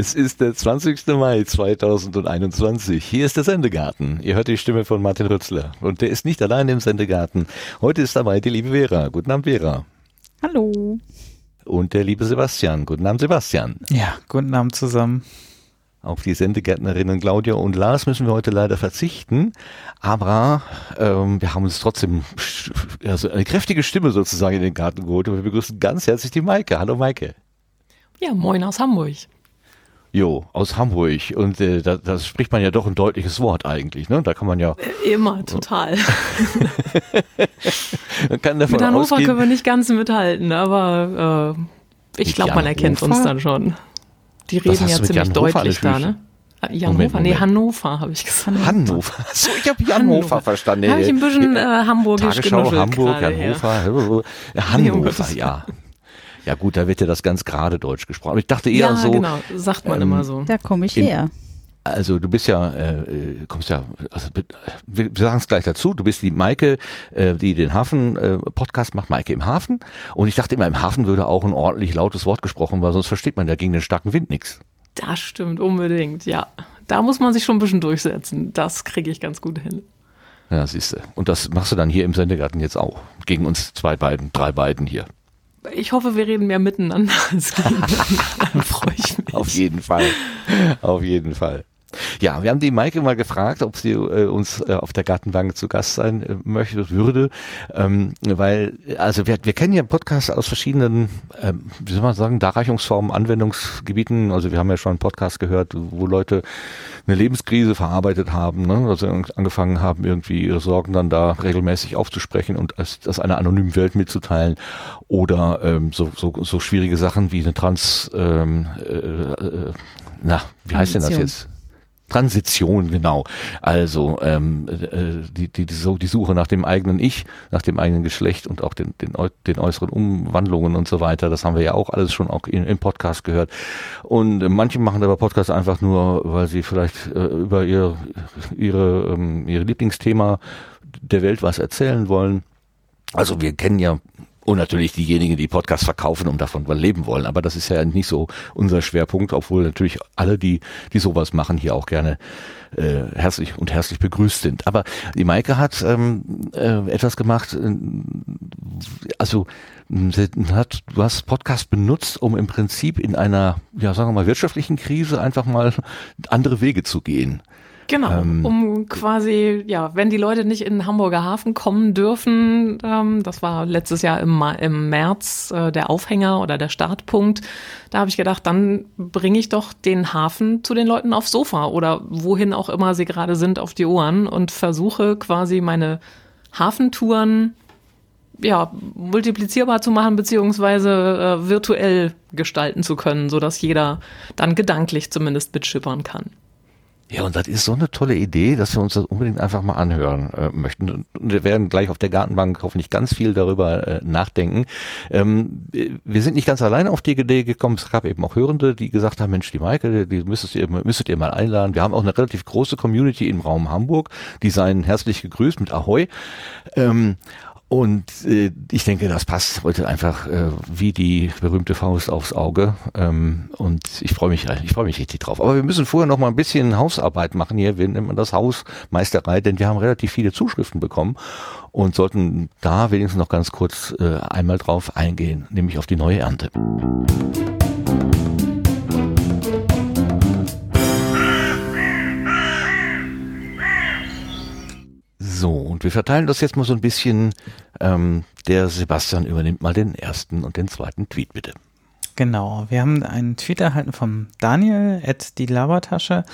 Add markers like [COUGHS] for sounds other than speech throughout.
Es ist der 20. Mai 2021. Hier ist der Sendegarten. Ihr hört die Stimme von Martin Rützler. Und der ist nicht allein im Sendegarten. Heute ist dabei die liebe Vera. Guten Abend, Vera. Hallo. Und der liebe Sebastian. Guten Abend, Sebastian. Ja, guten Abend zusammen. Auf die Sendegärtnerinnen Claudia und Lars müssen wir heute leider verzichten, aber ähm, wir haben uns trotzdem also eine kräftige Stimme sozusagen in den Garten geholt und wir begrüßen ganz herzlich die Maike. Hallo Maike. Ja, moin aus Hamburg. Jo, aus Hamburg. Und äh, da, da spricht man ja doch ein deutliches Wort eigentlich, ne? Da kann man ja. Äh, immer, total. [LAUGHS] man kann davon Mit Hannover ausgehen, können wir nicht ganz mithalten, aber äh, ich glaube, man erkennt uns dann schon. Die reden ja ziemlich deutlich da, ne? Jan Moment, Hofer, nee, Hannover habe ich gesagt. Hannover. So, ich habe Jan Hannover verstanden. Habe ich ein bisschen äh, Hamburgisch Tagesschau, Hamburg, Hannover, Hannover, ja. Ja gut, da wird ja das ganz gerade Deutsch gesprochen. Ich dachte eher ja, so. genau, sagt man ähm, immer so. Da komme ich in, her. Also du bist ja, äh, kommst ja, also, wir sagen es gleich dazu, du bist die Maike, äh, die den Hafen-Podcast äh, macht, Maike im Hafen. Und ich dachte immer, im Hafen würde auch ein ordentlich lautes Wort gesprochen, weil sonst versteht man ja gegen den starken Wind nichts. Das stimmt, unbedingt, ja. Da muss man sich schon ein bisschen durchsetzen. Das kriege ich ganz gut hin. Ja, siehst du. Und das machst du dann hier im Sendegarten jetzt auch. Gegen uns zwei beiden, drei beiden hier. Ich hoffe, wir reden mehr miteinander [LAUGHS] als Dann freue ich mich. Auf jeden Fall. Auf jeden Fall. Ja, wir haben die Maike mal gefragt, ob sie äh, uns äh, auf der Gartenbank zu Gast sein äh, möchte, würde, ähm, weil, also wir, wir kennen ja Podcasts aus verschiedenen, ähm, wie soll man sagen, Darreichungsformen, Anwendungsgebieten. Also wir haben ja schon einen Podcast gehört, wo Leute eine Lebenskrise verarbeitet haben, ne? also angefangen haben, irgendwie ihre Sorgen dann da regelmäßig aufzusprechen und als, das einer anonymen Welt mitzuteilen oder ähm, so, so, so schwierige Sachen wie eine Trans, ähm, äh, äh, na, wie heißt denn das jetzt? Transition, genau. Also ähm, äh, die, die, die, so, die Suche nach dem eigenen Ich, nach dem eigenen Geschlecht und auch den, den, den äußeren Umwandlungen und so weiter, das haben wir ja auch alles schon auch in, im Podcast gehört. Und äh, manche machen aber Podcasts einfach nur, weil sie vielleicht äh, über ihr, ihre, ähm, ihr Lieblingsthema der Welt was erzählen wollen. Also wir kennen ja und natürlich diejenigen, die Podcasts verkaufen, um davon leben wollen. Aber das ist ja nicht so unser Schwerpunkt, obwohl natürlich alle, die, die sowas machen, hier auch gerne äh, herzlich und herzlich begrüßt sind. Aber die Maike hat ähm, äh, etwas gemacht, äh, also hat, du hast Podcast benutzt, um im Prinzip in einer, ja sagen wir mal, wirtschaftlichen Krise einfach mal andere Wege zu gehen. Genau, ähm, um quasi, ja, wenn die Leute nicht in den Hamburger Hafen kommen dürfen, ähm, das war letztes Jahr im, im März äh, der Aufhänger oder der Startpunkt, da habe ich gedacht, dann bringe ich doch den Hafen zu den Leuten aufs Sofa oder wohin auch immer sie gerade sind auf die Ohren und versuche quasi meine Hafentouren ja, multiplizierbar zu machen, beziehungsweise äh, virtuell gestalten zu können, sodass jeder dann gedanklich zumindest mitschippern kann. Ja, und das ist so eine tolle Idee, dass wir uns das unbedingt einfach mal anhören äh, möchten. Und wir werden gleich auf der Gartenbank hoffentlich ganz viel darüber äh, nachdenken. Ähm, wir sind nicht ganz alleine auf die Idee gekommen. Es gab eben auch Hörende, die gesagt haben, Mensch, die Maike, die müsstet ihr, müsstet ihr mal einladen. Wir haben auch eine relativ große Community im Raum Hamburg. Die seien herzlich gegrüßt mit Ahoi. Ähm, und äh, ich denke, das passt heute einfach äh, wie die berühmte Faust aufs Auge. Ähm, und ich freue mich, ich freue mich richtig drauf. Aber wir müssen vorher noch mal ein bisschen Hausarbeit machen hier. Wir nennen das Hausmeisterei, denn wir haben relativ viele Zuschriften bekommen und sollten da wenigstens noch ganz kurz äh, einmal drauf eingehen, nämlich auf die neue Ernte. So, und wir verteilen das jetzt mal so ein bisschen. Ähm, der Sebastian übernimmt mal den ersten und den zweiten Tweet, bitte. Genau, wir haben einen Tweet erhalten vom Daniel at die Labertasche.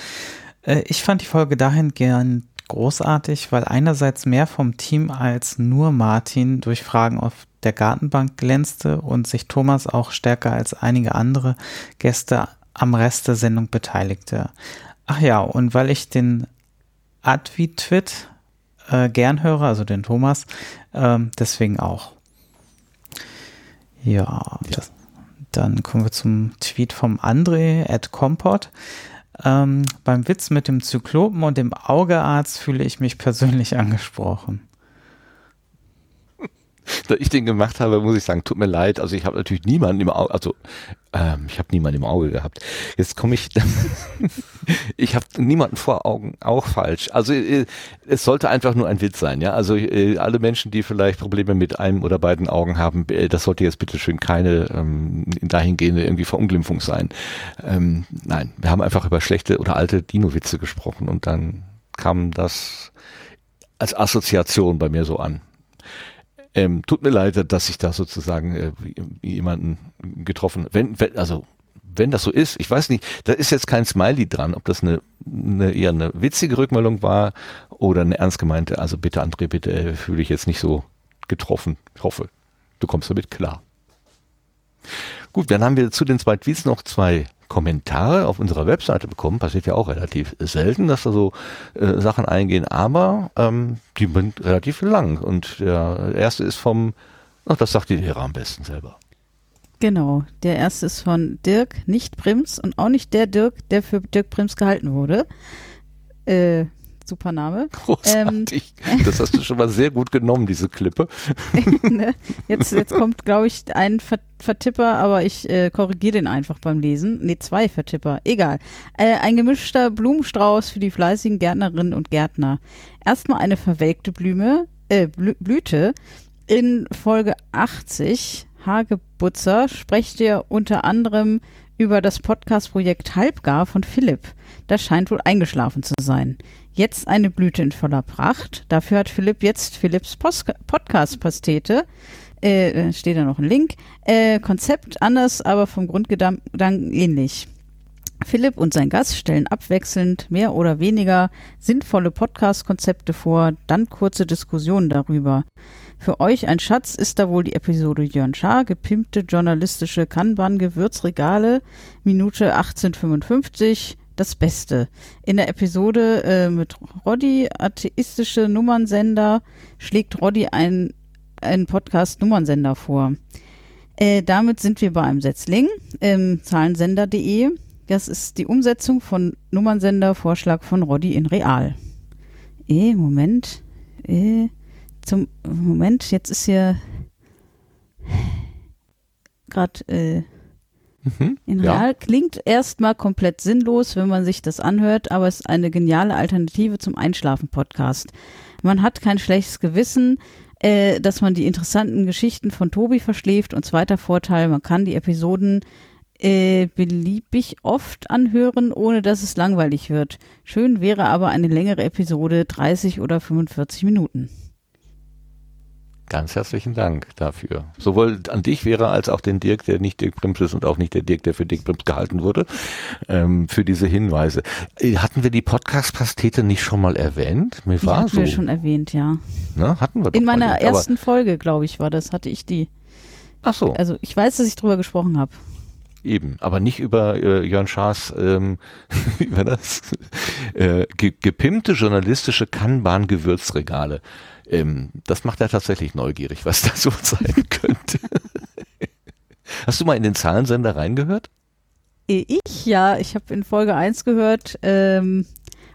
Äh, ich fand die Folge dahingehend großartig, weil einerseits mehr vom Team als nur Martin durch Fragen auf der Gartenbank glänzte und sich Thomas auch stärker als einige andere Gäste am Rest der Sendung beteiligte. Ach ja, und weil ich den Advi-Twit äh, gern höre, also den Thomas. Ähm, deswegen auch. Ja. Das, dann kommen wir zum Tweet vom André at Compot. Ähm, beim Witz mit dem Zyklopen und dem Augearzt fühle ich mich persönlich [LAUGHS] angesprochen. [LAUGHS] da ich den gemacht habe, muss ich sagen, tut mir leid. Also ich habe natürlich niemanden im Auge, also ähm, ich habe niemanden im Auge gehabt. Jetzt komme ich, [LAUGHS] ich habe niemanden vor Augen, auch falsch. Also äh, es sollte einfach nur ein Witz sein, ja. Also äh, alle Menschen, die vielleicht Probleme mit einem oder beiden Augen haben, äh, das sollte jetzt bitteschön keine ähm, dahingehende irgendwie Verunglimpfung sein. Ähm, nein, wir haben einfach über schlechte oder alte Dino-Witze gesprochen und dann kam das als Assoziation bei mir so an. Ähm, tut mir leid, dass ich da sozusagen äh, jemanden getroffen, wenn, wenn, also wenn das so ist, ich weiß nicht, da ist jetzt kein Smiley dran, ob das eine, eine eher eine witzige Rückmeldung war oder eine ernst gemeinte, also bitte André, bitte äh, fühle ich jetzt nicht so getroffen. Ich hoffe, du kommst damit klar. Gut, dann haben wir zu den zwei Tweets noch zwei Kommentare auf unserer Webseite bekommen. Passiert ja auch relativ selten, dass da so äh, Sachen eingehen, aber ähm, die sind relativ lang. Und der erste ist vom, ach, das sagt die Lehrer am besten selber. Genau, der erste ist von Dirk, nicht Prims und auch nicht der Dirk, der für Dirk Prims gehalten wurde. Äh, super Name. [LAUGHS] Großartig. Ähm, das hast du schon mal sehr gut genommen, diese Klippe. [LAUGHS] ne? jetzt, jetzt kommt, glaube ich, ein Vertipper, aber ich äh, korrigiere den einfach beim Lesen. Ne, zwei Vertipper. Egal. Äh, ein gemischter Blumenstrauß für die fleißigen Gärtnerinnen und Gärtner. Erstmal eine verwelkte Blume, äh, Blüte. In Folge 80, Hagebutzer, sprecht ihr unter anderem über das Podcast-Projekt Halbgar von Philipp. Das scheint wohl eingeschlafen zu sein. Jetzt eine Blüte in voller Pracht. Dafür hat Philipp jetzt Philipps Podcast-Pastete. Äh, äh, steht da noch ein Link. Äh, Konzept anders, aber vom Grundgedanken ähnlich. Philipp und sein Gast stellen abwechselnd mehr oder weniger sinnvolle Podcast-Konzepte vor, dann kurze Diskussionen darüber. Für euch ein Schatz ist da wohl die Episode Jörn Schaar, gepimpte journalistische Kanban-Gewürzregale, Minute 1855, das Beste. In der Episode äh, mit Roddy, atheistische Nummernsender, schlägt Roddy ein, einen Podcast-Nummernsender vor. Äh, damit sind wir bei einem Setzling, ähm, zahlensender.de. Das ist die Umsetzung von Nummernsender, Vorschlag von Roddy in Real. Eh, Moment. Eh, zum Moment, jetzt ist hier gerade äh, Mhm, In Real ja. klingt erstmal komplett sinnlos, wenn man sich das anhört, aber es ist eine geniale Alternative zum Einschlafen-Podcast. Man hat kein schlechtes Gewissen, äh, dass man die interessanten Geschichten von Tobi verschläft und zweiter Vorteil, man kann die Episoden äh, beliebig oft anhören, ohne dass es langweilig wird. Schön wäre aber eine längere Episode, 30 oder 45 Minuten. Ganz herzlichen Dank dafür. Sowohl an dich wäre als auch den Dirk, der nicht Dirk Prims ist und auch nicht der Dirk, der für Dirk Prims gehalten wurde, ähm, für diese Hinweise. Äh, hatten wir die Podcast-Pastete nicht schon mal erwähnt? Mir war hatten so. wir schon erwähnt, ja. Na, hatten wir doch In meiner nicht, ersten Folge, glaube ich, war das, hatte ich die. Ach so. Also ich weiß, dass ich drüber gesprochen habe. Eben, aber nicht über äh, Jörn Schaas, ähm, [LAUGHS] wie war das? Äh, ge gepimpte journalistische Kanban-Gewürzregale. Ähm, das macht er tatsächlich neugierig, was da so sein [LAUGHS] könnte. Hast du mal in den Zahlensender reingehört? Ich ja, ich habe in Folge 1 gehört ähm,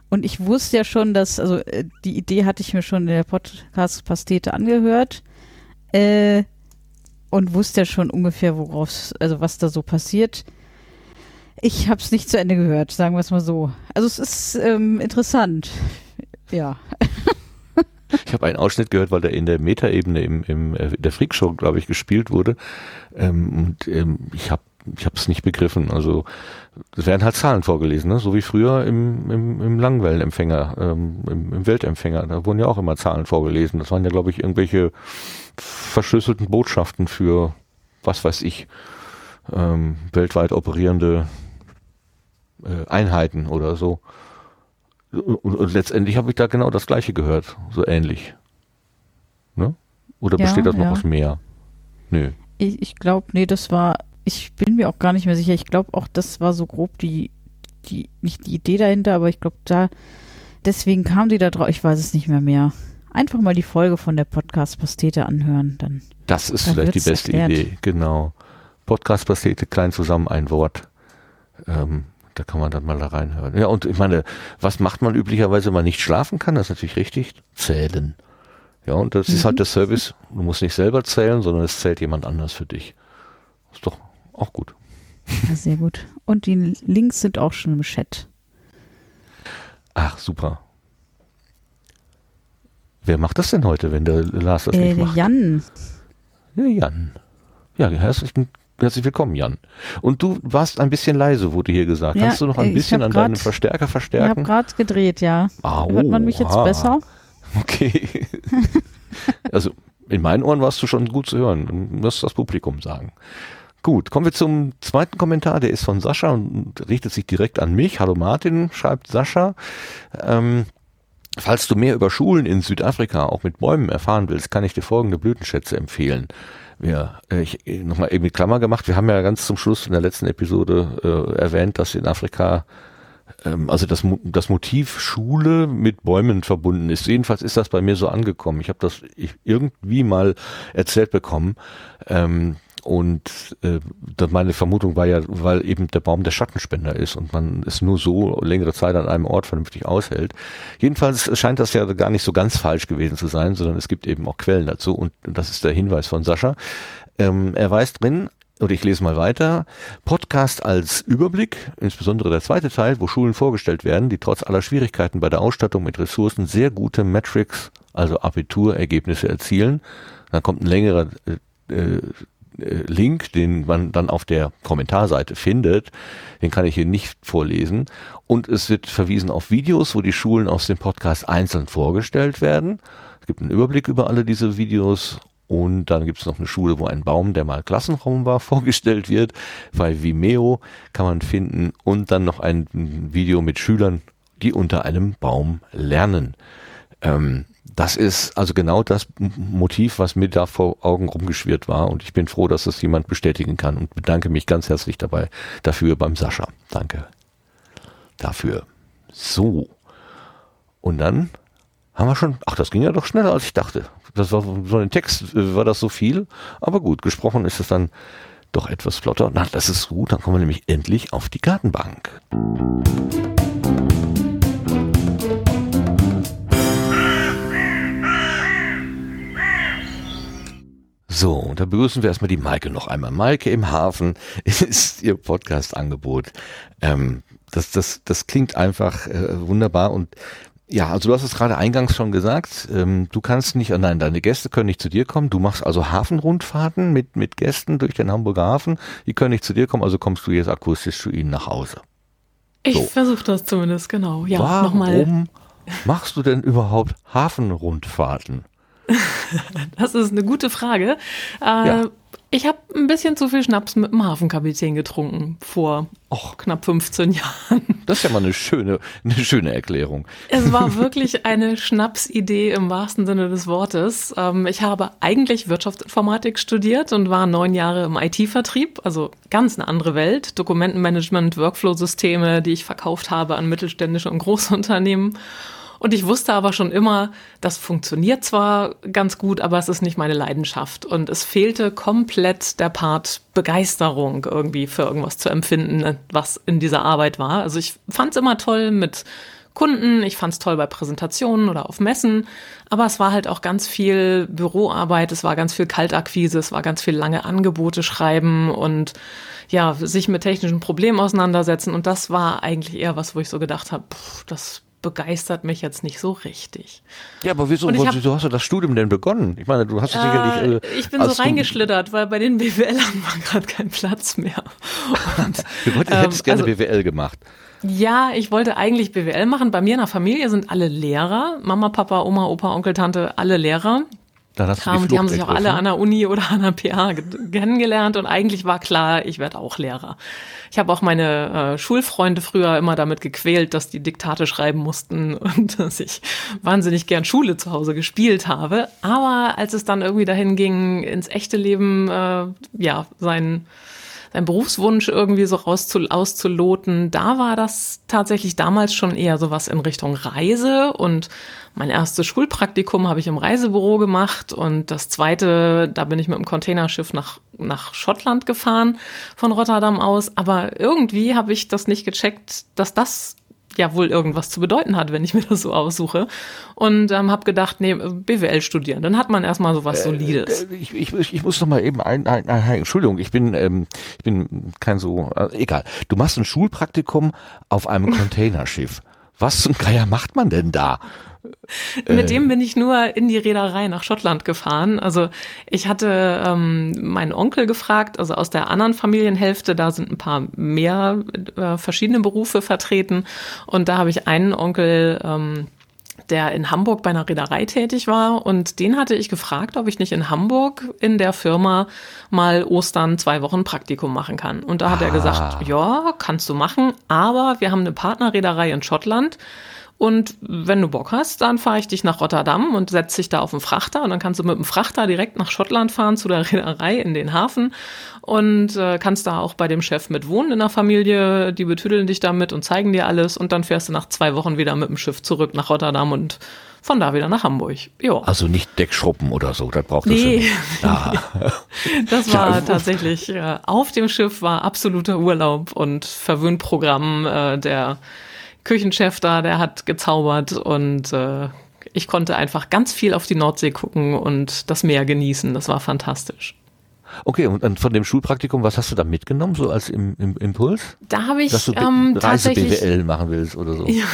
und ich wusste ja schon, dass, also äh, die Idee hatte ich mir schon in der Podcast-Pastete angehört äh, und wusste ja schon ungefähr, worauf, also was da so passiert. Ich habe es nicht zu Ende gehört, sagen wir es mal so. Also es ist ähm, interessant. Ja. Ich habe einen Ausschnitt gehört, weil der in der Metaebene im, im äh, der Freakshow, glaube ich, gespielt wurde. Ähm, und ähm, ich habe ich habe es nicht begriffen. Also es werden halt Zahlen vorgelesen, ne? so wie früher im, im, im Langwellenempfänger, ähm, im, im Weltempfänger. Da wurden ja auch immer Zahlen vorgelesen. Das waren ja, glaube ich, irgendwelche verschlüsselten Botschaften für, was weiß ich, ähm, weltweit operierende äh, Einheiten oder so. Und, und letztendlich habe ich da genau das Gleiche gehört, so ähnlich. Ne? Oder ja, besteht das noch ja. aus mehr? Nö. Ich, ich glaube, nee, das war, ich bin mir auch gar nicht mehr sicher. Ich glaube auch, das war so grob die, die, nicht die Idee dahinter, aber ich glaube, da, deswegen kam die da drauf, ich weiß es nicht mehr mehr. Einfach mal die Folge von der Podcast-Pastete anhören, dann. Das ist dann vielleicht die beste erklärt. Idee, genau. Podcast-Pastete, klein zusammen ein Wort. Ähm, da kann man dann mal da reinhören. Ja, und ich meine, was macht man üblicherweise, wenn man nicht schlafen kann? Das ist natürlich richtig. Zählen. Ja, und das ist halt der Service. Du musst nicht selber zählen, sondern es zählt jemand anders für dich. Ist doch auch gut. Ja, sehr gut. Und die Links sind auch schon im Chat. Ach, super. Wer macht das denn heute, wenn der Lars das Äh, nicht macht? Jan. Ja, Jan. Ja, herzlich, herzlich willkommen, Jan. Und du warst ein bisschen leise, wurde hier gesagt. Ja, Kannst du noch äh, ein ich bisschen an deinem grad- Verstärker Ich habe verstärken? gerade gedreht, ja. Ah, Hört man mich jetzt besser? [LAUGHS] Okay. also in meinen Ohren warst du schon gut zu hören. Du musst das Publikum sagen. Gut, kommen wir zum zweiten Kommentar. Der ist von Sascha und richtet sich direkt an mich. Hallo Martin, schreibt Sascha. Ähm, falls du mehr über Schulen in Südafrika auch mit Bäumen erfahren willst, kann ich dir folgende Blütenschätze empfehlen. Wir, äh, ich nochmal eben mit Klammer gemacht. Wir haben ja ganz zum Schluss in der letzten Episode äh, erwähnt, dass in Afrika ähm, also das, das Motiv Schule mit Bäumen verbunden ist. Jedenfalls ist das bei mir so angekommen. Ich habe das irgendwie mal erzählt bekommen. Ähm, und äh, meine Vermutung war ja, weil eben der Baum der Schattenspender ist und man es nur so längere Zeit an einem Ort vernünftig aushält. Jedenfalls scheint das ja gar nicht so ganz falsch gewesen zu sein, sondern es gibt eben auch Quellen dazu und das ist der Hinweis von Sascha. Ähm, er weist drin, oder ich lese mal weiter, Podcast als Überblick, insbesondere der zweite Teil, wo Schulen vorgestellt werden, die trotz aller Schwierigkeiten bei der Ausstattung mit Ressourcen sehr gute Metrics, also Abiturergebnisse erzielen. Dann kommt ein längerer äh, äh, Link, den man dann auf der Kommentarseite findet. Den kann ich hier nicht vorlesen. Und es wird verwiesen auf Videos, wo die Schulen aus dem Podcast einzeln vorgestellt werden. Es gibt einen Überblick über alle diese Videos und dann gibt es noch eine Schule, wo ein Baum, der mal Klassenraum war, [LAUGHS] vorgestellt wird. Bei Vimeo kann man finden und dann noch ein Video mit Schülern, die unter einem Baum lernen. Ähm, das ist also genau das Motiv, was mir da vor Augen rumgeschwirrt war und ich bin froh, dass das jemand bestätigen kann und bedanke mich ganz herzlich dabei dafür beim Sascha. Danke dafür. So. Und dann haben wir schon, ach, das ging ja doch schneller, als ich dachte. Das war so ein Text, äh, war das so viel, aber gut, gesprochen ist es dann doch etwas flotter. Na, das ist gut, dann kommen wir nämlich endlich auf die Gartenbank. So, und da begrüßen wir erstmal die Maike noch einmal. Maike im Hafen [LAUGHS] ist ihr Podcast-Angebot. Ähm, das, das, das klingt einfach äh, wunderbar und ja, also du hast es gerade eingangs schon gesagt, ähm, du kannst nicht, nein, deine Gäste können nicht zu dir kommen, du machst also Hafenrundfahrten mit, mit Gästen durch den Hamburger Hafen, die können nicht zu dir kommen, also kommst du jetzt akustisch zu ihnen nach Hause. Ich So. versuche das zumindest, genau. Ja, nochmal. Warum machst du denn überhaupt Hafenrundfahrten? [LAUGHS] Das ist eine gute Frage. Äh, Ja. Ich habe ein bisschen zu viel Schnaps mit dem Hafenkapitän getrunken vor Och. knapp 15 [LAUGHS] Jahren. Das ist ja mal eine schöne, eine schöne Erklärung. Es war [LAUGHS] wirklich eine Schnapsidee im wahrsten Sinne des Wortes. Ähm, ich habe eigentlich Wirtschaftsinformatik studiert und war neun Jahre im IT-Vertrieb, also ganz eine andere Welt. Dokumentenmanagement, Workflow-Systeme, die ich verkauft habe an mittelständische und große Unternehmen. Und ich wusste aber schon immer, das funktioniert zwar ganz gut, aber es ist nicht meine Leidenschaft. Und es fehlte komplett der Part Begeisterung irgendwie für irgendwas zu empfinden, was in dieser Arbeit war. Also ich fand es immer toll mit Kunden, ich fand es toll bei Präsentationen oder auf Messen, aber es war halt auch ganz viel Büroarbeit, es war ganz viel Kaltakquise, es war ganz viel lange Angebote schreiben und ja, sich mit technischen Problemen auseinandersetzen. Und das war eigentlich eher was, wo ich so gedacht habe, das begeistert mich jetzt nicht so richtig. Ja, aber wieso, hab- wieso hast du das Studium denn begonnen? Ich meine, du hast ja sicherlich. Äh, Äh, ich bin so reingeschlittert, weil bei den [LAUGHS] BWLern war gerade kein Platz mehr. Und, Du, du wolltest, ähm, hättest gerne also- BWL gemacht. Ja, ich wollte eigentlich BWL machen. Bei mir in der Familie sind alle Lehrer. Mama, Papa, Oma, Opa, Onkel, Tante, alle Lehrer. Dann hast du Haben, die, die haben sich auch alle ergriffen. an der Uni oder an der PA ge- kennengelernt und eigentlich war klar, ich werde auch Lehrer. Ich habe auch meine äh, Schulfreunde früher immer damit gequält, dass die Diktate schreiben mussten [LAUGHS] und dass ich wahnsinnig gern Schule zu Hause gespielt habe. Aber als es dann irgendwie dahin ging, ins echte Leben, äh, ja, sein sein Berufswunsch irgendwie so rauszul auszuloten, da war das tatsächlich damals schon eher sowas in Richtung Reise und mein erstes Schulpraktikum habe ich im Reisebüro gemacht und das zweite, da bin ich mit dem Containerschiff nach, nach Schottland gefahren von Rotterdam aus, aber irgendwie habe ich das nicht gecheckt, dass das ja wohl irgendwas zu bedeuten hat, wenn ich [LAUGHS] mir das so aussuche. Und ähm, habe gedacht, nee, BWL studieren, dann hat man erstmal so was äh, Solides. Äh, ich, ich, ich muss noch mal eben ein, ein, ein, ein Entschuldigung, ich bin ähm, ich bin kein so äh, egal. Du machst ein Schulpraktikum auf einem [LAUGHS] Containerschiff. Was zum Geier macht man denn da? Mit dem bin ich nur in die Reederei nach Schottland gefahren. Also ich hatte ähm, meinen Onkel gefragt, also aus der anderen Familienhälfte, da sind ein paar mehr äh, verschiedene Berufe vertreten. Und da habe ich einen Onkel, ähm, der in Hamburg bei einer Reederei tätig war. Und den hatte ich gefragt, ob ich nicht in Hamburg in der Firma mal Ostern zwei Wochen Praktikum machen kann. Und da hat ah. er gesagt, ja, kannst du machen, aber wir haben eine Partnerreederei in Schottland und wenn du Bock hast, dann fahre ich dich nach Rotterdam und setze dich da auf den Frachter und dann kannst du mit dem Frachter direkt nach Schottland fahren zu der [LAUGHS] Reederei in den Hafen und äh, kannst da auch bei dem Chef mit wohnen in der Familie. Die betüdeln dich damit und zeigen dir alles und dann fährst du nach zwei Wochen wieder mit dem Schiff zurück nach Rotterdam und von da wieder nach Hamburg. Jo. Also nicht Deckschruppen oder so, das braucht nee. [LAUGHS] Ja. das war tatsächlich, äh, auf dem Schiff war absoluter Urlaub und Verwöhnprogramm äh, der Küchenchef da, der hat gezaubert und äh, ich konnte einfach ganz viel auf die Nordsee gucken und das Meer genießen. Das war fantastisch. Okay, und dann von dem Schulpraktikum, was hast du da mitgenommen, so als im, im Impuls? Da habe ich Dass du ähm, tatsächlich BWL machen willst oder so. Ja,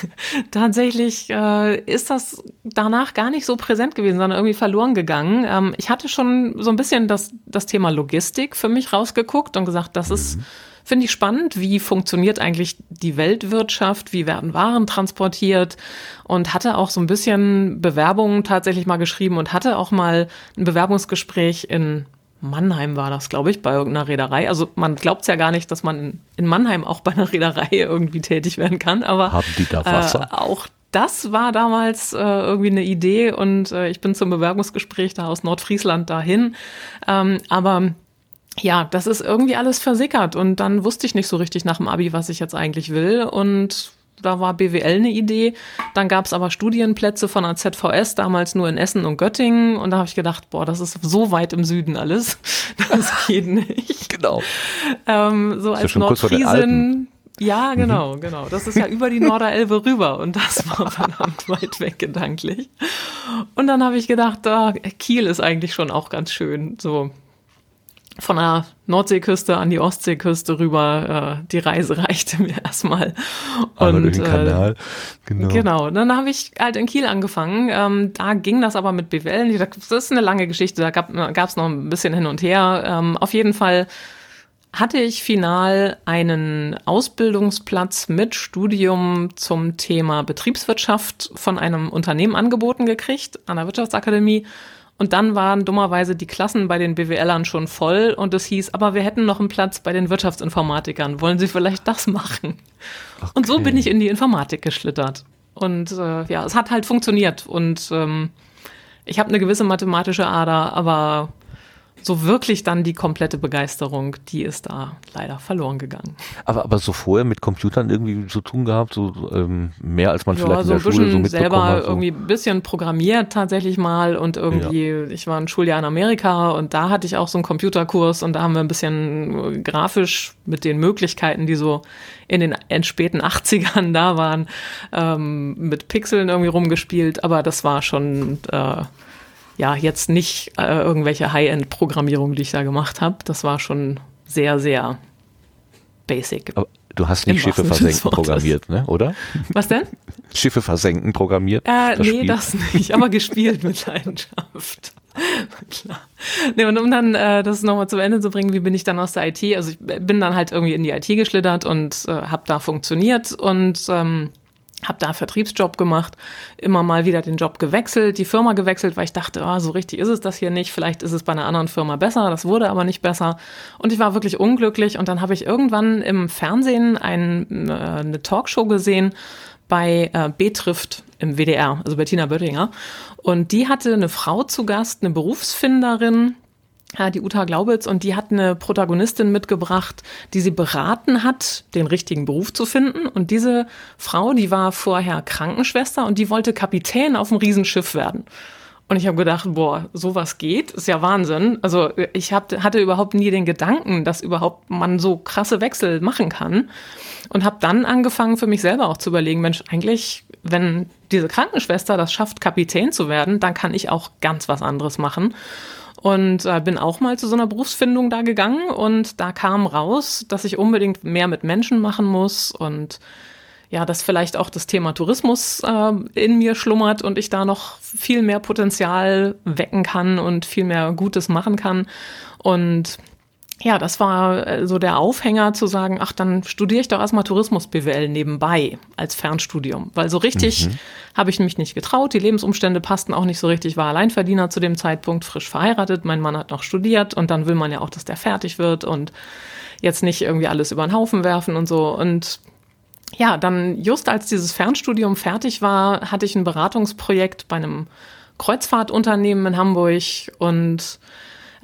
[LAUGHS] tatsächlich äh, ist das danach gar nicht so präsent gewesen, sondern irgendwie verloren gegangen. Ähm, ich hatte schon so ein bisschen das, das Thema Logistik für mich rausgeguckt und gesagt, das mhm. ist Finde ich spannend, wie funktioniert eigentlich die Weltwirtschaft, wie werden Waren transportiert und hatte auch so ein bisschen Bewerbungen tatsächlich mal geschrieben und hatte auch mal ein Bewerbungsgespräch in Mannheim war das, glaube ich, bei irgendeiner Reederei. Also man glaubt es ja gar nicht, dass man in Mannheim auch bei einer Reederei irgendwie tätig werden kann, aber haben die da Wasser? Äh, auch das war damals äh, irgendwie eine Idee und äh, ich bin zum Bewerbungsgespräch da aus Nordfriesland dahin. Ähm, aber ja, das ist irgendwie alles versickert und dann wusste ich nicht so richtig nach dem Abi, was ich jetzt eigentlich will und da war BWL eine Idee. Dann gab es aber Studienplätze von der ZVS, damals nur in Essen und Göttingen. Und da habe ich gedacht, boah, das ist so weit im Süden alles. [LAUGHS] Das geht nicht. genau. Ähm, so als Nordfriesin. Ja, mhm. genau, mhm. genau. Das ist ja über die Norderelbe rüber und das war [LAUGHS] verdammt weit weg gedanklich. Und dann habe ich gedacht, oh, Kiel ist eigentlich schon auch ganz schön. So von der Nordseeküste an die Ostseeküste rüber. Äh, die Reise [LAUGHS] reichte mir erstmal. Und durch den Kanal. Genau. genau. Dann habe ich halt in Kiel angefangen. Ähm, da ging das aber mit BWL. Das ist eine lange Geschichte. Da gab es noch ein bisschen hin und her. Ähm, auf jeden Fall hatte ich final einen Ausbildungsplatz mit Studium zum Thema Betriebswirtschaft von einem Unternehmen angeboten gekriegt an der Wirtschaftsakademie und dann waren dummerweise die Klassen bei den BWLern schon voll und es hieß, aber wir hätten noch einen Platz bei den Wirtschaftsinformatikern. Wollen Sie vielleicht das machen? Okay. Und so bin ich in die Informatik geschlittert. Und äh, ja, es hat halt funktioniert. Und ähm, ich habe eine gewisse mathematische Ader, aber so wirklich dann die komplette Begeisterung, die ist da leider verloren gegangen. Aber, aber so vorher mit Computern irgendwie zu tun gehabt, so ähm, mehr als man ja, vielleicht so in der Schule so mitbekommen selber hat. So. irgendwie ein bisschen programmiert tatsächlich mal und irgendwie, ja. ich war ein Schuljahr in Amerika und da hatte ich auch so einen Computerkurs und da haben wir ein bisschen grafisch mit den Möglichkeiten, die so in den späten 80ern da waren, ähm, mit Pixeln irgendwie rumgespielt, aber das war schon äh, ja, jetzt nicht äh, irgendwelche High-End-Programmierung, die ich da gemacht habe. Das war schon sehr, sehr basic. Aber du hast nicht Schiffe versenken programmiert, ne? oder? Was denn? Schiffe versenken programmiert? Äh, das nee, Spiel. das nicht, aber gespielt mit Leidenschaft. Klar. [LAUGHS] Nee, und um dann äh, das nochmal zum Ende zu bringen, wie bin ich dann aus der IT? Also ich bin dann halt irgendwie in die IT geschlittert und äh, habe da funktioniert und ähm, habe da Vertriebsjob gemacht, immer mal wieder den Job gewechselt, die Firma gewechselt, weil ich dachte, oh, so richtig ist es das hier nicht, vielleicht ist es bei einer anderen Firma besser, das wurde aber nicht besser. Und ich war wirklich unglücklich. Und dann habe ich irgendwann im Fernsehen ein, äh, eine Talkshow gesehen bei äh, Betrifft im WDR, also Bettina Böttinger. Und die hatte eine Frau zu Gast, eine Berufsfinderin, die Uta Glaubitz, und die hat eine Protagonistin mitgebracht, die sie beraten hat, den richtigen Beruf zu finden. Und diese Frau, die war vorher Krankenschwester und die wollte Kapitän auf einem Riesenschiff werden. Und ich habe gedacht, boah, sowas geht, ist ja Wahnsinn. Also ich hab, hatte überhaupt nie den Gedanken, dass überhaupt man so krasse Wechsel machen kann. Und habe dann angefangen, für mich selber auch zu überlegen, Mensch, eigentlich, wenn diese Krankenschwester das schafft, Kapitän zu werden, dann kann ich auch ganz was anderes machen. Und äh, bin auch mal zu so einer Berufsfindung da gegangen und da kam raus, dass ich unbedingt mehr mit Menschen machen muss und ja, dass vielleicht auch das Thema Tourismus äh, in mir schlummert und ich da noch viel mehr Potenzial wecken kann und viel mehr Gutes machen kann. Und ja, das war äh, so der Aufhänger zu sagen, ach, dann studiere ich doch erstmal Tourismus BWL nebenbei als Fernstudium. Weil so richtig mhm. habe ich mich nicht getraut. Die Lebensumstände passten auch nicht so richtig, war Alleinverdiener zu dem Zeitpunkt, frisch verheiratet. Mein Mann hat noch studiert und dann will man ja auch, dass der fertig wird und jetzt nicht irgendwie alles über den Haufen werfen und so. Und ja, dann just als dieses Fernstudium fertig war, hatte ich ein Beratungsprojekt bei einem Kreuzfahrtunternehmen in Hamburg und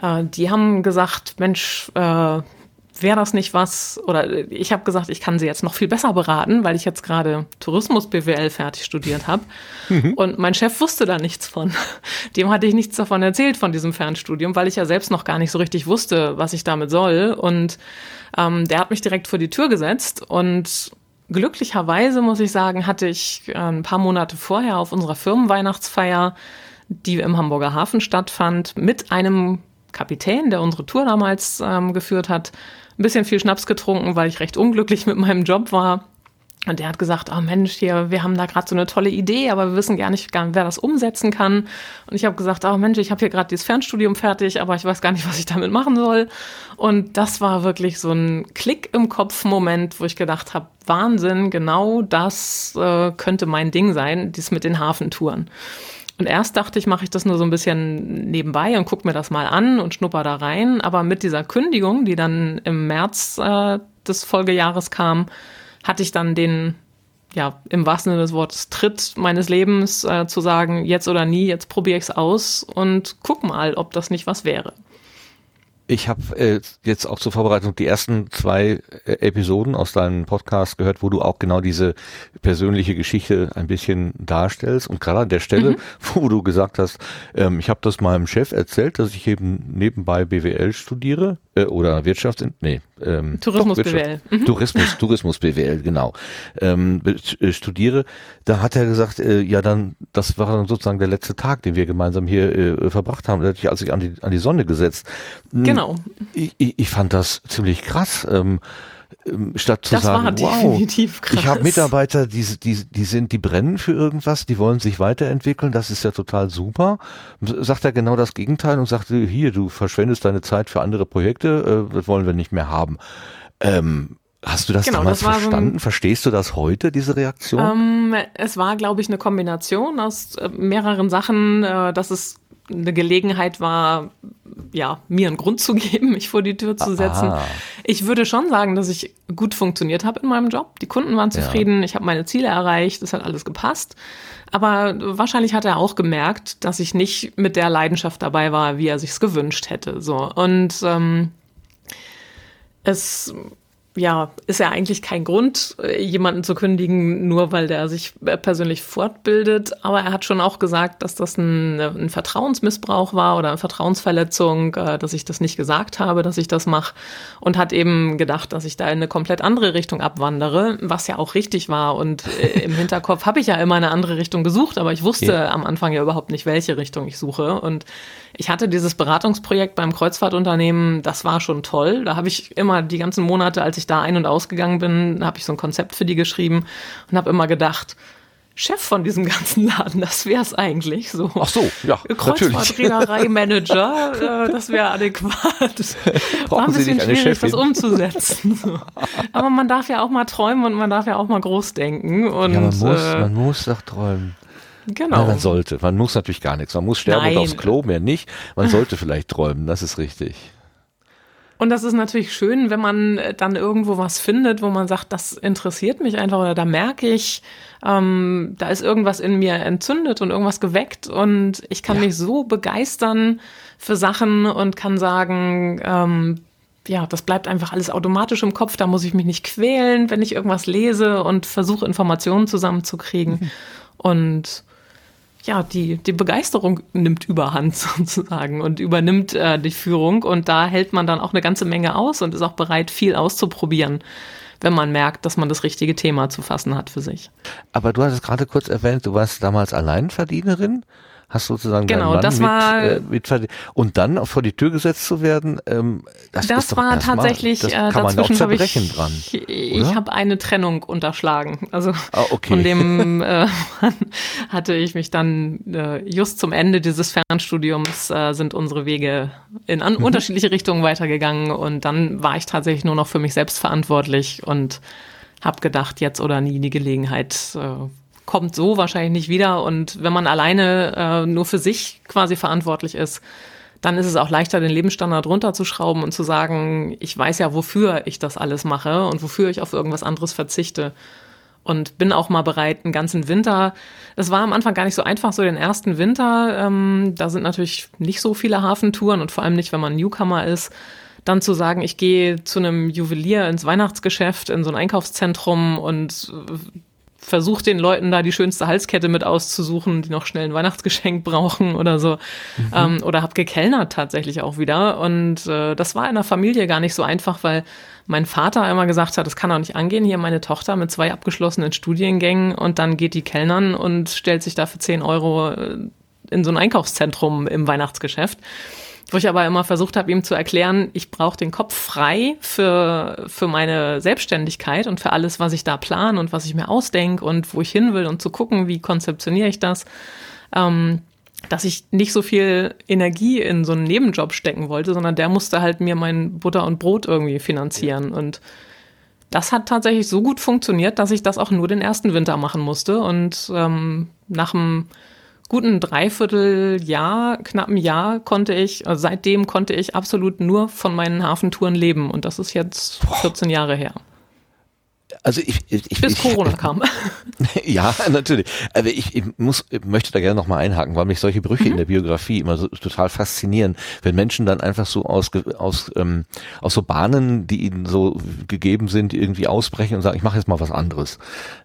äh, die haben gesagt, Mensch, äh, wäre das nicht was? Oder ich habe gesagt, ich kann sie jetzt noch viel besser beraten, weil ich jetzt gerade Tourismus BWL fertig studiert habe. Mhm. Und mein Chef wusste da nichts von. [LAUGHS] Dem hatte ich nichts davon erzählt von diesem Fernstudium, weil ich ja selbst noch gar nicht so richtig wusste, was ich damit soll. Und ähm, der hat mich direkt vor die Tür gesetzt und glücklicherweise muss ich sagen, hatte ich äh, ein paar Monate vorher auf unserer Firmenweihnachtsfeier, die im Hamburger Hafen stattfand, mit einem Kapitän, der unsere Tour damals ähm, geführt hat, ein bisschen viel Schnaps getrunken, weil ich recht unglücklich [LAUGHS] mit meinem Job war. Und der hat gesagt, oh Mensch, hier, wir haben da gerade so eine tolle Idee, aber wir wissen gar nicht, wer das umsetzen kann. Und ich habe gesagt, oh Mensch, ich habe hier gerade dieses Fernstudium fertig, aber ich weiß gar nicht, was ich damit machen soll. Und das war wirklich so ein Klick im Kopf-Moment, wo ich gedacht habe, Wahnsinn, genau das äh, könnte mein Ding sein, dies mit den Hafentouren. Und erst dachte ich, mache ich das nur so ein bisschen nebenbei und gucke mir das mal an und schnupper da rein. Aber mit dieser Kündigung, die dann im März äh, des Folgejahres kam, hatte ich dann den, ja, im wahrsten Sinne des Wortes Tritt meines Lebens äh, zu sagen, jetzt oder nie, jetzt probiere ich es aus und guck mal, ob das nicht was wäre. Ich habe äh, jetzt auch zur Vorbereitung die ersten zwei äh, Episoden aus deinem Podcast gehört, wo du auch genau diese persönliche Geschichte ein bisschen darstellst. Und gerade an der Stelle, mhm. [LAUGHS] wo du gesagt hast, ähm, ich habe das meinem Chef erzählt, dass ich eben nebenbei BWL studiere äh, oder Wirtschaft, nee, ähm, Tourismus doch, BWL. Mhm. Tourismus, [LAUGHS] Tourismus BWL, genau. Ähm, äh, studiere, da hat er gesagt, äh, ja dann, das war dann sozusagen der letzte Tag, den wir gemeinsam hier äh, verbracht haben. Da hatte ich also an die, an die Sonne gesetzt. Hm, genau. Ich, ich, ich fand das ziemlich krass. Ähm, ähm statt zu das sagen, wow, ich habe Mitarbeiter, die, die, die sind, die brennen für irgendwas, die wollen sich weiterentwickeln, das ist ja total super. Sagt er genau das Gegenteil und sagt, hier, du verschwendest deine Zeit für andere Projekte, äh, das wollen wir nicht mehr haben. Ähm, Hast du das genau, damals das verstanden? So ein, Verstehst du das heute, diese Reaktion? Ähm, es war, glaube ich, eine Kombination aus äh, mehreren Sachen, äh, dass es eine Gelegenheit war, ja, mir einen Grund zu geben, [LAUGHS] mich vor die Tür zu setzen. Aha. Ich würde schon sagen, dass ich gut funktioniert habe in meinem Job. Die Kunden waren zufrieden, ja. ich habe meine Ziele erreicht, das hat alles gepasst. Aber wahrscheinlich hat er auch gemerkt, dass ich nicht mit der Leidenschaft dabei war, wie er sich's gewünscht hätte. So und ähm, es ja, ist ja eigentlich kein Grund, äh, jemanden zu kündigen, nur weil der sich äh, persönlich fortbildet. Aber er hat schon auch gesagt, dass das ein, ein Vertrauensmissbrauch war oder eine Vertrauensverletzung, äh, dass ich das nicht gesagt habe, dass ich das mache. Und hat eben gedacht, dass ich da in eine komplett andere Richtung abwandere, was ja auch richtig war. Und im [LAUGHS] Hinterkopf habe ich ja immer eine andere Richtung gesucht, aber ich wusste ja. am Anfang ja überhaupt nicht, welche Richtung ich suche. Und ich hatte dieses Beratungsprojekt beim Kreuzfahrtunternehmen, das war schon toll. Da habe ich immer die ganzen Monate, als ich da ein- und ausgegangen bin, habe ich so ein Konzept für die geschrieben und habe immer gedacht, Chef von diesem [LAUGHS] ganzen Laden, das wäre es eigentlich so. Ach so, ja, Kreuzfahrtreederei-Manager, [LAUGHS] äh, das wäre adäquat. War ein bisschen schwierig, das umzusetzen. So. Aber man darf ja auch mal träumen und man darf ja auch mal groß denken. Und, ja, man muss, äh, man muss doch träumen. Genau. Ja, man sollte. Man muss natürlich gar nichts. Man muss sterben Nein. und aufs Klo, mehr nicht. Man sollte vielleicht träumen, das ist richtig. Und das ist natürlich schön, wenn man äh, dann irgendwo was findet, wo man sagt, das interessiert mich einfach oder da merke ich, ähm, da ist irgendwas in mir entzündet und irgendwas geweckt und ich kann ja. mich so begeistern für Sachen und kann sagen, ähm, ja, das bleibt einfach alles automatisch im Kopf, da muss ich mich nicht quälen, wenn ich irgendwas lese und versuche Informationen zusammenzukriegen. Mhm. Und ja, die, die Begeisterung nimmt überhand [LAUGHS] sozusagen und übernimmt äh, die Führung und da hält man dann auch eine ganze Menge aus und ist auch bereit, viel auszuprobieren wenn man merkt, dass man das richtige Thema zu fassen hat für sich. Aber du hast es gerade kurz erwähnt, du warst damals Alleinverdienerin hast sozusagen genau, das mit, war äh, mit, und dann auch vor die Tür gesetzt zu werden, ähm, das, das ist doch war tatsächlich mal, das äh, kann man auch zerbrechen ich, dran. Ich habe eine Trennung unterschlagen. Also ah, okay. von dem äh, hatte ich mich dann äh, just zum Ende dieses Fernstudiums äh, sind unsere Wege in an, mhm. unterschiedliche Richtungen weitergegangen und dann war ich tatsächlich nur noch für mich selbst verantwortlich und habe gedacht, jetzt oder nie die Gelegenheit äh, kommt so wahrscheinlich nicht wieder. Und wenn man alleine äh, nur für sich quasi verantwortlich ist, dann ist es auch leichter, den Lebensstandard runterzuschrauben und zu sagen, ich weiß ja, wofür ich das alles mache und wofür ich auf irgendwas anderes verzichte. Und bin auch mal bereit, einen ganzen Winter. Das war am Anfang gar nicht so einfach, so den ersten Winter. Ähm, da sind natürlich nicht so viele Hafentouren und vor allem nicht, wenn man Newcomer ist. Dann zu sagen, ich gehe zu einem Juwelier ins Weihnachtsgeschäft, in so ein Einkaufszentrum und versucht den Leuten da die schönste Halskette mit auszusuchen, die noch schnell ein Weihnachtsgeschenk [LAUGHS] brauchen oder so. Mhm. Ähm, oder hab gekellnert tatsächlich auch wieder. Und äh, das war in der Familie gar nicht so einfach, weil mein Vater einmal gesagt hat, das kann doch nicht angehen, hier meine Tochter mit zwei abgeschlossenen Studiengängen und dann geht die Kellnern und stellt sich da für 10 Euro äh, in so ein Einkaufszentrum im Weihnachtsgeschäft wo ich aber immer versucht habe, ihm zu erklären, ich brauche den Kopf frei für, für meine Selbstständigkeit und für alles, was ich da plane und was ich mir ausdenke und wo ich hin will und zu gucken, wie konzeptioniere ich das. Ähm, dass ich nicht so viel Energie in so einen Nebenjob stecken wollte, sondern der musste halt mir mein Butter und Brot irgendwie finanzieren. Und das hat tatsächlich so gut funktioniert, dass ich das auch nur den ersten Winter machen musste. Und ähm, nach dem guten Dreivierteljahr, knappen Jahr konnte ich, also seitdem konnte ich absolut nur von meinen Hafentouren leben und das ist jetzt 14 Jahre her. Also ich, ich, ich bis Corona ich, [LAUGHS] kam. [LAUGHS] ja, natürlich. Aber ich, ich muss, ich möchte da gerne nochmal einhaken, weil mich solche Brüche mhm. in der Biografie immer so total faszinieren, wenn Menschen dann einfach so aus aus ähm, aus so Bahnen, die ihnen so gegeben sind, irgendwie ausbrechen und sagen, ich mache jetzt mal was anderes.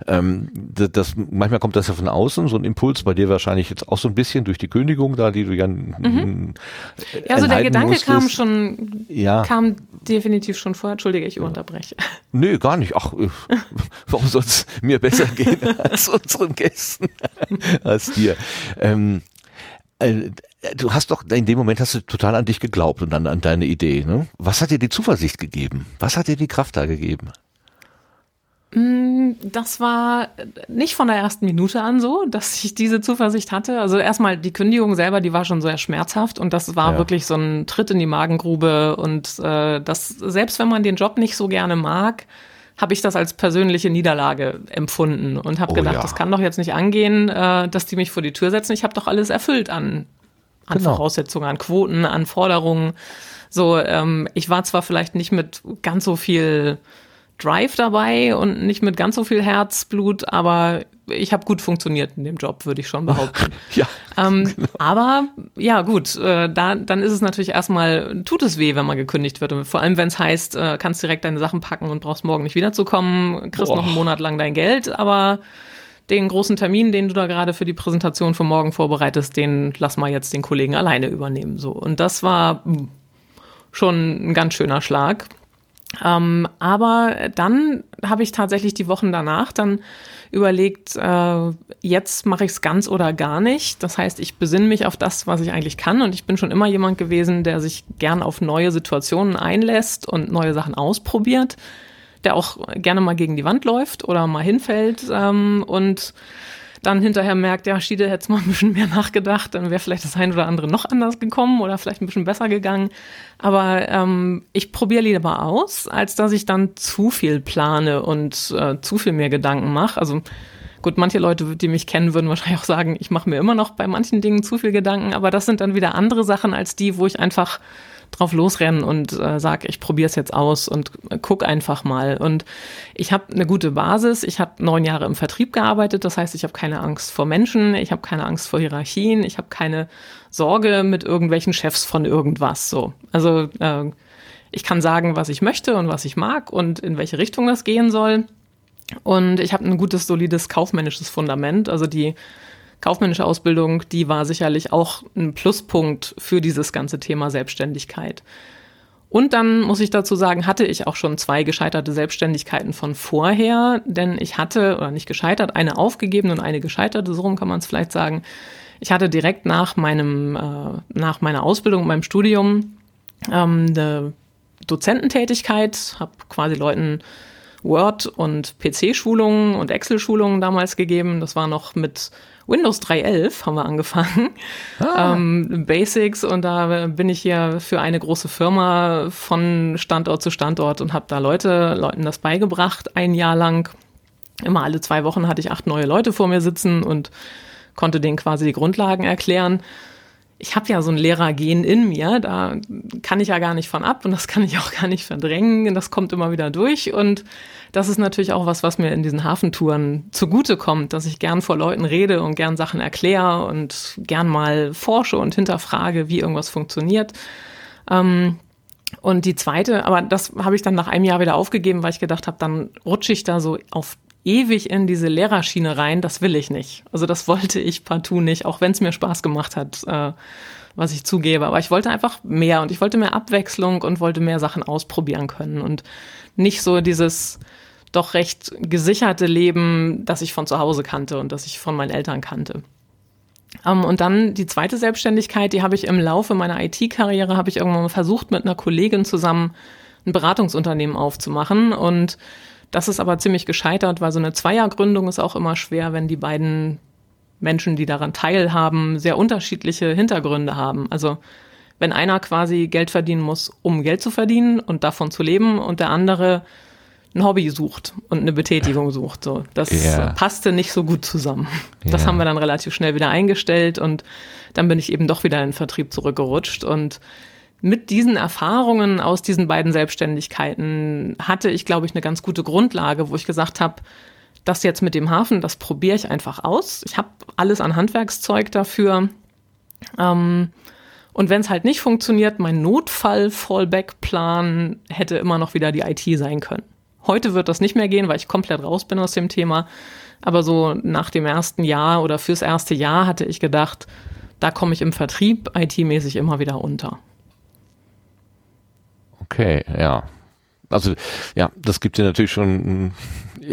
Ähm, das, das manchmal kommt das ja von außen, so ein Impuls bei dir wahrscheinlich jetzt auch so ein bisschen durch die Kündigung da, die du ja. Mhm. Ja, also der Gedanke musstest. kam schon, ja. kam definitiv schon vorher. Entschuldige, ich unterbreche. Nö, gar nicht. Ach, [LAUGHS] warum soll es mir besser gehen [LAUGHS] als unseren Gästen, [LAUGHS] als dir? Ähm, äh, du hast doch, in dem Moment hast du total an dich geglaubt und an, an deine Idee. Ne? Was hat dir die Zuversicht gegeben? Was hat dir die Kraft da gegeben? Mm, das war nicht von der ersten Minute an so, dass ich diese Zuversicht hatte. Also erstmal die Kündigung selber, die war schon sehr schmerzhaft und das war ja. wirklich so ein Tritt in die Magengrube und äh, das selbst wenn man den Job nicht so gerne mag, habe ich das als persönliche Niederlage empfunden und habe oh, gedacht, ja. das kann doch jetzt nicht angehen, äh, dass die mich vor die Tür setzen. Ich habe doch alles erfüllt an, an genau. Voraussetzungen, an Quoten, an Forderungen. So, ähm, ich war zwar vielleicht nicht mit ganz so viel Drive dabei und nicht mit ganz so viel Herzblut, aber ich habe gut funktioniert in dem Job, würde ich schon behaupten. [LAUGHS] ja. Ähm, genau. Aber ja, gut, äh, da, dann ist es natürlich erstmal, tut es weh, wenn man gekündigt wird. Und vor allem, wenn es heißt, äh, kannst direkt deine Sachen packen und brauchst morgen nicht wiederzukommen, kriegst Boah. noch einen Monat lang dein Geld, aber den großen Termin, den du da gerade für die Präsentation für morgen vorbereitest, den lass mal jetzt den Kollegen alleine übernehmen. So. Und das war hm, schon ein ganz schöner Schlag. Ähm, aber dann habe ich tatsächlich die Wochen danach dann überlegt, äh, jetzt mache ich es ganz oder gar nicht. Das heißt, ich besinne mich auf das, was ich eigentlich kann. Und ich bin schon immer jemand gewesen, der sich gern auf neue Situationen einlässt und neue Sachen ausprobiert, der auch gerne mal gegen die Wand läuft oder mal hinfällt ähm, und dann hinterher merkt, ja, Schiede hätte mal ein bisschen mehr nachgedacht, dann wäre vielleicht das ein oder andere noch anders gekommen oder vielleicht ein bisschen besser gegangen. Aber ähm, ich probiere lieber aus, als dass ich dann zu viel plane und äh, zu viel mehr Gedanken mache. Also gut, manche Leute, die mich kennen, würden wahrscheinlich auch sagen, ich mache mir immer noch bei manchen Dingen zu viel Gedanken, aber das sind dann wieder andere Sachen als die, wo ich einfach drauf losrennen und äh, sag, ich probiere es jetzt aus und äh, guck einfach mal. Und ich habe eine gute Basis. Ich habe neun Jahre im Vertrieb gearbeitet. Das heißt, ich habe keine Angst vor Menschen, ich habe keine Angst vor Hierarchien, ich habe keine Sorge mit irgendwelchen Chefs von irgendwas. So, also äh, ich kann sagen, was ich möchte und was ich mag und in welche Richtung das gehen soll. Und ich habe ein gutes, solides kaufmännisches Fundament. Also die kaufmännische Ausbildung, die war sicherlich auch ein Pluspunkt für dieses ganze Thema Selbstständigkeit. Und dann muss ich dazu sagen, hatte ich auch schon zwei gescheiterte Selbstständigkeiten von vorher, denn ich hatte, oder nicht gescheitert, eine aufgegeben und eine gescheiterte, so rum kann man es vielleicht sagen. Ich hatte direkt nach meinem, äh, nach meiner Ausbildung, meinem Studium, ähm, eine Dozententätigkeit, habe quasi Leuten Word- und PC-Schulungen und Excel-Schulungen damals gegeben. Das war noch mit Windows 3.11 haben wir angefangen. Ah. Ähm, Basics und da bin ich hier für eine große Firma von Standort zu Standort und habe da Leute, Leuten das beigebracht, ein Jahr lang. Immer alle zwei Wochen hatte ich acht neue Leute vor mir sitzen und konnte denen quasi die Grundlagen erklären ich habe ja so ein Lehrergen in mir, da kann ich ja gar nicht von ab und das kann ich auch gar nicht verdrängen. Das kommt immer wieder durch und das ist natürlich auch was, was mir in diesen Hafentouren zugute kommt, dass ich gern vor Leuten rede und gern Sachen erkläre und gern mal forsche und hinterfrage, wie irgendwas funktioniert. Ähm, und die zweite, aber das habe ich dann nach einem Jahr wieder aufgegeben, weil ich gedacht habe, dann rutsche ich da so auf ewig in diese Lehrerschiene rein, das will ich nicht. Also das wollte ich partout nicht, auch wenn es mir Spaß gemacht hat, äh, was ich zugebe. Aber ich wollte einfach mehr und ich wollte mehr Abwechslung und wollte mehr Sachen ausprobieren können und nicht so dieses doch recht gesicherte Leben, das ich von zu Hause kannte und das ich von meinen Eltern kannte. Um, ähm, und dann die zweite Selbstständigkeit, die habe ich im Laufe meiner IT-Karriere, habe ich irgendwann mal versucht, mit einer Kollegin zusammen ein Beratungsunternehmen aufzumachen und das ist aber ziemlich gescheitert, weil so eine Zweiergründung ist auch immer schwer, wenn die beiden Menschen, die daran teilhaben, sehr unterschiedliche Hintergründe haben. Also wenn einer quasi Geld verdienen muss, um Geld zu verdienen und davon zu leben und der andere ein Hobby sucht und eine Betätigung sucht. So, das yeah. passte nicht so gut zusammen. Das yeah. haben wir dann relativ schnell wieder eingestellt und dann bin ich eben doch wieder in den Vertrieb zurückgerutscht und mit diesen Erfahrungen aus diesen beiden Selbstständigkeiten hatte ich, glaube ich, eine ganz gute Grundlage, wo ich gesagt habe, das jetzt mit dem Hafen, das probiere ich einfach aus. Ich habe alles an Handwerkszeug dafür. Ähm, und wenn es halt nicht funktioniert, mein Notfall-Fallback-Plan hätte immer noch wieder die IT sein können. Heute wird das nicht mehr gehen, weil ich komplett raus bin aus dem Thema. Aber so nach dem ersten Jahr oder fürs erste Jahr hatte ich gedacht, da komme ich im Vertrieb IT-mäßig immer wieder unter. Okay, ja. Also ja, das gibt ja natürlich schon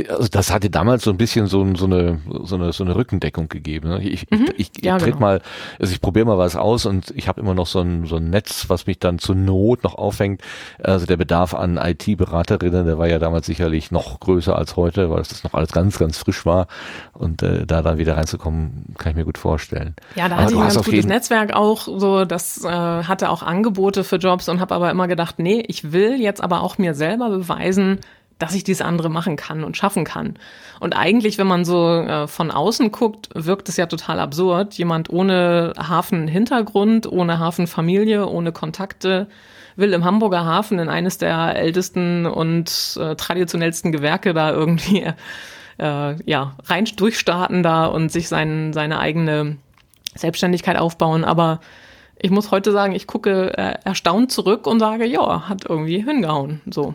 also das hatte damals so ein bisschen so, so, eine, so, eine, so eine Rückendeckung gegeben. Ne? Ich, mhm. ich, ich, ja, tritt genau. mal, also ich probiere mal was aus und ich habe immer noch so ein, so ein Netz, was mich dann zur Not noch aufhängt. Also der Bedarf an IT-Beraterinnen, der war ja damals sicherlich noch größer als heute, weil das noch alles ganz, ganz frisch war. Und äh, da dann wieder reinzukommen, kann ich mir gut vorstellen. Ja, da aber hatte ich ein ganz gutes Netzwerk auch, so das äh, hatte auch Angebote für Jobs und habe aber immer gedacht, nee, ich will jetzt aber auch mir selber beweisen, dass ich dieses andere machen kann und schaffen kann. Und eigentlich, wenn man so äh, von außen guckt, wirkt es ja total absurd. Jemand ohne Hafenhintergrund, ohne Hafenfamilie, ohne Kontakte will im Hamburger Hafen in eines der ältesten und äh, traditionellsten Gewerke da irgendwie äh, ja rein durchstarten da und sich sein, seine eigene Selbstständigkeit aufbauen. Aber ich muss heute sagen, ich gucke äh, erstaunt zurück und sage, ja, hat irgendwie hingehauen. So.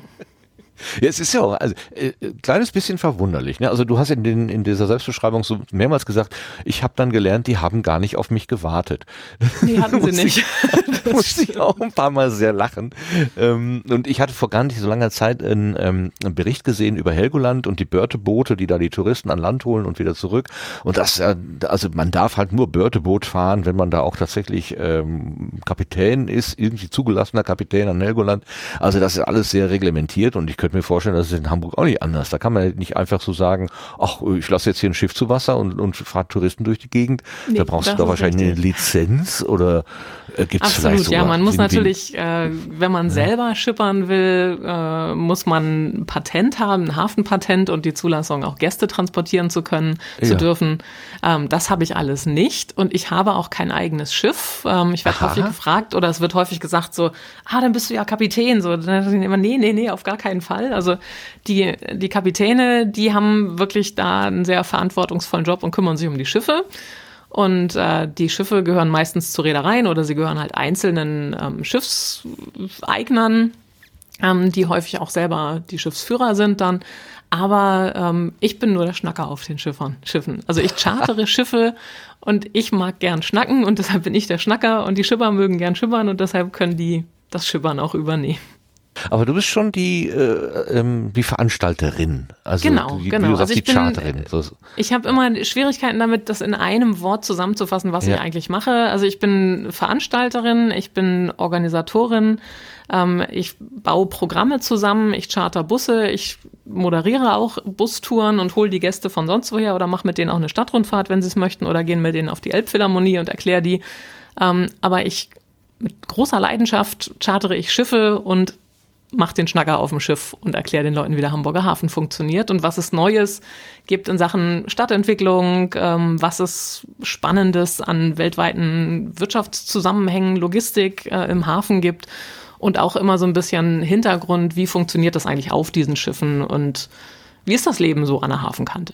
Ja, es ist ja auch also, äh, kleines bisschen verwunderlich. Ne? Also du hast in, den, in dieser Selbstbeschreibung so mehrmals gesagt, ich habe dann gelernt, die haben gar nicht auf mich gewartet. Nee, hatten [LAUGHS] sie nicht. [LAUGHS] da musste ich auch ein paar Mal sehr lachen. Ähm, und ich hatte vor gar nicht so langer Zeit einen, ähm, einen Bericht gesehen über Helgoland und die Börteboote, die da die Touristen an Land holen und wieder zurück. Und das, äh, also man darf halt nur Börteboot fahren, wenn man da auch tatsächlich ähm, Kapitän ist, irgendwie zugelassener Kapitän an Helgoland. Also das ist alles sehr reglementiert und ich könnte könnte mir vorstellen, das ist in Hamburg auch nicht anders. Da kann man nicht einfach so sagen, ach, ich lasse jetzt hier ein Schiff zu Wasser und, und fahre Touristen durch die Gegend. Nee, da brauchst du doch wahrscheinlich richtig. eine Lizenz oder äh, gibt es vielleicht sogar ja, man muss natürlich, äh, wenn man ja. selber schippern will, äh, muss man ein Patent haben, ein Hafenpatent und die Zulassung, auch Gäste transportieren zu können, ja. zu dürfen. Ähm, das habe ich alles nicht und ich habe auch kein eigenes Schiff. Ähm, ich werde häufig gefragt oder es wird häufig gesagt so, ah, dann bist du ja Kapitän. So, dann immer, nee, nee, nee, auf gar keinen Fall. Fall. Also die, die Kapitäne, die haben wirklich da einen sehr verantwortungsvollen Job und kümmern sich um die Schiffe. Und äh, die Schiffe gehören meistens zu Reedereien oder sie gehören halt einzelnen ähm, Schiffseignern. ähm, die häufig auch selber die Schiffsführer sind dann. Aber ähm, ich bin nur der Schnacker auf den Schiffern, Schiffen. Also ich chartere [LAUGHS] Schiffe und ich mag gern schnacken und deshalb bin ich der Schnacker und die Schipper mögen gern schippern und deshalb können die das Schippern auch übernehmen. Aber du bist schon die, äh, ähm, die Veranstalterin. Also genau, die, genau. Sagst, also ich die Charterin. So. Ich habe immer Schwierigkeiten damit, das in einem Wort zusammenzufassen, was Ja. ich eigentlich mache. Also ich bin Veranstalterin, ich bin Organisatorin, ähm, ich baue Programme zusammen, ich charter Busse, ich moderiere auch Bustouren und hole die Gäste von sonst woher oder mache mit denen auch eine Stadtrundfahrt, wenn sie es möchten, oder gehen mit denen auf die Elbphilharmonie und erkläre die. Ähm, aber ich mit großer Leidenschaft chartere ich Schiffe und mache den Schnacker auf dem Schiff und erkläre den Leuten, wie der Hamburger Hafen funktioniert und was es Neues gibt in Sachen Stadtentwicklung, ähm, was es Spannendes an weltweiten Wirtschaftszusammenhängen, Logistik äh, im Hafen gibt und auch immer so ein bisschen Hintergrund, wie funktioniert das eigentlich auf diesen Schiffen und wie ist das Leben so an der Hafenkante.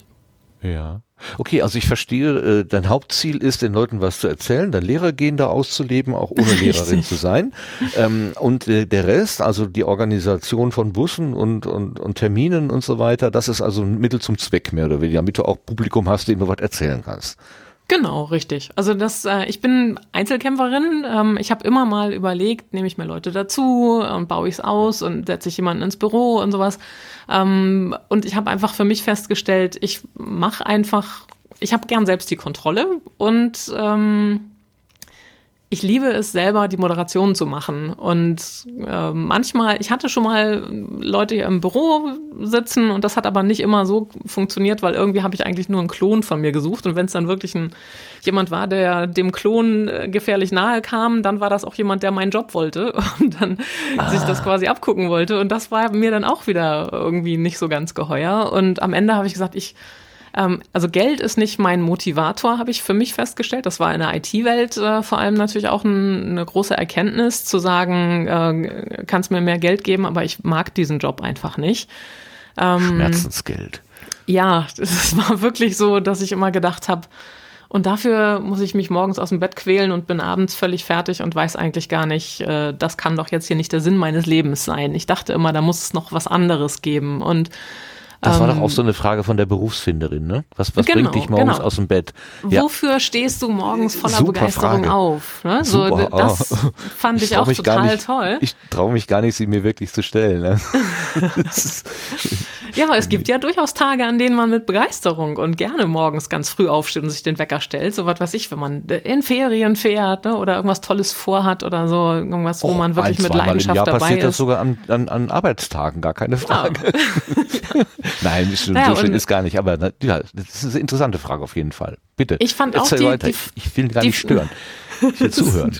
Ja. Okay, also ich verstehe, äh, dein Hauptziel ist, den Leuten was zu erzählen, dein Lehrergehen da auszuleben, auch ohne [LAUGHS] Lehrerin zu sein. Ähm, und äh, der Rest, also die Organisation von Bussen und, und, und Terminen und so weiter, das ist also ein Mittel zum Zweck mehr oder weniger, damit du auch Publikum hast, dem du was erzählen kannst. Genau, richtig. Also das, äh, ich bin Einzelkämpferin. Ähm, ich habe immer mal überlegt, nehme ich mir Leute dazu und baue ich es aus und setze ich jemanden ins Büro und sowas. Ähm, und ich habe einfach für mich festgestellt, ich mache einfach, ich habe gern selbst die Kontrolle und ähm, ich liebe es selber, die Moderation zu machen. Und äh, manchmal, ich hatte schon mal Leute hier im Büro sitzen und das hat aber nicht immer so funktioniert, weil irgendwie habe ich eigentlich nur einen Klon von mir gesucht. Und wenn es dann wirklich ein, jemand war, der dem Klon äh, gefährlich nahe kam, dann war das auch jemand, der meinen Job wollte [LAUGHS] und dann sich das quasi abgucken wollte. Und das war mir dann auch wieder irgendwie nicht so ganz geheuer. Und am Ende habe ich gesagt, ich ähm, also Geld ist nicht mein Motivator, habe ich für mich festgestellt. Das war in der IT-Welt äh, vor allem natürlich auch ein, eine große Erkenntnis, zu sagen, äh, kannst mir mehr Geld geben, aber ich mag diesen Job einfach nicht. Ähm, Schmerzensgeld. ja, [LAUGHS] es war wirklich so, dass ich immer gedacht habe, und dafür muss ich mich morgens aus dem Bett quälen und bin abends völlig fertig und weiß eigentlich gar nicht, äh, das kann doch jetzt hier nicht der Sinn meines Lebens sein. Ich dachte immer, da muss es noch was anderes geben. Und Das war ähm, doch auch so eine Frage von der Berufsfinderin, ne? Was, was Genau, bringt dich morgens genau. aus dem Bett? Ja. Wofür stehst du morgens voller Super Begeisterung Frage. auf? Ne? So, Super, das [LAUGHS] oh. fand ich, trau auch total nicht, toll. Ich traue mich gar nicht, sie mir wirklich zu stellen. Ne? [LAUGHS] Ist- Ja, es gibt ja durchaus Tage, an denen man mit Begeisterung und gerne morgens ganz früh aufsteht und sich den Wecker stellt. So was weiß ich, wenn man in Ferien fährt ne? oder irgendwas Tolles vorhat oder so, irgendwas, wo Oh, man wirklich mit Leidenschaft dabei passiert das ist. sogar an, an, an Arbeitstagen, gar keine Frage. [LAUGHS] Nein, ist, Naja, so schlimm ist gar nicht, aber ja, das ist eine interessante Frage auf jeden Fall. Bitte. Ich fand auch die- weiter. die- ich, ich will gar die- nicht stören. Ich will [LAUGHS] zuhören.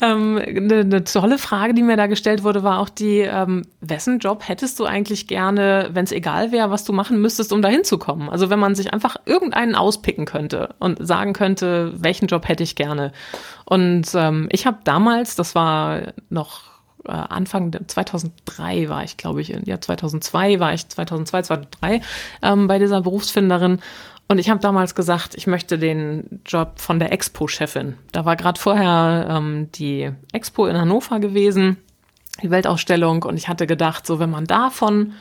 Ähm, eine, eine tolle Frage, die mir da gestellt wurde, war auch die, ähm, wessen Job hättest du eigentlich gerne, wenn es egal wäre, was du machen müsstest, um da hinzukommen? Also wenn man sich einfach irgendeinen auspicken könnte und sagen könnte, welchen Job hätte ich gerne. Und ähm, ich habe damals, das war noch äh, Anfang der- 2003 war ich, glaube ich, in- ja 2002 war ich, 2002, 2003 ähm, bei dieser Berufsfinderin und ich habe damals gesagt, ich möchte den Job von der Expo-Chefin. Da war gerade vorher ähm, die Expo in Hannover gewesen, die Weltausstellung, und ich hatte gedacht, so wenn man davon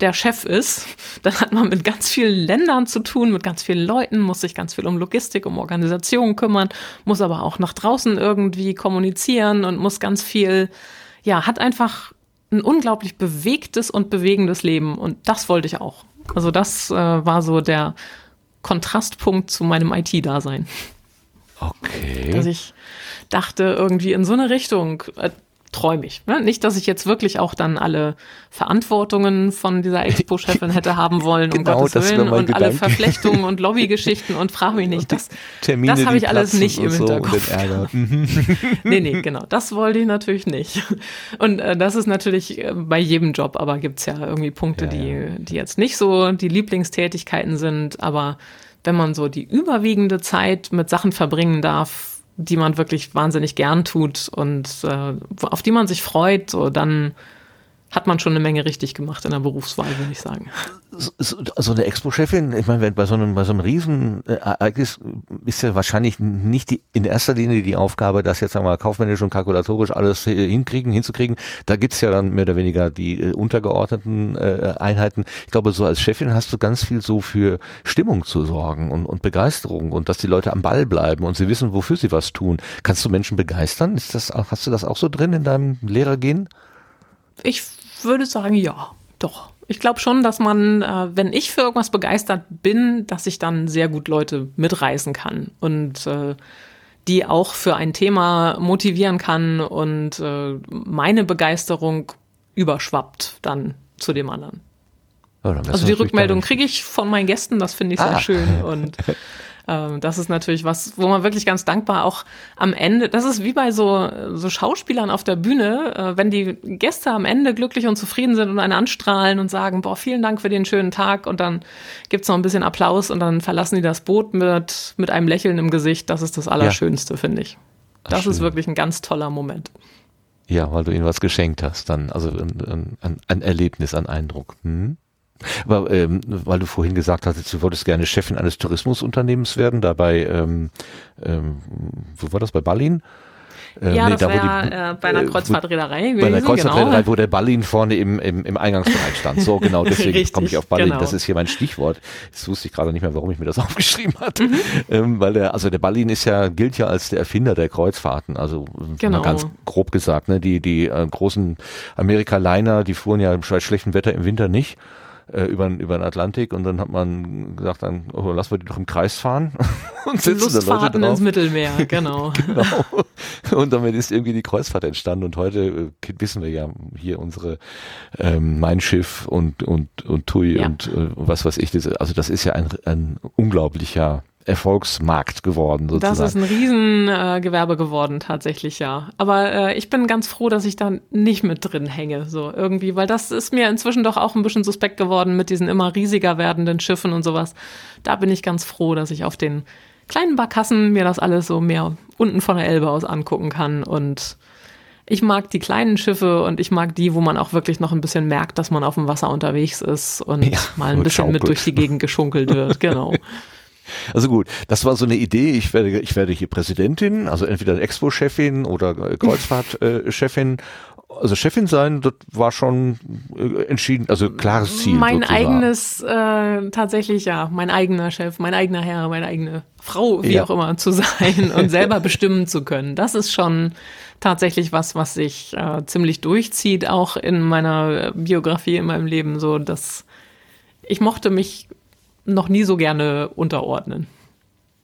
der Chef ist, [LAUGHS] dann hat man mit ganz vielen Ländern zu tun, mit ganz vielen Leuten, muss sich ganz viel um Logistik, um Organisation kümmern, muss aber auch nach draußen irgendwie kommunizieren und muss ganz viel, ja, hat einfach ein unglaublich bewegtes und bewegendes Leben und das wollte ich auch. Also das äh, war so der Kontrastpunkt zu meinem IT-Dasein. Okay. Dass ich dachte, irgendwie in so eine Richtung äh, träume ich. Ne? Nicht, dass ich jetzt wirklich auch dann alle Verantwortungen von dieser Expo-Chefin [LAUGHS] hätte haben wollen, um Genau, Gottes das wär Willen, und alle Gedanke. Verflechtungen und [LAUGHS] Lobbygeschichten und frag mich nicht. Das, Termine, das habe die ich alles nicht im so Hinterkopf. [LAUGHS] Mhm. nee, nee, genau. Das wollte ich natürlich nicht. Und äh, das ist natürlich äh, bei jedem Job, aber gibt's ja irgendwie Punkte, Ja, die, ja. die jetzt nicht so die Lieblingstätigkeiten sind. Aber wenn man so die überwiegende Zeit mit Sachen verbringen darf, die man wirklich wahnsinnig gern tut und äh, auf die man sich freut, so dann hat man schon eine Menge richtig gemacht in der Berufswahl, würde ich sagen. So, so eine Expo-Chefin, ich meine, bei so einem, bei so einem Riesenereignis ist ja wahrscheinlich nicht die, in erster Linie die Aufgabe, das jetzt einmal kaufmännisch und kalkulatorisch alles hinkriegen, hinzukriegen. Da gibt's ja dann mehr oder weniger die äh, untergeordneten äh, Einheiten. Ich glaube, so als Chefin hast du ganz viel so für Stimmung zu sorgen und, und Begeisterung und dass die Leute am Ball bleiben und sie wissen, wofür sie was tun. Kannst du Menschen begeistern? Ist das, hast du das auch so drin in deinem Lehrergehen? Ich würde sagen, ja, doch. Ich glaube schon, dass man, äh, wenn ich für irgendwas begeistert bin, dass ich dann sehr gut Leute mitreißen kann und äh, die auch für ein Thema motivieren kann und äh, meine Begeisterung überschwappt dann zu dem anderen. Oh, also die Rückmeldung kriege ich von meinen Gästen, das finde ich sehr ah. schön und [LAUGHS] Ähm, das ist natürlich was, wo man wirklich ganz dankbar auch am Ende, das ist wie bei so, so Schauspielern auf der Bühne, äh, wenn die Gäste am Ende glücklich und zufrieden sind und einen anstrahlen und sagen, boah, vielen Dank für den schönen Tag und dann gibt's noch ein bisschen Applaus und dann verlassen die das Boot mit, mit einem Lächeln im Gesicht. Das ist das Allerschönste, ja. finde ich. Das Ach, ist wirklich ein ganz toller Moment. Ja, weil du ihnen was geschenkt hast, dann, also ein, ein, ein Erlebnis, ein Eindruck. Hm? Aber ähm, weil du vorhin gesagt hast, du wolltest gerne Chefin eines Tourismusunternehmens werden, dabei, ähm, ähm, wo war das, bei Ballin? Äh, ja, nee, das da, war die, äh, bei einer äh, Kreuzfahrtreederei gewesen. Bei einer Kreuzfahrtreederei, genau. wo der Ballin vorne im, im, im Eingangsbereich stand. So, genau, [LAUGHS] deswegen komme ich auf Ballin. Genau. Das ist hier mein Stichwort. Jetzt wusste ich gerade nicht mehr, warum ich mir das [LAUGHS] aufgeschrieben hatte. Mhm. Ähm, weil der, also der Ballin ist ja, gilt ja als der Erfinder der Kreuzfahrten. Also genau. mal ganz grob gesagt, ne, die, die äh, großen Amerika-Liner, die fuhren ja bei schlechtem Wetter im Winter nicht äh, über, über den Atlantik und dann hat man gesagt, dann oh, lassen wir die doch im Kreis fahren [LAUGHS] und sitzen da Leute drauf. ins Mittelmeer, [LAUGHS] genau. genau. Und damit ist irgendwie die Kreuzfahrt entstanden und heute äh, wissen wir ja hier unsere ähm, Mein Schiff und und und Tui ja. und äh, was weiß ich. Das, also das ist ja ein, ein unglaublicher Erfolgsmarkt geworden. Sozusagen. Das ist ein Riesengewerbe äh, geworden, tatsächlich, ja. Aber äh, ich bin ganz froh, dass ich da nicht mit drin hänge, so irgendwie, weil das ist mir inzwischen doch auch ein bisschen suspekt geworden mit diesen immer riesiger werdenden Schiffen und sowas. Da bin ich ganz froh, dass ich auf den kleinen Barkassen mir das alles so mehr unten von der Elbe aus angucken kann und ich mag die kleinen Schiffe und ich mag die, wo man auch wirklich noch ein bisschen merkt, dass man auf dem Wasser unterwegs ist und ja, mal ein bisschen schaukelt. mit durch die Gegend geschunkelt wird, [LAUGHS] genau. Also gut, das war so eine Idee. Ich werde, ich werde hier Präsidentin, also entweder Expo-Chefin oder [LAUGHS] Kreuzfahrt-Chefin. Also Chefin sein, das war schon äh, entschieden, also klares Ziel. Mein sozusagen. eigenes, äh, tatsächlich ja, mein eigener Chef, mein eigener Herr, meine eigene Frau, wie ja. auch immer, zu sein und [LAUGHS] selber bestimmen zu können. Das ist schon tatsächlich was, was sich äh, ziemlich durchzieht, auch in meiner Biografie, in meinem Leben, so dass ich mochte mich noch nie so gerne unterordnen.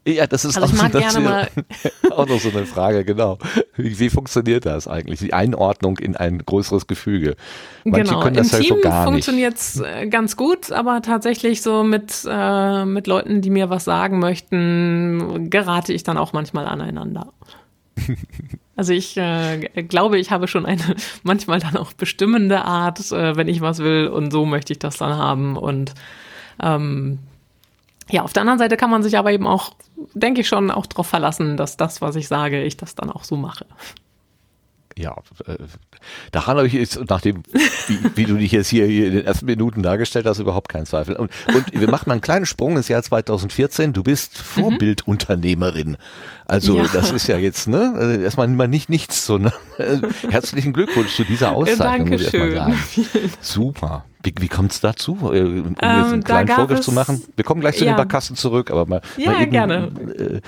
Ja, das ist also auch, so, mal [LAUGHS] auch noch so eine Frage, genau. Wie, wie, funktioniert das eigentlich? Die Einordnung in ein größeres Gefüge. Manche genau. können das Im halt Team so gar funktioniert es äh, ganz gut, aber tatsächlich so mit, äh, mit Leuten, die mir was sagen möchten, gerate ich dann auch manchmal aneinander. [LAUGHS] Also ich äh, glaube, ich habe schon eine manchmal dann auch bestimmende Art, äh, wenn ich was will und so möchte ich das dann haben und ähm, ja, auf der anderen Seite kann man sich aber eben auch, denke ich schon, auch darauf verlassen, dass das, was ich sage, ich das dann auch so mache. Ja, äh, daran habe ich jetzt, nachdem, wie, wie, du dich jetzt hier, in den ersten Minuten dargestellt hast, überhaupt keinen Zweifel. Und, und wir machen mal einen kleinen Sprung ins Jahr 2014. Du bist. Vorbildunternehmerin. Also ja. das ist ja jetzt, ne, also erstmal mal nicht nichts, sondern äh, herzlichen Glückwunsch zu dieser Auszeichnung. Dankeschön. Super. Wie, wie kommt es dazu, äh, um ähm, jetzt einen kleinen Vorgriff zu machen? Wir kommen gleich zu ja. den Barkassen zurück, aber mal, ja, mal eben, gerne. Äh,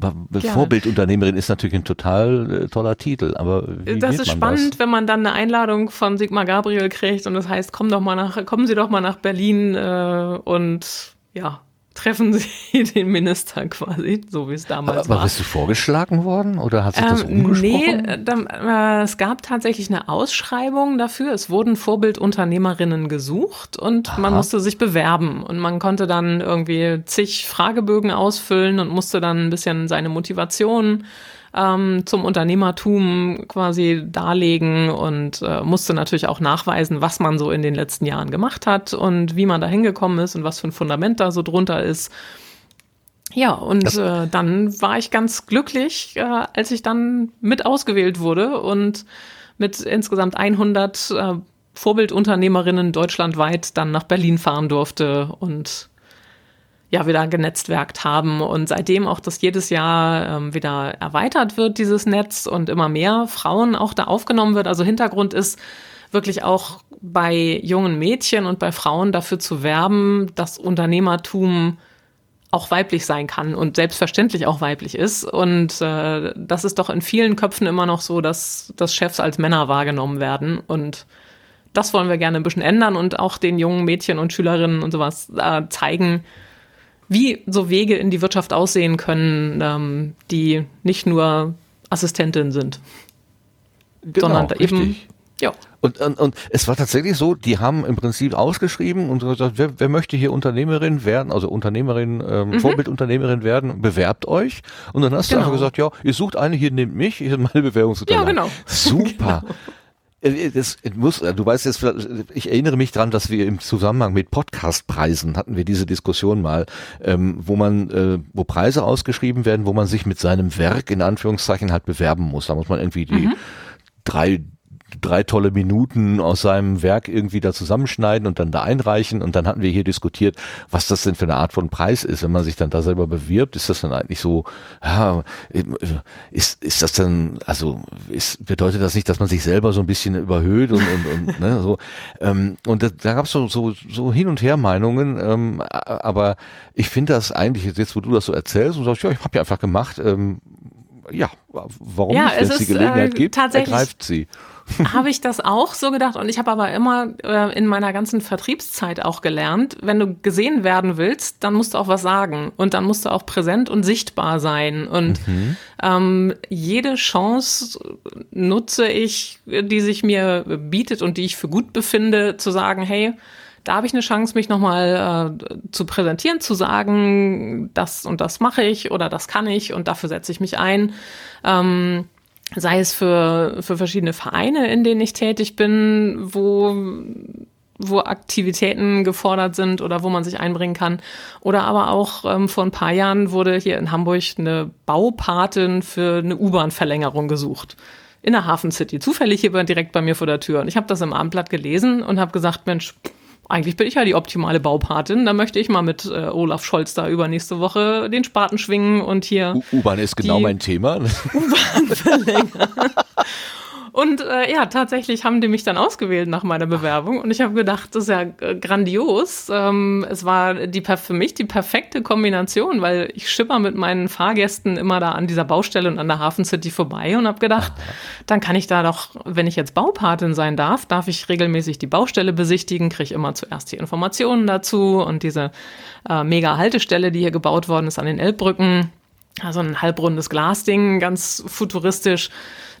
Vorbildunternehmerin ist natürlich ein total äh, toller Titel, aber wie das ist spannend, das? wenn man dann eine Einladung von Sigmar Gabriel kriegt und das heißt, komm doch mal nach, kommen Sie doch mal nach Berlin äh, und ja, treffen Sie [LAUGHS] den Minister quasi, so wie es damals aber, war. Aber bist du vorgeschlagen worden oder hat sich das ähm, umgesprochen? Nee, da, äh, es gab tatsächlich eine Ausschreibung dafür. Es wurden Vorbildunternehmerinnen gesucht und Aha. man musste sich bewerben und man konnte dann irgendwie zig Fragebögen ausfüllen und musste dann ein bisschen seine Motivation ähm, zum Unternehmertum quasi darlegen und äh, musste natürlich auch nachweisen, was man so in den letzten Jahren gemacht hat und wie man da hingekommen ist und was für ein Fundament da so drunter ist. Ja, und äh, dann war ich ganz glücklich, äh, als ich dann mit ausgewählt wurde und mit insgesamt 100 äh, Vorbildunternehmerinnen deutschlandweit dann nach Berlin fahren durfte und ja wieder genetzwerkt haben und seitdem auch das jedes Jahr ähm, wieder erweitert wird, dieses Netz und immer mehr Frauen auch da aufgenommen wird. Also Hintergrund ist wirklich auch bei jungen Mädchen und bei Frauen dafür zu werben, dass Unternehmertum auch weiblich sein kann und selbstverständlich auch weiblich ist. Und äh, das ist doch in vielen Köpfen immer noch so, dass, dass Chefs als Männer wahrgenommen werden. Und das wollen wir gerne ein bisschen ändern und auch den jungen Mädchen und Schülerinnen und sowas äh, zeigen, wie so Wege in die Wirtschaft aussehen können, ähm, die nicht nur Assistentin sind, Genau, sondern da eben richtig. ja. Und, und, und es war tatsächlich so, die haben im Prinzip ausgeschrieben und gesagt, wer, wer möchte hier Unternehmerin werden, also Unternehmerin, ähm, Vorbildunternehmerin werden, bewerbt euch. Und dann hast Genau. du einfach gesagt, ja, ihr sucht eine, hier nehmt mich, hier sind meine Bewerbungsunterlagen. Ja, genau. Super. Äh, [LAUGHS] Das muss, äh, du weißt jetzt, ich erinnere mich dran, dass wir im Zusammenhang mit Podcastpreisen hatten wir diese Diskussion mal, ähm, wo man, äh, wo Preise ausgeschrieben werden, wo man sich mit seinem Werk in Anführungszeichen halt bewerben muss. Da muss man irgendwie die drei drei tolle Minuten aus seinem Werk irgendwie da zusammenschneiden und dann da einreichen. Und dann hatten wir hier diskutiert, was das denn für eine Art von Preis ist, wenn man sich dann da selber bewirbt, ist das dann eigentlich so, ja, ist, ist das dann, also ist, bedeutet das nicht, dass man sich selber so ein bisschen überhöht und, und, und ne, so, ähm, und da, da gab es so, so, so hin und her Meinungen, ähm, aber ich finde das eigentlich, jetzt wo du das so erzählst und sagst, ja, ich habe ja einfach gemacht, ähm, ja, warum Ja, nicht, wenn es die Gelegenheit äh, gibt, ergreift sie. [LAUGHS] habe ich das auch so gedacht? Und ich habe aber immer äh, in meiner ganzen Vertriebszeit auch gelernt, wenn du gesehen werden willst, dann musst du auch was sagen. Und dann musst du auch präsent und sichtbar sein. Und ähm, jede Chance nutze ich, die sich mir bietet und die ich für gut befinde, zu sagen, hey, da habe ich eine Chance, mich nochmal äh, zu präsentieren, zu sagen, das und das mache ich oder das kann ich und dafür setze ich mich ein. Ähm, sei es für, für verschiedene Vereine, in denen ich tätig bin, wo, wo Aktivitäten gefordert sind oder wo man sich einbringen kann. Oder aber auch ähm, vor ein paar Jahren wurde hier in Hamburg eine Baupatin für eine U-Bahn-Verlängerung gesucht. In der Hafen City. Zufällig hier direkt bei mir vor der Tür. Und ich habe das im Abendblatt gelesen und habe gesagt, Mensch, eigentlich bin ich ja die optimale Baupatin. Da möchte ich mal mit äh, Olaf Scholz da übernächste Woche den Spaten schwingen und hier U-Bahn ist genau mein Thema. [LAUGHS] Und äh, ja, tatsächlich haben die mich dann ausgewählt nach meiner Bewerbung. Und ich habe gedacht, das ist ja äh, grandios. Ähm, es war die, für mich die perfekte Kombination, weil ich schipper mit meinen Fahrgästen immer da an dieser Baustelle und an der Hafen City vorbei und habe gedacht, dann kann ich da doch, wenn ich jetzt Baupatin sein darf, darf ich regelmäßig die Baustelle besichtigen, kriege immer zuerst die Informationen dazu und diese äh, mega Haltestelle, die hier gebaut worden ist an den Elbbrücken. Also ein halbrundes Glasding, ganz futuristisch.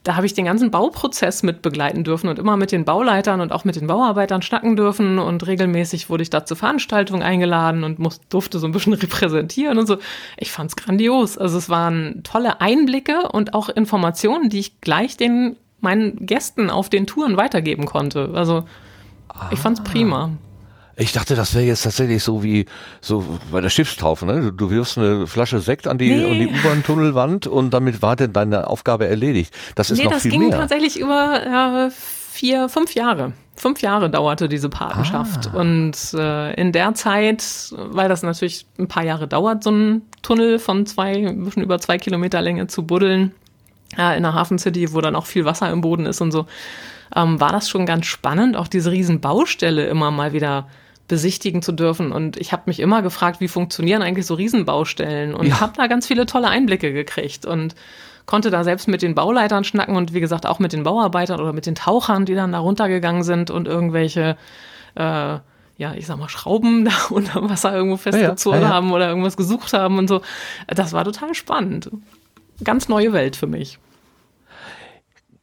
Da habe ich den ganzen Bauprozess mit begleiten dürfen und immer mit den Bauleitern und auch mit den Bauarbeitern schnacken dürfen. Und regelmäßig wurde ich da zur Veranstaltung eingeladen und muss, durfte so ein bisschen [LAUGHS] repräsentieren und so. Ich fand's grandios. Also es waren tolle Einblicke und auch Informationen, die ich gleich den meinen Gästen auf den Touren weitergeben konnte. Also ich fand's prima. Ich dachte, das wäre jetzt tatsächlich so wie so bei der Schiffstaufe. Ne? Du, wirfst eine Flasche Sekt an die, Nee. an die U-Bahn-Tunnelwand und damit war denn deine Aufgabe erledigt. Das ist nee, noch das viel ging mehr. tatsächlich über äh, vier, fünf Jahre. Fünf Jahre dauerte diese Patenschaft. Ah. Und äh, in der Zeit, weil das natürlich ein paar Jahre dauert, so ein Tunnel von zwei, ein bisschen über zwei Kilometer Länge zu buddeln, äh, in der Hafen City, wo dann auch viel Wasser im Boden ist und so, ähm, war das schon ganz spannend, auch diese riesen Baustelle immer mal wieder besichtigen zu dürfen. Und ich habe mich immer gefragt, wie funktionieren eigentlich so Riesenbaustellen und Ja. habe da ganz viele tolle Einblicke gekriegt und konnte da selbst mit den Bauleitern schnacken und wie gesagt auch mit den Bauarbeitern oder mit den Tauchern, die dann da runtergegangen sind und irgendwelche äh, ja, ich sag mal, Schrauben [LAUGHS] da unter Wasser irgendwo festgezogen ja, ja. haben oder irgendwas gesucht haben und so. Das war total spannend. Ganz neue Welt für mich.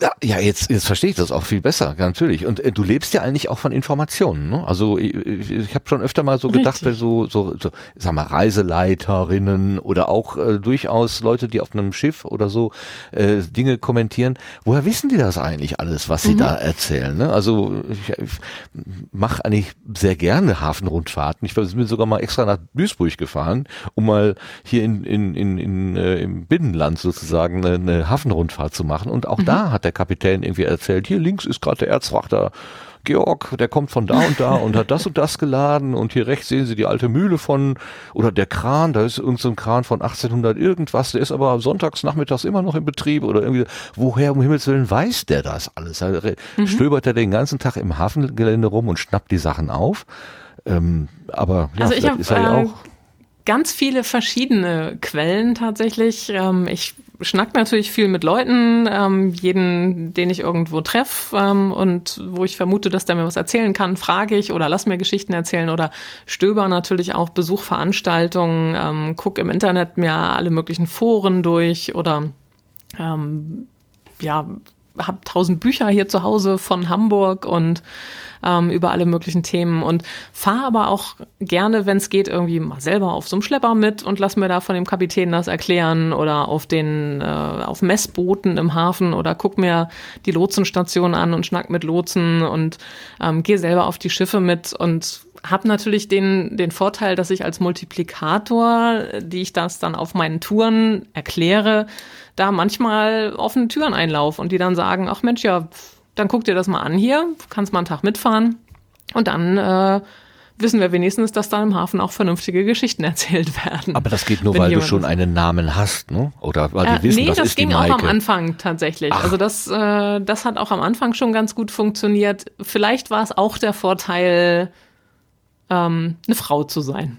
Ja, ja, jetzt, jetzt verstehe ich das auch viel besser, natürlich. Und äh, du lebst ja eigentlich auch von Informationen. Ne? Also ich, ich, ich habe schon öfter mal so gedacht, wenn so, so, so, sag mal, Reiseleiterinnen oder auch äh, durchaus Leute, die auf einem Schiff oder so äh, Dinge kommentieren, woher wissen die das eigentlich alles, was sie da erzählen? Ne? Also ich, ich mache eigentlich sehr gerne Hafenrundfahrten. Ich bin sogar mal extra nach Duisburg gefahren, um mal hier in, in, in, in äh, im Binnenland sozusagen eine, eine Hafenrundfahrt zu machen. Und auch da hat der Kapitän irgendwie erzählt, hier links ist gerade der Erzfrachter Georg, der kommt von da und da und hat das und das geladen und hier rechts sehen Sie die alte Mühle von, oder der Kran, da ist irgendein so Kran von 1800 irgendwas, der ist aber sonntags nachmittags immer noch in Betrieb oder irgendwie, woher um Himmels Willen weiß der das alles? Mhm. Stöbert er den ganzen Tag im Hafengelände rum und schnappt die Sachen auf? Ähm, aber ja, also ich hab, ist er ja äh, auch ganz viele verschiedene Quellen tatsächlich. Ähm, ich schnack natürlich viel mit Leuten, ähm, jeden, den ich irgendwo treffe ähm, und wo ich vermute, dass der mir was erzählen kann, frage ich oder lass mir Geschichten erzählen oder stöber natürlich auch Besuchveranstaltungen, ähm, guck im Internet mir alle möglichen Foren durch oder ähm, ja, habe tausend Bücher hier zu Hause von Hamburg und ähm, über alle möglichen Themen und fahre aber auch gerne, wenn es geht, irgendwie mal selber auf so einem Schlepper mit und lass mir da von dem Kapitän das erklären oder auf den äh, auf Messbooten im Hafen oder guck mir die Lotsenstation an und schnack mit Lotsen und ähm, gehe selber auf die Schiffe mit und habe natürlich den, den Vorteil, dass ich als Multiplikator, die ich das dann auf meinen Touren erkläre, da manchmal offene Türen einlaufe und die dann sagen, ach Mensch, ja, dann guck dir das mal an hier, kannst mal einen Tag mitfahren und dann äh, wissen wir wenigstens, dass da im Hafen auch vernünftige Geschichten [LAUGHS] erzählt werden. Aber das geht nur, weil du schon einen Namen hast, ne? Oder weil die äh, wissen, nee, das, das ist ging die auch am Anfang tatsächlich. Ach. Also das, äh, das hat auch am Anfang schon ganz gut funktioniert. Vielleicht war es auch der Vorteil, ähm, eine Frau zu sein.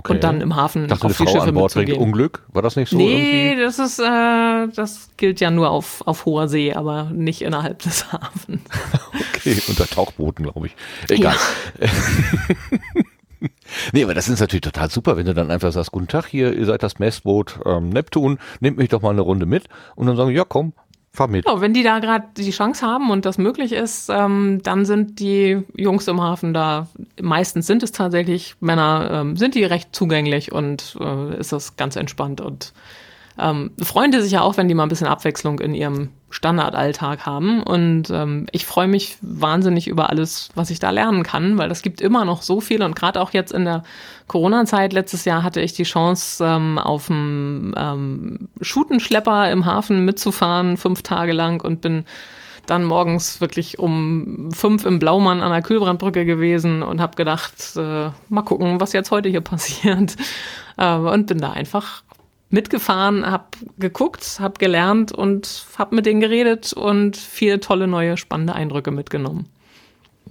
Okay. Und dann im Hafen Dachte, auf die Frau Schiffe an Bord bringt Unglück? War das nicht so? Nee, irgendwie? das ist, äh, das gilt ja nur auf, auf hoher See, aber nicht innerhalb des [LAUGHS] Hafens. okay, unter Tauchbooten, glaube ich. Egal. Ja. [LAUGHS] nee, aber das ist natürlich total super, wenn du dann einfach sagst, guten Tag, hier, ihr seid das Messboot ähm, Neptun, nehmt mich doch mal eine Runde mit und dann sagen, ja komm, fahr. Ja, wenn die da gerade die Chance haben und das möglich ist, ähm, dann sind die Jungs im Hafen da, meistens sind es tatsächlich Männer, ähm, sind die recht zugänglich und äh, ist das ganz entspannt und ähm, freuen die sich ja auch, wenn die mal ein bisschen Abwechslung in ihrem Standardalltag haben. Und ähm, ich freue mich wahnsinnig über alles, was ich da lernen kann, weil das gibt immer noch so viel. Und gerade auch jetzt in der Corona-Zeit letztes Jahr hatte ich die Chance, ähm, auf dem ähm, Schutenschlepper im Hafen mitzufahren, fünf Tage lang und bin dann morgens wirklich um fünf im Blaumann an der Kühlbrandbrücke gewesen und habe gedacht, äh, mal gucken, was jetzt heute hier [LAUGHS] passiert. Äh, und bin da einfach mitgefahren, habe geguckt, habe gelernt und habe mit denen geredet und viele tolle neue spannende Eindrücke mitgenommen.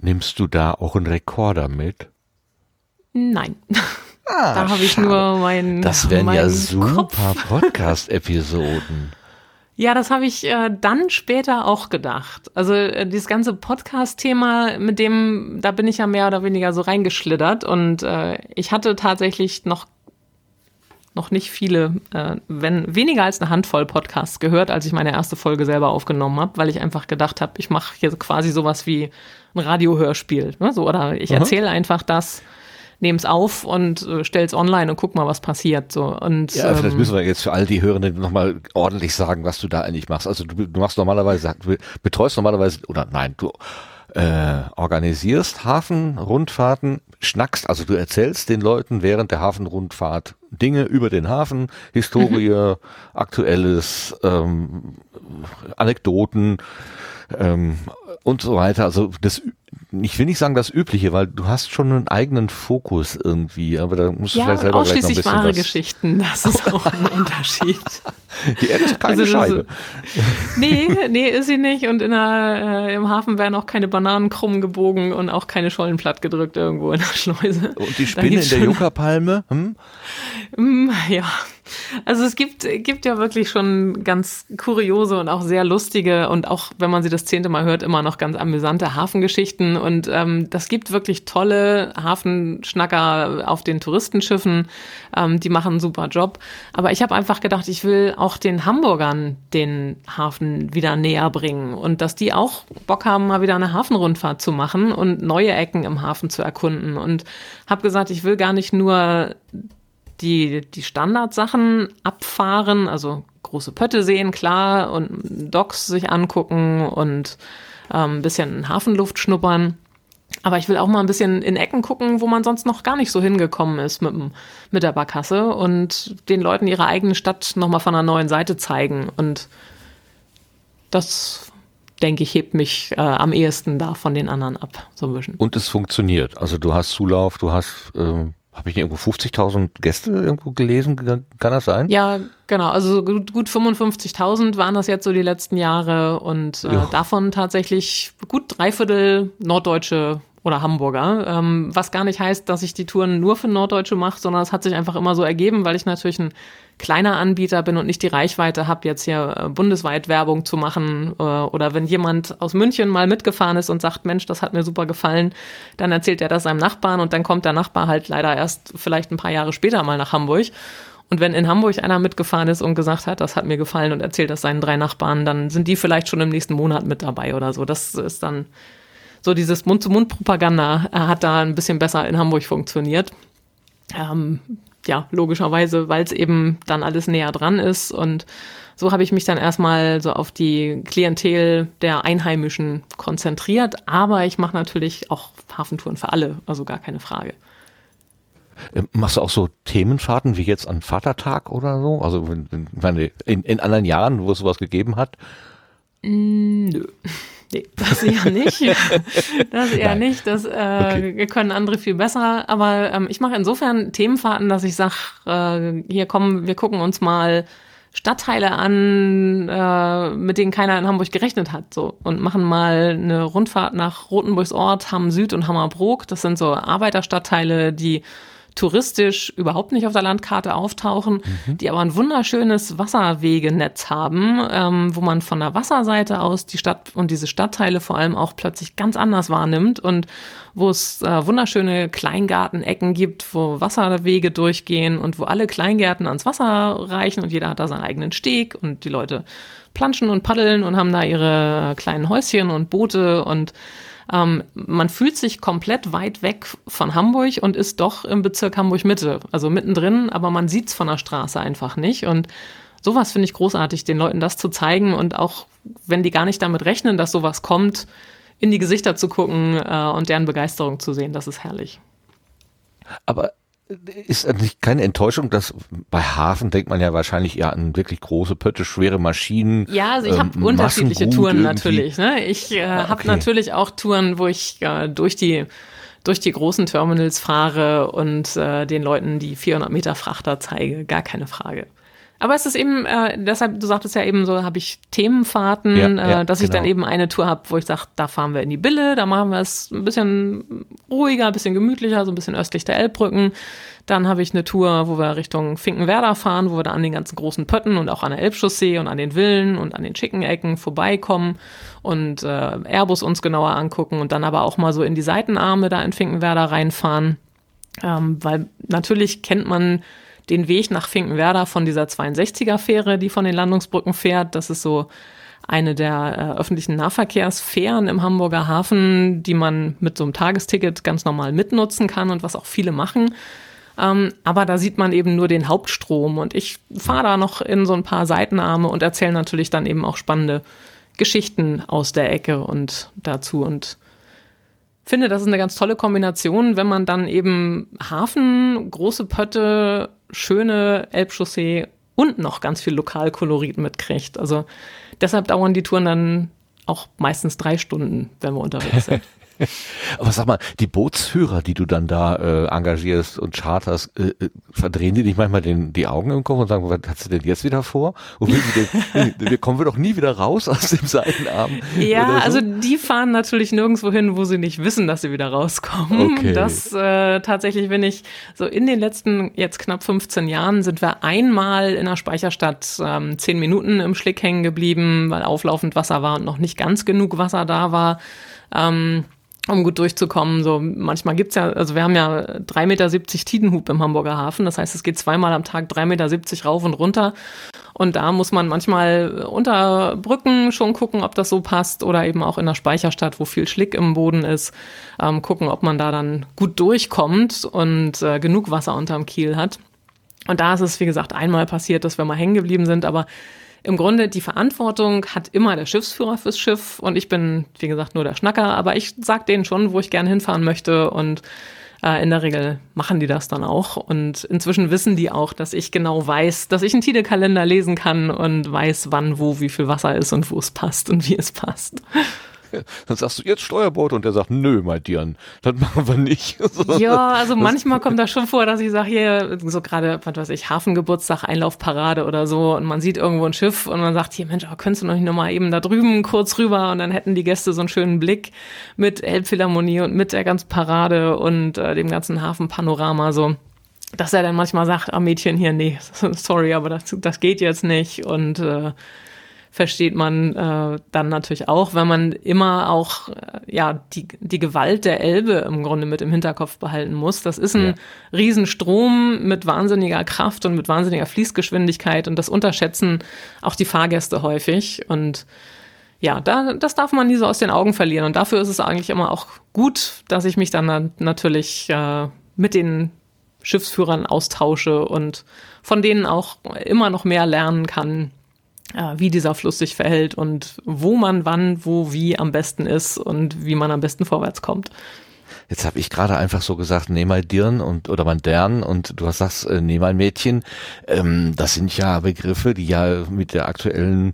Nimmst du da auch einen Rekorder mit? Nein. Ah, [LAUGHS] da habe ich nur meinen. Das wären ja super [LAUGHS] Podcast-Episoden. Ja, das habe ich äh, dann später auch gedacht. Also äh, dieses ganze Podcast-Thema, mit dem, da bin ich ja mehr oder weniger so reingeschlittert und äh, ich hatte tatsächlich noch noch nicht viele, äh, wenn weniger als eine Handvoll Podcasts gehört, als ich meine erste Folge selber aufgenommen habe, weil ich einfach gedacht habe, ich mache hier quasi sowas wie ein Radiohörspiel, ne? so oder ich erzähle einfach das, nehme es auf und äh, es online und guck mal, was passiert. So und ja, vielleicht ähm, müssen wir jetzt für all die Hörenden nochmal ordentlich sagen, was du da eigentlich machst. Also du, du machst normalerweise, du betreust normalerweise oder nein, du äh, organisierst Hafenrundfahrten, schnackst, also du erzählst den Leuten während der Hafenrundfahrt Dinge über den Hafen, Historie, mhm. Aktuelles, ähm, Anekdoten ähm, und so weiter. Also das ich will nicht sagen das Übliche, weil du hast schon einen eigenen Fokus irgendwie, aber da musst du ja, vielleicht selber gleich noch ein bisschen wahre was Geschichten, das ist auch ein [LAUGHS] Unterschied. Die Erde ist keine also, Scheibe. [LAUGHS] nee, nee, ist sie nicht und in der, äh, im Hafen werden auch keine Bananen krumm gebogen und auch keine Schollen platt gedrückt irgendwo in der Schleuse. Und die Spinne in der Juckerpalme? Hm? [LAUGHS] Mm, ja. Also es gibt, gibt ja wirklich schon ganz kuriose und auch sehr lustige und auch, wenn man sie das zehnte Mal hört, immer noch ganz amüsante Hafengeschichten. Und ähm, das gibt wirklich tolle Hafenschnacker auf den Touristenschiffen. Ähm, die machen einen super Job. Aber ich habe einfach gedacht, ich will auch den Hamburgern den Hafen wieder näher bringen und dass die auch Bock haben, mal wieder eine Hafenrundfahrt zu machen und neue Ecken im Hafen zu erkunden. Und habe gesagt, ich will gar nicht nur die, die Standardsachen abfahren, also große Pötte sehen, klar, und Docks sich angucken und ähm, ein bisschen Hafenluft schnuppern. Aber ich will auch mal ein bisschen in Ecken gucken, wo man sonst noch gar nicht so hingekommen ist mit, mit der Barkasse und den Leuten ihre eigene Stadt nochmal von einer neuen Seite zeigen. Und das denke ich, hebt mich äh, am ehesten da von den anderen ab, so ein bisschen. Und es funktioniert. Also du hast Zulauf, du hast, ähm, habe ich irgendwo 50.000 Gäste irgendwo gelesen, kann das sein? Ja, genau. Also gut, gut 55.000 waren das jetzt so die letzten Jahre und äh, davon tatsächlich gut dreiviertel norddeutsche oder Hamburger, ähm, was gar nicht heißt, dass ich die Touren nur für Norddeutsche mache, sondern es hat sich einfach immer so ergeben, weil ich natürlich ein kleiner Anbieter bin und nicht die Reichweite habe, jetzt hier äh, bundesweit Werbung zu machen. Äh, oder wenn jemand aus München mal mitgefahren ist und sagt, Mensch, das hat mir super gefallen, dann erzählt er das seinem Nachbarn und dann kommt der Nachbar halt leider erst vielleicht ein paar Jahre später mal nach Hamburg. Und wenn in Hamburg einer mitgefahren ist und gesagt hat, das hat mir gefallen und erzählt das seinen drei Nachbarn, dann sind die vielleicht schon im nächsten Monat mit dabei oder so. Das ist dann so dieses Mund-zu-Mund-Propaganda äh, hat da ein bisschen besser in Hamburg funktioniert. Ähm, ja, logischerweise, weil es eben dann alles näher dran ist. Und so habe ich mich dann erstmal so auf die Klientel der Einheimischen konzentriert. Aber ich mache natürlich auch Hafentouren für alle, also gar keine Frage. Ähm, machst du auch so Themenfahrten wie jetzt an Vatertag oder so? Also in, in anderen Jahren, wo es sowas gegeben hat? Mm, nö. Nee, [LAUGHS] das eher nicht. [LAUGHS] Das eher Nein. nicht. Das äh, okay. können andere viel besser. Aber ähm, ich mache insofern Themenfahrten, dass ich sage, äh, hier kommen, wir gucken uns mal Stadtteile an, äh, mit denen keiner in Hamburg gerechnet hat, so und machen mal eine Rundfahrt nach Rotenburgsort, Hamm Süd und Hammerbrook. Das sind so Arbeiterstadtteile, die touristisch überhaupt nicht auf der Landkarte auftauchen, mhm. die aber ein wunderschönes Wasserwegenetz haben, ähm, wo man von der Wasserseite aus die Stadt und diese Stadtteile vor allem auch plötzlich ganz anders wahrnimmt und wo es äh, wunderschöne Kleingartenecken gibt, wo Wasserwege durchgehen und wo alle Kleingärten ans Wasser reichen und jeder hat da seinen eigenen Steg und die Leute planschen und paddeln und haben da ihre kleinen Häuschen und Boote und ähm, man fühlt sich komplett weit weg von Hamburg und ist doch im Bezirk Hamburg-Mitte, also mittendrin, aber man sieht's von der Straße einfach nicht. Und sowas finde ich großartig, den Leuten das zu zeigen und auch, wenn die gar nicht damit rechnen, dass sowas kommt, in die Gesichter zu gucken äh, und deren Begeisterung zu sehen, das ist herrlich. Aber ist nicht keine Enttäuschung, dass bei Hafen denkt man ja wahrscheinlich eher an wirklich große Pötte, schwere Maschinen. Ja, also ich habe ähm, unterschiedliche Touren irgendwie. natürlich. Ne? Ich äh, ah, okay. habe natürlich auch Touren, wo ich äh, durch die durch die großen Terminals fahre und äh, den Leuten die 400 Meter Frachter zeige, gar keine Frage. Aber es ist eben, äh, deshalb, du sagtest ja eben so, habe ich Themenfahrten, ja, ja, äh, dass genau. ich dann genau. eben eine Tour habe, wo ich sage, da fahren wir in die Bille, da machen wir es ein bisschen ruhiger, ein bisschen gemütlicher, so ein bisschen östlich der Elbbrücken. Dann habe ich eine Tour, wo wir Richtung Finkenwerder fahren, wo wir da an den ganzen großen Pötten und auch an der Elbchaussee und an den Villen und an den schicken Ecken vorbeikommen und äh, Airbus uns genauer angucken und dann aber auch mal so in die Seitenarme da in Finkenwerder reinfahren. Ähm, weil natürlich kennt man den Weg nach Finkenwerder von dieser 62er-Fähre, die von den Landungsbrücken fährt. Das ist so eine der äh, öffentlichen Nahverkehrsfähren im Hamburger Hafen, die man mit so einem Tagesticket ganz normal mitnutzen kann und was auch viele machen. Ähm, aber da sieht man eben nur den Hauptstrom und ich fahre da noch in so ein paar Seitenarme und erzähle natürlich dann eben auch spannende Geschichten aus der Ecke und dazu und finde, das ist eine ganz tolle Kombination, wenn man dann eben Hafen, große Pötte, schöne Elbchaussee und noch ganz viel Lokalkolorit mitkriegt. Also deshalb dauern die Touren dann auch meistens drei Stunden, wenn wir unterwegs sind. [LAUGHS] Aber sag mal, die Bootsführer, die du dann da äh, engagierst und charterst, äh, äh, verdrehen die nicht manchmal den, die Augen im Kopf und sagen, was hast du denn jetzt wieder vor? Will denn, wir kommen wir doch nie wieder raus aus dem Seitenarm. Ja, so? also die fahren natürlich nirgendwo hin, wo sie nicht wissen, dass sie wieder rauskommen. Okay. Das äh, tatsächlich, wenn ich so in den letzten jetzt knapp 15 Jahren sind wir einmal in der Speicherstadt ähm, zehn Minuten im Schlick hängen geblieben, weil auflaufend Wasser war und noch nicht ganz genug Wasser da war. Ähm, um gut durchzukommen. So manchmal gibt's ja, also wir haben ja 3,70 Meter Tidenhub im Hamburger Hafen. Das heißt, es geht zweimal am Tag 3,70 Meter rauf und runter. Und da muss man manchmal unter Brücken schon gucken, ob das so passt oder eben auch in der Speicherstadt, wo viel Schlick im Boden ist, ähm, gucken, ob man da dann gut durchkommt und äh, genug Wasser unterm Kiel hat. Und da ist es, wie gesagt, einmal passiert, dass wir mal hängen geblieben sind, aber im Grunde die Verantwortung hat immer der Schiffsführer fürs Schiff und ich bin, wie gesagt, nur der Schnacker, aber ich sag denen schon, wo ich gerne hinfahren möchte und Äh, in der Regel machen die das dann auch. Und inzwischen wissen die auch, dass ich genau weiß, dass ich einen Tide-Kalender lesen kann und weiß, wann, wo, wie viel Wasser ist und wo es passt und wie es passt. [LAUGHS] Dann sagst du jetzt Steuerbord und der sagt, nö, mein Dian, das machen wir nicht. [LAUGHS] Ja, also manchmal kommt das schon vor, dass ich sage, hier, so gerade, was weiß ich, Hafengeburtstag, Einlaufparade oder so und man sieht irgendwo ein Schiff und man sagt, hier Mensch, aber könntest du noch nicht nochmal eben da drüben kurz rüber? Und dann hätten die Gäste so einen schönen Blick mit Elbphilharmonie und mit der ganzen Parade und äh, dem ganzen Hafenpanorama so. Dass er dann manchmal sagt, ah Mädchen hier, nee, [LAUGHS] sorry, aber das, das geht jetzt nicht. Und äh, versteht man äh, dann natürlich auch, wenn man immer auch äh, ja die, die Gewalt der Elbe im Grunde mit im Hinterkopf behalten muss. Das ist ein ja. Riesenstrom mit wahnsinniger Kraft und mit wahnsinniger Fließgeschwindigkeit und das unterschätzen auch die Fahrgäste häufig und ja, da, das darf man nie so aus den Augen verlieren. Und dafür ist es eigentlich immer auch gut, dass ich mich dann natürlich äh, mit den Schiffsführern austausche und von denen auch immer noch mehr lernen kann, wie dieser Fluss sich verhält und wo man wann, wo, wie am besten ist und wie man am besten vorwärts kommt. Jetzt habe ich gerade einfach so gesagt, nee mal Dirn und oder mal Dern und du hast sagst, äh, nee mal Mädchen. Ähm, das sind ja Begriffe, die ja mit der aktuellen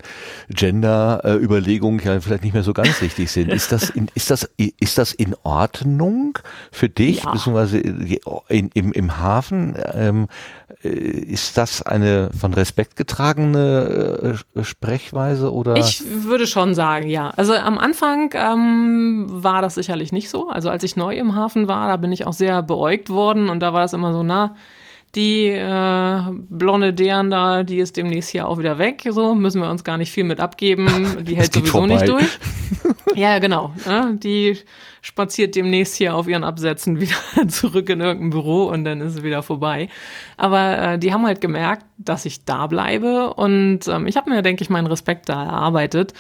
Gender-Überlegung ja vielleicht nicht mehr so ganz richtig sind. Ist das in, ist das ist das in Ordnung für dich, ja. beziehungsweise in, im, im Hafen? Ähm, äh, ist das eine von Respekt getragene äh, Sprechweise oder? Ich würde schon sagen, ja. Also am Anfang ähm, war das sicherlich nicht so. Also als ich neu im Hafen war, da bin ich auch sehr beäugt worden und da war es immer so, na, die äh, blonde Deren da, die ist demnächst hier auch wieder weg. So müssen wir uns gar nicht viel mit abgeben. Die [LAUGHS] hält sowieso vorbei. nicht durch. [LAUGHS] ja, genau. Ja, die spaziert demnächst hier auf ihren Absätzen [LAUGHS] wieder zurück in irgendein Büro und dann ist es wieder vorbei. Aber äh, die haben halt gemerkt, dass ich da bleibe und ähm, ich habe mir, denke ich, meinen Respekt da erarbeitet.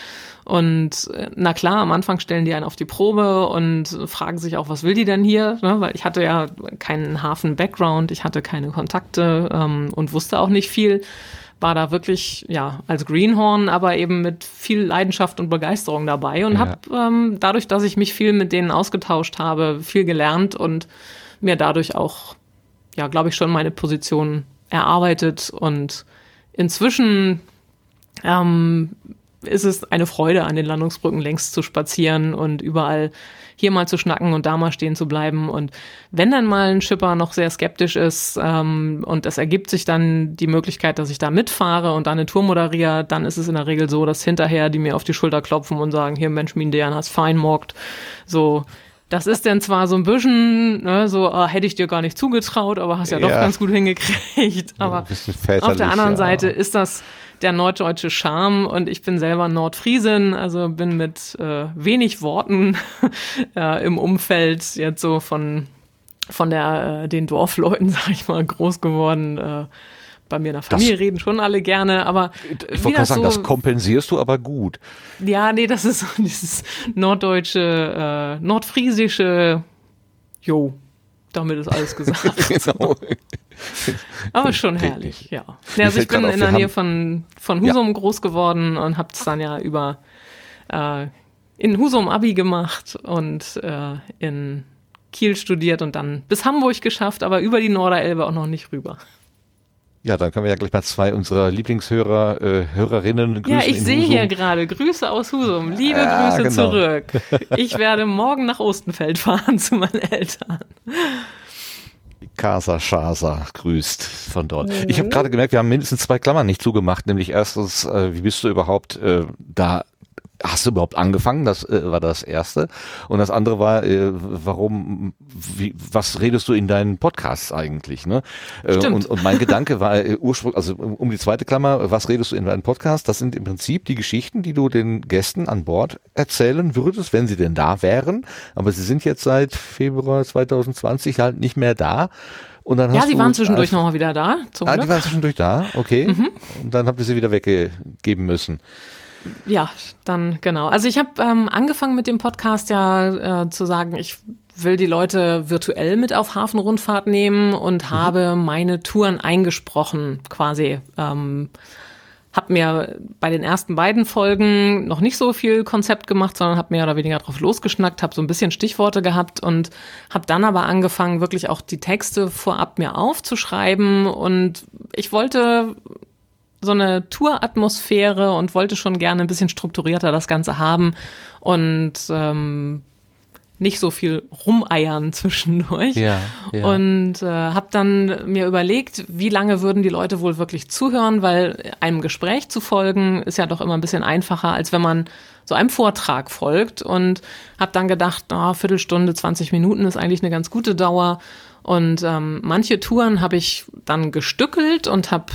Und äh, na klar, am Anfang stellen die einen auf die Probe und fragen sich auch, was will die denn hier? Ne? Weil ich hatte ja keinen Hafen-Background, ich hatte keine Kontakte ähm, und wusste auch nicht viel war da wirklich ja als Greenhorn, aber eben mit viel Leidenschaft und Begeisterung dabei und ja. habe ähm, dadurch, dass ich mich viel mit denen ausgetauscht habe, viel gelernt und mir dadurch auch ja, glaube ich schon meine Position erarbeitet und inzwischen ähm, ist es eine Freude, an den Landungsbrücken längs zu spazieren und überall hier mal zu schnacken und da mal stehen zu bleiben. Und wenn dann mal ein Schipper noch sehr skeptisch ist ähm, und es ergibt sich dann die Möglichkeit, dass ich da mitfahre und da eine Tour moderiere, dann ist es in der Regel so, dass hinterher die mir auf die Schulter klopfen und sagen, hier Mensch, Min Dejan hast fein mockt. So, das ist dann zwar so ein bisschen, ne, so oh, hätte ich dir gar nicht zugetraut, aber hast ja, ja. doch ganz gut hingekriegt. Aber auf der anderen ja. Seite ist das der norddeutsche Charme und ich bin selber Nordfriesin, also bin mit äh, wenig Worten [LAUGHS] äh, im Umfeld jetzt so von von der äh, den Dorfleuten, [LAUGHS] sag ich mal, groß geworden. Äh, bei mir in der Familie das, reden schon alle gerne, aber ich wollte gerade sagen, so, das kompensierst du aber gut. Ja, nee, das ist so dieses norddeutsche, äh, nordfriesische, jo, damit ist alles gesagt. [LAUGHS] genau. Aber schon herrlich, ja. ja also ich bin in der Nähe von, von Husum ja. groß geworden und habe es dann ja über äh, in Husum Abi gemacht und äh, in Kiel studiert und dann bis Hamburg geschafft, aber über die Norderelbe auch noch nicht rüber. Ja, dann können wir ja gleich mal zwei unserer Lieblingshörer, äh, Hörerinnen grüßen. Ja, ich sehe hier gerade Grüße aus Husum. Liebe ja, Grüße genau. zurück. [LAUGHS] Ich werde morgen nach Ostenfeld fahren [LAUGHS] zu meinen Eltern. Casa Shasa grüßt von dort. Mhm. Ich habe gerade gemerkt, wir haben mindestens zwei Klammern nicht zugemacht, nämlich erstens, äh, wie bist du überhaupt äh, da hast du überhaupt angefangen? Das äh, war das erste. Und das andere war, äh, warum, wie, was redest du in deinen Podcasts eigentlich? Ne? Äh, und, und mein Gedanke war äh, ursprünglich, also um die zweite Klammer, was redest du in deinen Podcasts? Das sind im Prinzip die Geschichten, die du den Gästen an Bord erzählen würdest, wenn sie denn da wären. Aber sie sind jetzt seit Februar 2020 halt nicht mehr da. Und dann ja, sie waren zwischendurch nochmal wieder da. Zum ah, Glück. die waren zwischendurch da, okay. Mhm. Und dann habt ihr sie wieder weggeben müssen. Ja, dann genau. Also ich habe ähm, angefangen mit dem Podcast ja äh, zu sagen, ich will die Leute virtuell mit auf Hafenrundfahrt nehmen und mhm. habe meine Touren eingesprochen quasi. Ähm, habe mir bei den ersten beiden Folgen noch nicht so viel Konzept gemacht, sondern habe mehr oder weniger drauf losgeschnackt, habe so ein bisschen Stichworte gehabt und habe dann aber angefangen, wirklich auch die Texte vorab mir aufzuschreiben. Und ich wollte so eine Touratmosphäre und wollte schon gerne ein bisschen strukturierter das Ganze haben und ähm, nicht so viel rumeiern [LAUGHS] zwischendurch. Ja, ja. Und äh, habe dann mir überlegt, wie lange würden die Leute wohl wirklich zuhören, weil einem Gespräch zu folgen ist ja doch immer ein bisschen einfacher, als wenn man so einem Vortrag folgt. Und habe dann gedacht, oh, Viertelstunde, 20 Minuten ist eigentlich eine ganz gute Dauer. Und ähm, manche Touren habe ich dann gestückelt und habe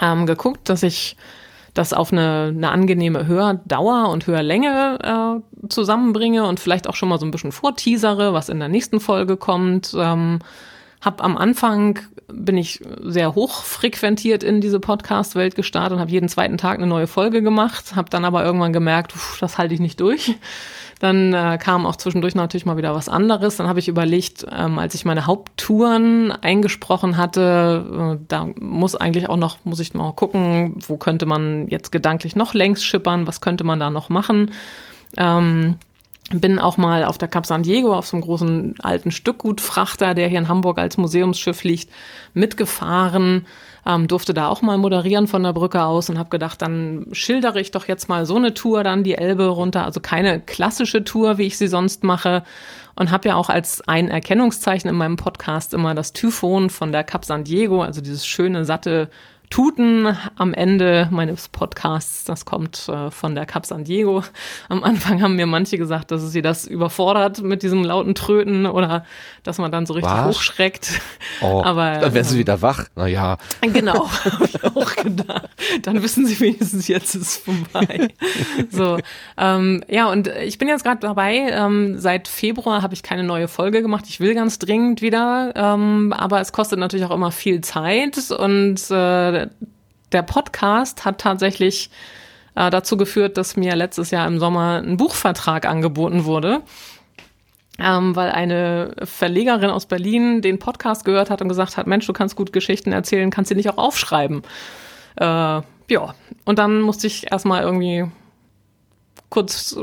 ähm, geguckt, dass ich das auf eine, eine angenehme Hördauer und Hörlänge äh, zusammenbringe und vielleicht auch schon mal so ein bisschen vorteasere, was in der nächsten Folge kommt. Ähm, hab am Anfang bin ich sehr hoch frequentiert in diese Podcast-Welt gestartet und habe jeden zweiten Tag eine neue Folge gemacht, habe dann aber irgendwann gemerkt, pff, das halte ich nicht durch dann äh, kam auch zwischendurch natürlich mal wieder was anderes. Dann habe ich überlegt, ähm, als ich meine Haupttouren eingesprochen hatte, äh, da muss eigentlich auch noch, muss ich mal gucken, wo könnte man jetzt gedanklich noch längs schippern, was könnte man da noch machen. Ähm, bin auch mal auf der Cap San Diego auf so einem großen alten Stückgutfrachter, der hier in Hamburg als Museumsschiff liegt, mitgefahren ähm, durfte da auch mal moderieren von der Brücke aus und habe gedacht, dann schildere ich doch jetzt mal so eine Tour dann die Elbe runter, also keine klassische Tour, wie ich sie sonst mache. Und habe ja auch als ein Erkennungszeichen in meinem Podcast immer das Typhon von der Cap San Diego, also dieses schöne satte Tuten am Ende meines Podcasts. Das kommt äh, von der Cap San Diego. Am Anfang haben mir manche gesagt, dass sie das überfordert mit diesem lauten Tröten oder dass man dann so richtig Was? hochschreckt. Oh, [LAUGHS] Aber dann werden sie ähm, wieder wach. Naja. Genau, [LAUGHS] habe ich auch gedacht. Dann wissen sie wenigstens, jetzt ist vorbei. so, ähm, ja, und ich bin jetzt gerade dabei. Ähm, seit Februar habe ich keine neue Folge gemacht. Ich will ganz dringend wieder, ähm, aber es kostet natürlich auch immer viel Zeit und äh, der Podcast hat tatsächlich äh, dazu geführt, dass mir letztes Jahr im Sommer ein Buchvertrag angeboten wurde. Ähm, weil eine Verlegerin aus Berlin den Podcast gehört hat und gesagt hat, Mensch, du kannst gut Geschichten erzählen, kannst sie nicht auch aufschreiben. Äh, ja, und dann musste ich erstmal irgendwie kurz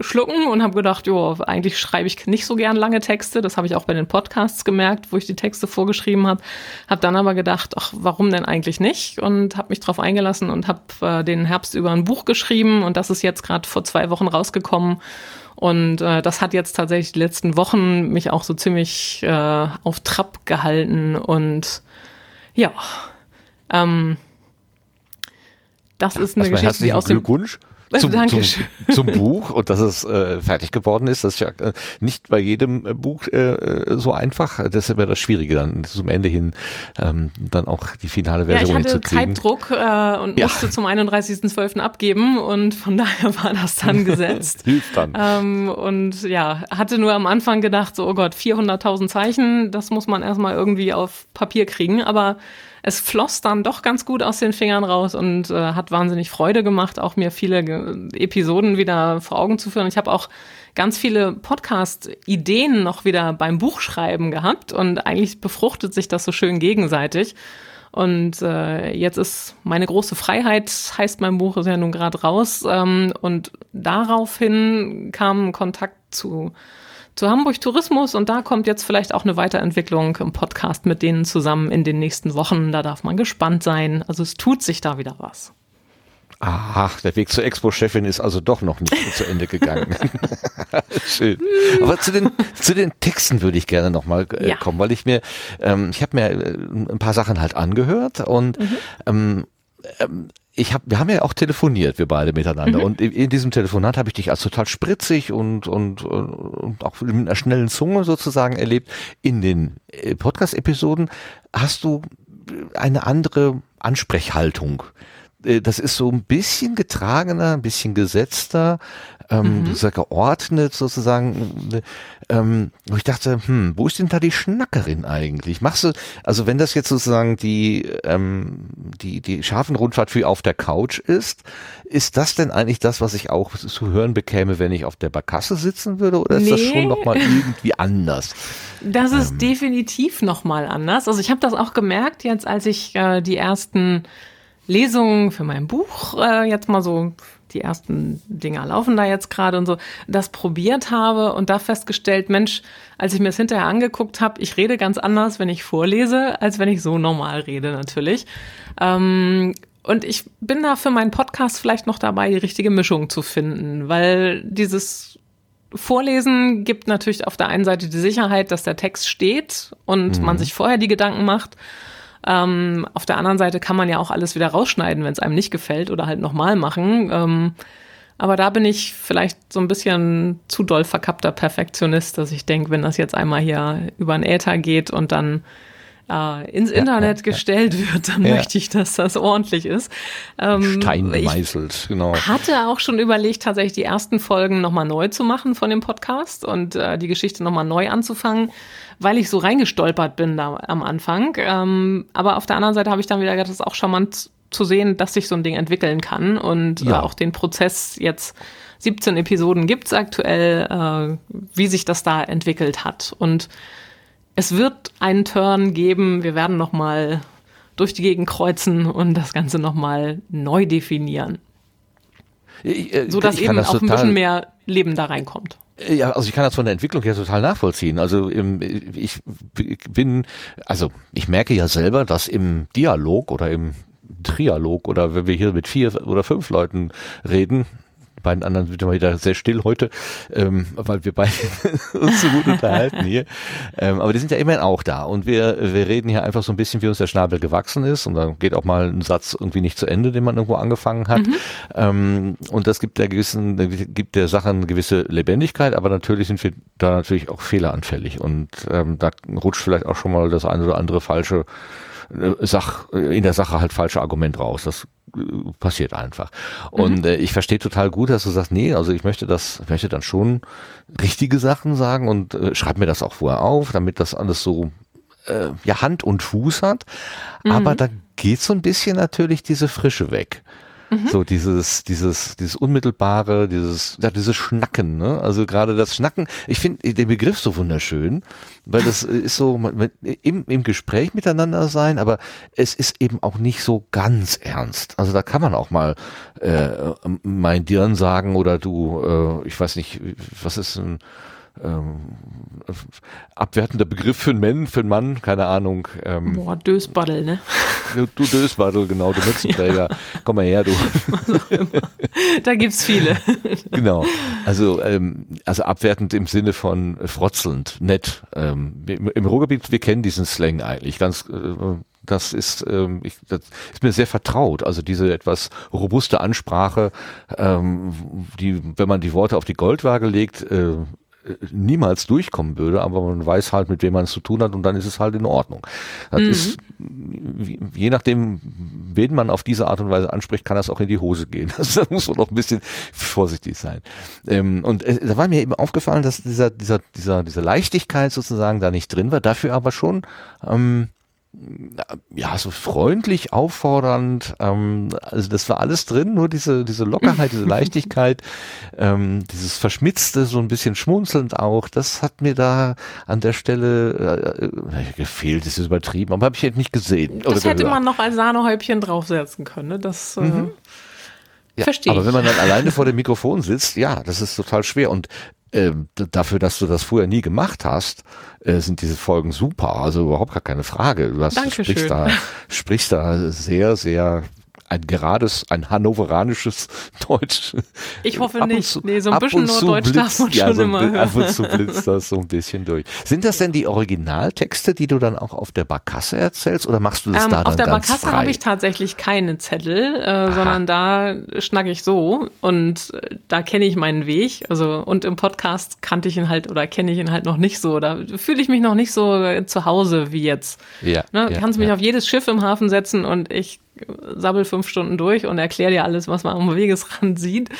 schlucken und habe gedacht, jo, eigentlich schreibe ich nicht so gern lange Texte. Das habe ich auch bei den Podcasts gemerkt, wo ich die Texte vorgeschrieben habe. Habe dann aber gedacht, ach, warum denn eigentlich nicht? Und habe mich darauf eingelassen und habe äh, den Herbst über ein Buch geschrieben und das ist jetzt gerade vor zwei Wochen rausgekommen. Und äh, das hat jetzt tatsächlich die letzten Wochen mich auch so ziemlich äh, auf Trab gehalten und ja, ähm, das ist eine Geschichte, die aus dem Glückwunsch [LAUGHS] zum. Zum, zum Buch und dass es äh, fertig geworden ist. Das ist ja äh, nicht bei jedem äh, Buch äh, äh, so einfach. Das ist immer das Schwierige dann zum Ende hin ähm, dann auch die finale Version ja, ich hatte Zeitdruck äh, und ja. musste zum 31.12. abgeben und von [LAUGHS] daher war das dann [LAUGHS] gesetzt. Hilft dann. Ähm, und ja, hatte nur am Anfang gedacht, so oh Gott, 400.000 Zeichen, das muss man erstmal irgendwie auf Papier kriegen, aber es floss dann doch ganz gut aus den Fingern raus und äh, hat wahnsinnig Freude gemacht, auch mir viele Episoden wieder vor Augen zu führen. Ich habe auch ganz viele Podcast-Ideen noch wieder beim Buchschreiben gehabt und eigentlich befruchtet sich das so schön gegenseitig. Und äh, jetzt ist meine große Freiheit, heißt mein Buch, ist ja nun gerade raus. Ähm, und daraufhin kam Kontakt zu zu Hamburg Tourismus und da kommt jetzt vielleicht auch eine Weiterentwicklung im Podcast mit denen zusammen in den nächsten Wochen. Da darf man gespannt sein. Also es tut sich da wieder was. Ach, der Weg zur Expo-Chefin ist also doch noch nicht zu Ende gegangen. [LAUGHS] Schön. Aber zu den, zu den Texten würde ich gerne nochmal äh, ja. kommen, weil ich mir, ähm, ich habe mir äh, ein paar Sachen halt angehört und mhm. ähm, ähm, ich hab, wir haben ja auch telefoniert, wir beide miteinander. Mhm. Und in, in, diesem Telefonat habe ich dich als total spritzig und, und, und auch mit einer schnellen Zunge sozusagen erlebt. In den äh, Podcast-Episoden hast du eine andere Ansprechhaltung. Äh, das ist so ein bisschen getragener, ein bisschen gesetzter, ähm, mhm. sehr geordnet sozusagen. Ähm, wo ich dachte, hm, wo ist denn da die Schnackerin eigentlich? Machst du, also wenn das jetzt sozusagen die, ähm, die, die Schafenrundfahrt für auf der Couch ist, ist das denn eigentlich das, was ich auch zu hören bekäme, wenn ich auf der Barkasse sitzen würde? Oder ist nee. das schon nochmal irgendwie anders? Das ist ähm. definitiv nochmal anders. Also ich habe das auch gemerkt jetzt, als ich äh, die ersten Lesungen für mein Buch, äh, jetzt mal so, die ersten Dinger laufen da jetzt gerade und so, das probiert habe und da festgestellt, Mensch, als ich mir das hinterher angeguckt habe, ich rede ganz anders, wenn ich vorlese, als wenn ich so normal rede natürlich. Ähm, und ich bin da für meinen Podcast vielleicht noch dabei, die richtige Mischung zu finden, weil dieses Vorlesen gibt natürlich auf der einen Seite die Sicherheit, dass der Text steht und mhm. man sich vorher die Gedanken macht. Ähm, auf der anderen Seite kann man ja auch alles wieder rausschneiden, wenn es einem nicht gefällt oder halt nochmal machen. Ähm, aber da bin ich vielleicht so ein bisschen zu doll verkappter Perfektionist, dass ich denke, wenn das jetzt einmal hier über den Äther geht und dann äh, ins ja, Internet ja, gestellt ja. wird, dann möchte ich, dass das ordentlich ist. Ähm, Stein gemeißelt, genau. Hatte auch schon überlegt, tatsächlich die ersten Folgen nochmal neu zu machen von dem Podcast und äh, die Geschichte nochmal neu anzufangen, weil ich so reingestolpert bin da am Anfang. Ähm, aber auf der anderen Seite habe ich dann wieder gedacht, das ist auch charmant zu sehen, dass sich so ein Ding entwickeln kann und äh, auch den Prozess jetzt 17 Episoden gibt's aktuell, äh, wie sich das da entwickelt hat. Und es wird einen Turn geben. Wir werden noch mal durch die Gegend kreuzen und das Ganze noch mal neu definieren. Äh, so dass eben auch ein bisschen mehr Leben da reinkommt. Äh, ja, also ich kann das von der Entwicklung her total nachvollziehen. Also ich bin, also ich merke ja selber, dass im Dialog oder im Trialog oder wenn wir hier mit vier oder fünf Leuten reden, beiden anderen sind wir wieder sehr still heute, ähm, weil wir beide [LAUGHS] uns so gut unterhalten hier. Ähm, aber die sind ja immerhin auch da und wir, wir reden hier einfach so ein bisschen, wie uns der Schnabel gewachsen ist und dann geht auch mal ein Satz irgendwie nicht zu Ende, den man irgendwo angefangen hat. Mhm. Ähm, und das gibt der gewissen, gibt der Sache eine gewisse Lebendigkeit, aber natürlich sind wir da natürlich auch fehleranfällig und ähm, da rutscht vielleicht auch schon mal das eine oder andere falsche Sach, in der Sache halt falsche Argument raus. Das passiert einfach. Und mhm. äh, ich verstehe total gut, dass du sagst, nee, also ich möchte das, ich möchte dann schon richtige Sachen sagen und äh, schreib mir das auch vorher auf, damit das alles so äh, ja Hand und Fuß hat. Mhm. Aber da geht so ein bisschen natürlich diese Frische weg. Mhm. So dieses, dieses, dieses unmittelbare, dieses, ja, dieses Schnacken, ne? Also gerade das Schnacken, ich finde den Begriff so wunderschön, weil das ist so im, im Gespräch miteinander sein, aber es ist eben auch nicht so ganz ernst. Also da kann man auch mal äh, mein Dirn sagen oder du, äh, ich weiß nicht, was ist ein ähm, abwertender Begriff für einen Mann, für einen Mann, keine Ahnung. Ähm, Boah, Dösbaddel, ne? Du, du Dösbaddel, genau, du Mützenträger. Ja. Komm mal her, du. [LAUGHS] da gibt's viele. [LAUGHS] genau. Also, ähm, also abwertend im Sinne von frotzelnd, nett. Ähm, Im Ruhrgebiet, wir kennen diesen Slang eigentlich ganz äh, das ist, ähm, ich, das ist mir sehr vertraut. Also diese etwas robuste Ansprache, ähm, die, wenn man die Worte auf die Goldwaage legt, äh, niemals durchkommen würde, aber man weiß halt, mit wem man es zu tun hat und dann ist es halt in Ordnung. Das mhm. ist, je nachdem, wen man auf diese Art und Weise anspricht, kann das auch in die Hose gehen. [LAUGHS] Also da muss man auch ein bisschen vorsichtig sein. Ähm, und äh, da war mir eben aufgefallen, dass dieser, dieser, dieser, diese Leichtigkeit sozusagen da nicht drin war, dafür aber schon ähm, ja, so freundlich, auffordernd, ähm, also das war alles drin, nur diese, diese Lockerheit, diese [LAUGHS] Leichtigkeit, ähm, dieses Verschmitzte, so ein bisschen schmunzelnd auch, das hat mir da an der Stelle äh, äh gefehlt, das ist übertrieben, aber habe ich jetzt nicht gesehen. Das hätte gehört. man noch als Sahnehäubchen draufsetzen können, ne? das äh, mhm. ja, Verstehe. Aber wenn man dann alleine vor dem Mikrofon sitzt, ja, das ist total schwer. Und äh, dafür, dass du das vorher nie gemacht hast, äh, sind diese Folgen super. Also überhaupt gar keine Frage. Du hast, sprichst da, sprichst da sehr, sehr ein gerades, ein hannoveranisches [LAUGHS] Deutsch. Ich hoffe nicht. Zu, nee, so ein bisschen Norddeutsch blitzt, darf man ja, schon so immer hören. Ab und zu [LAUGHS] blitzt das so ein bisschen durch. Sind das denn die Originaltexte, die du dann auch auf der Barkasse erzählst oder machst du das ähm, da dann Auf der ganz Barkasse habe ich tatsächlich keine Zettel, äh, sondern da schnacke ich so und äh, da kenne ich meinen Weg. Also und im Podcast kannte ich ihn halt oder kenne ich ihn halt noch nicht so. Da fühle ich mich noch nicht so zu Hause wie jetzt. Ja, ne? ja kannst mich ja. auf jedes Schiff im Hafen setzen und ich sabbel fünf Stunden durch und erkläre dir alles, was man am Wegesrand sieht.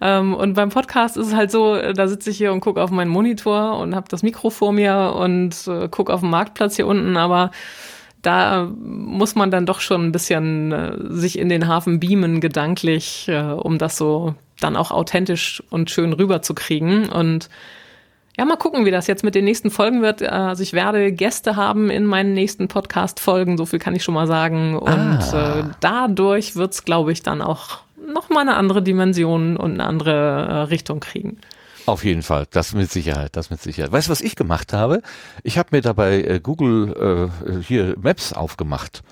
Ähm, und beim Podcast ist es halt so, da sitze ich hier und gucke auf meinen Monitor und habe das Mikro vor mir und äh, gucke auf den Marktplatz hier unten, aber da muss man dann doch schon ein bisschen äh, sich in den Hafen beamen, gedanklich, äh, um das so dann auch authentisch und schön rüberzukriegen. Und Ja, mal gucken, wie das jetzt mit den nächsten Folgen wird. Also ich werde Gäste haben in meinen nächsten Podcast-Folgen, so viel kann ich schon mal sagen. Und Ah. äh, dadurch wird's, glaube ich, dann auch nochmal eine andere Dimension und eine andere äh, Richtung kriegen. Auf jeden Fall, das mit Sicherheit, das mit Sicherheit. Weißt du, was ich gemacht habe? Ich habe mir dabei äh, Google äh, hier Maps aufgemacht.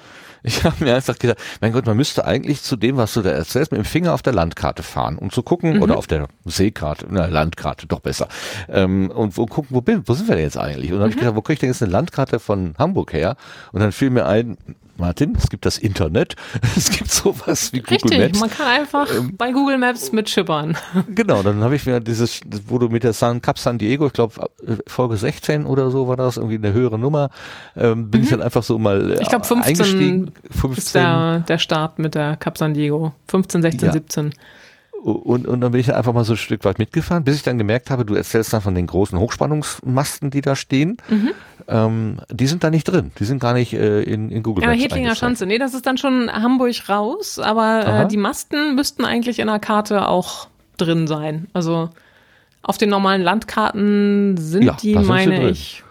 Ich habe mir einfach gedacht, mein Gott, man müsste eigentlich zu dem, was du da erzählst, mit dem Finger auf der Landkarte fahren, um zu gucken, oder auf der Seekarte, na, Landkarte, doch besser, ähm, und wo gucken, wo, bin, wo sind wir denn jetzt eigentlich? Und dann habe ich gedacht, wo kriege ich denn jetzt eine Landkarte von Hamburg her? Und dann fiel mir ein, Martin, es gibt das Internet, [LAUGHS] es gibt sowas wie Google Richtig, Maps. man kann einfach bei Google Maps mitschippern. [LAUGHS] Genau, dann habe ich mir dieses, wo du mit der San Cup San Diego, ich glaube Folge 16 oder so war das, irgendwie eine höhere Nummer, ähm, bin ich dann einfach so mal äh, Ich glaube 15 eingestiegen. ist 15 der, der Start mit der Cap San Diego. 15, 16, Ja. 17. und, und dann bin ich einfach mal so ein Stück weit mitgefahren, bis ich dann gemerkt habe, du erzählst dann von den großen Hochspannungsmasten, die da stehen. Mhm. Ähm, die sind da nicht drin, die sind gar nicht äh, in, in Google Ja, Maps Hedlinger eingezeigt. Schanze. Nee, das ist dann schon Hamburg raus, aber Aha. äh, die Masten müssten eigentlich in der Karte auch drin sein. Also auf den normalen Landkarten sind Ja, die, sind meine drin. ich,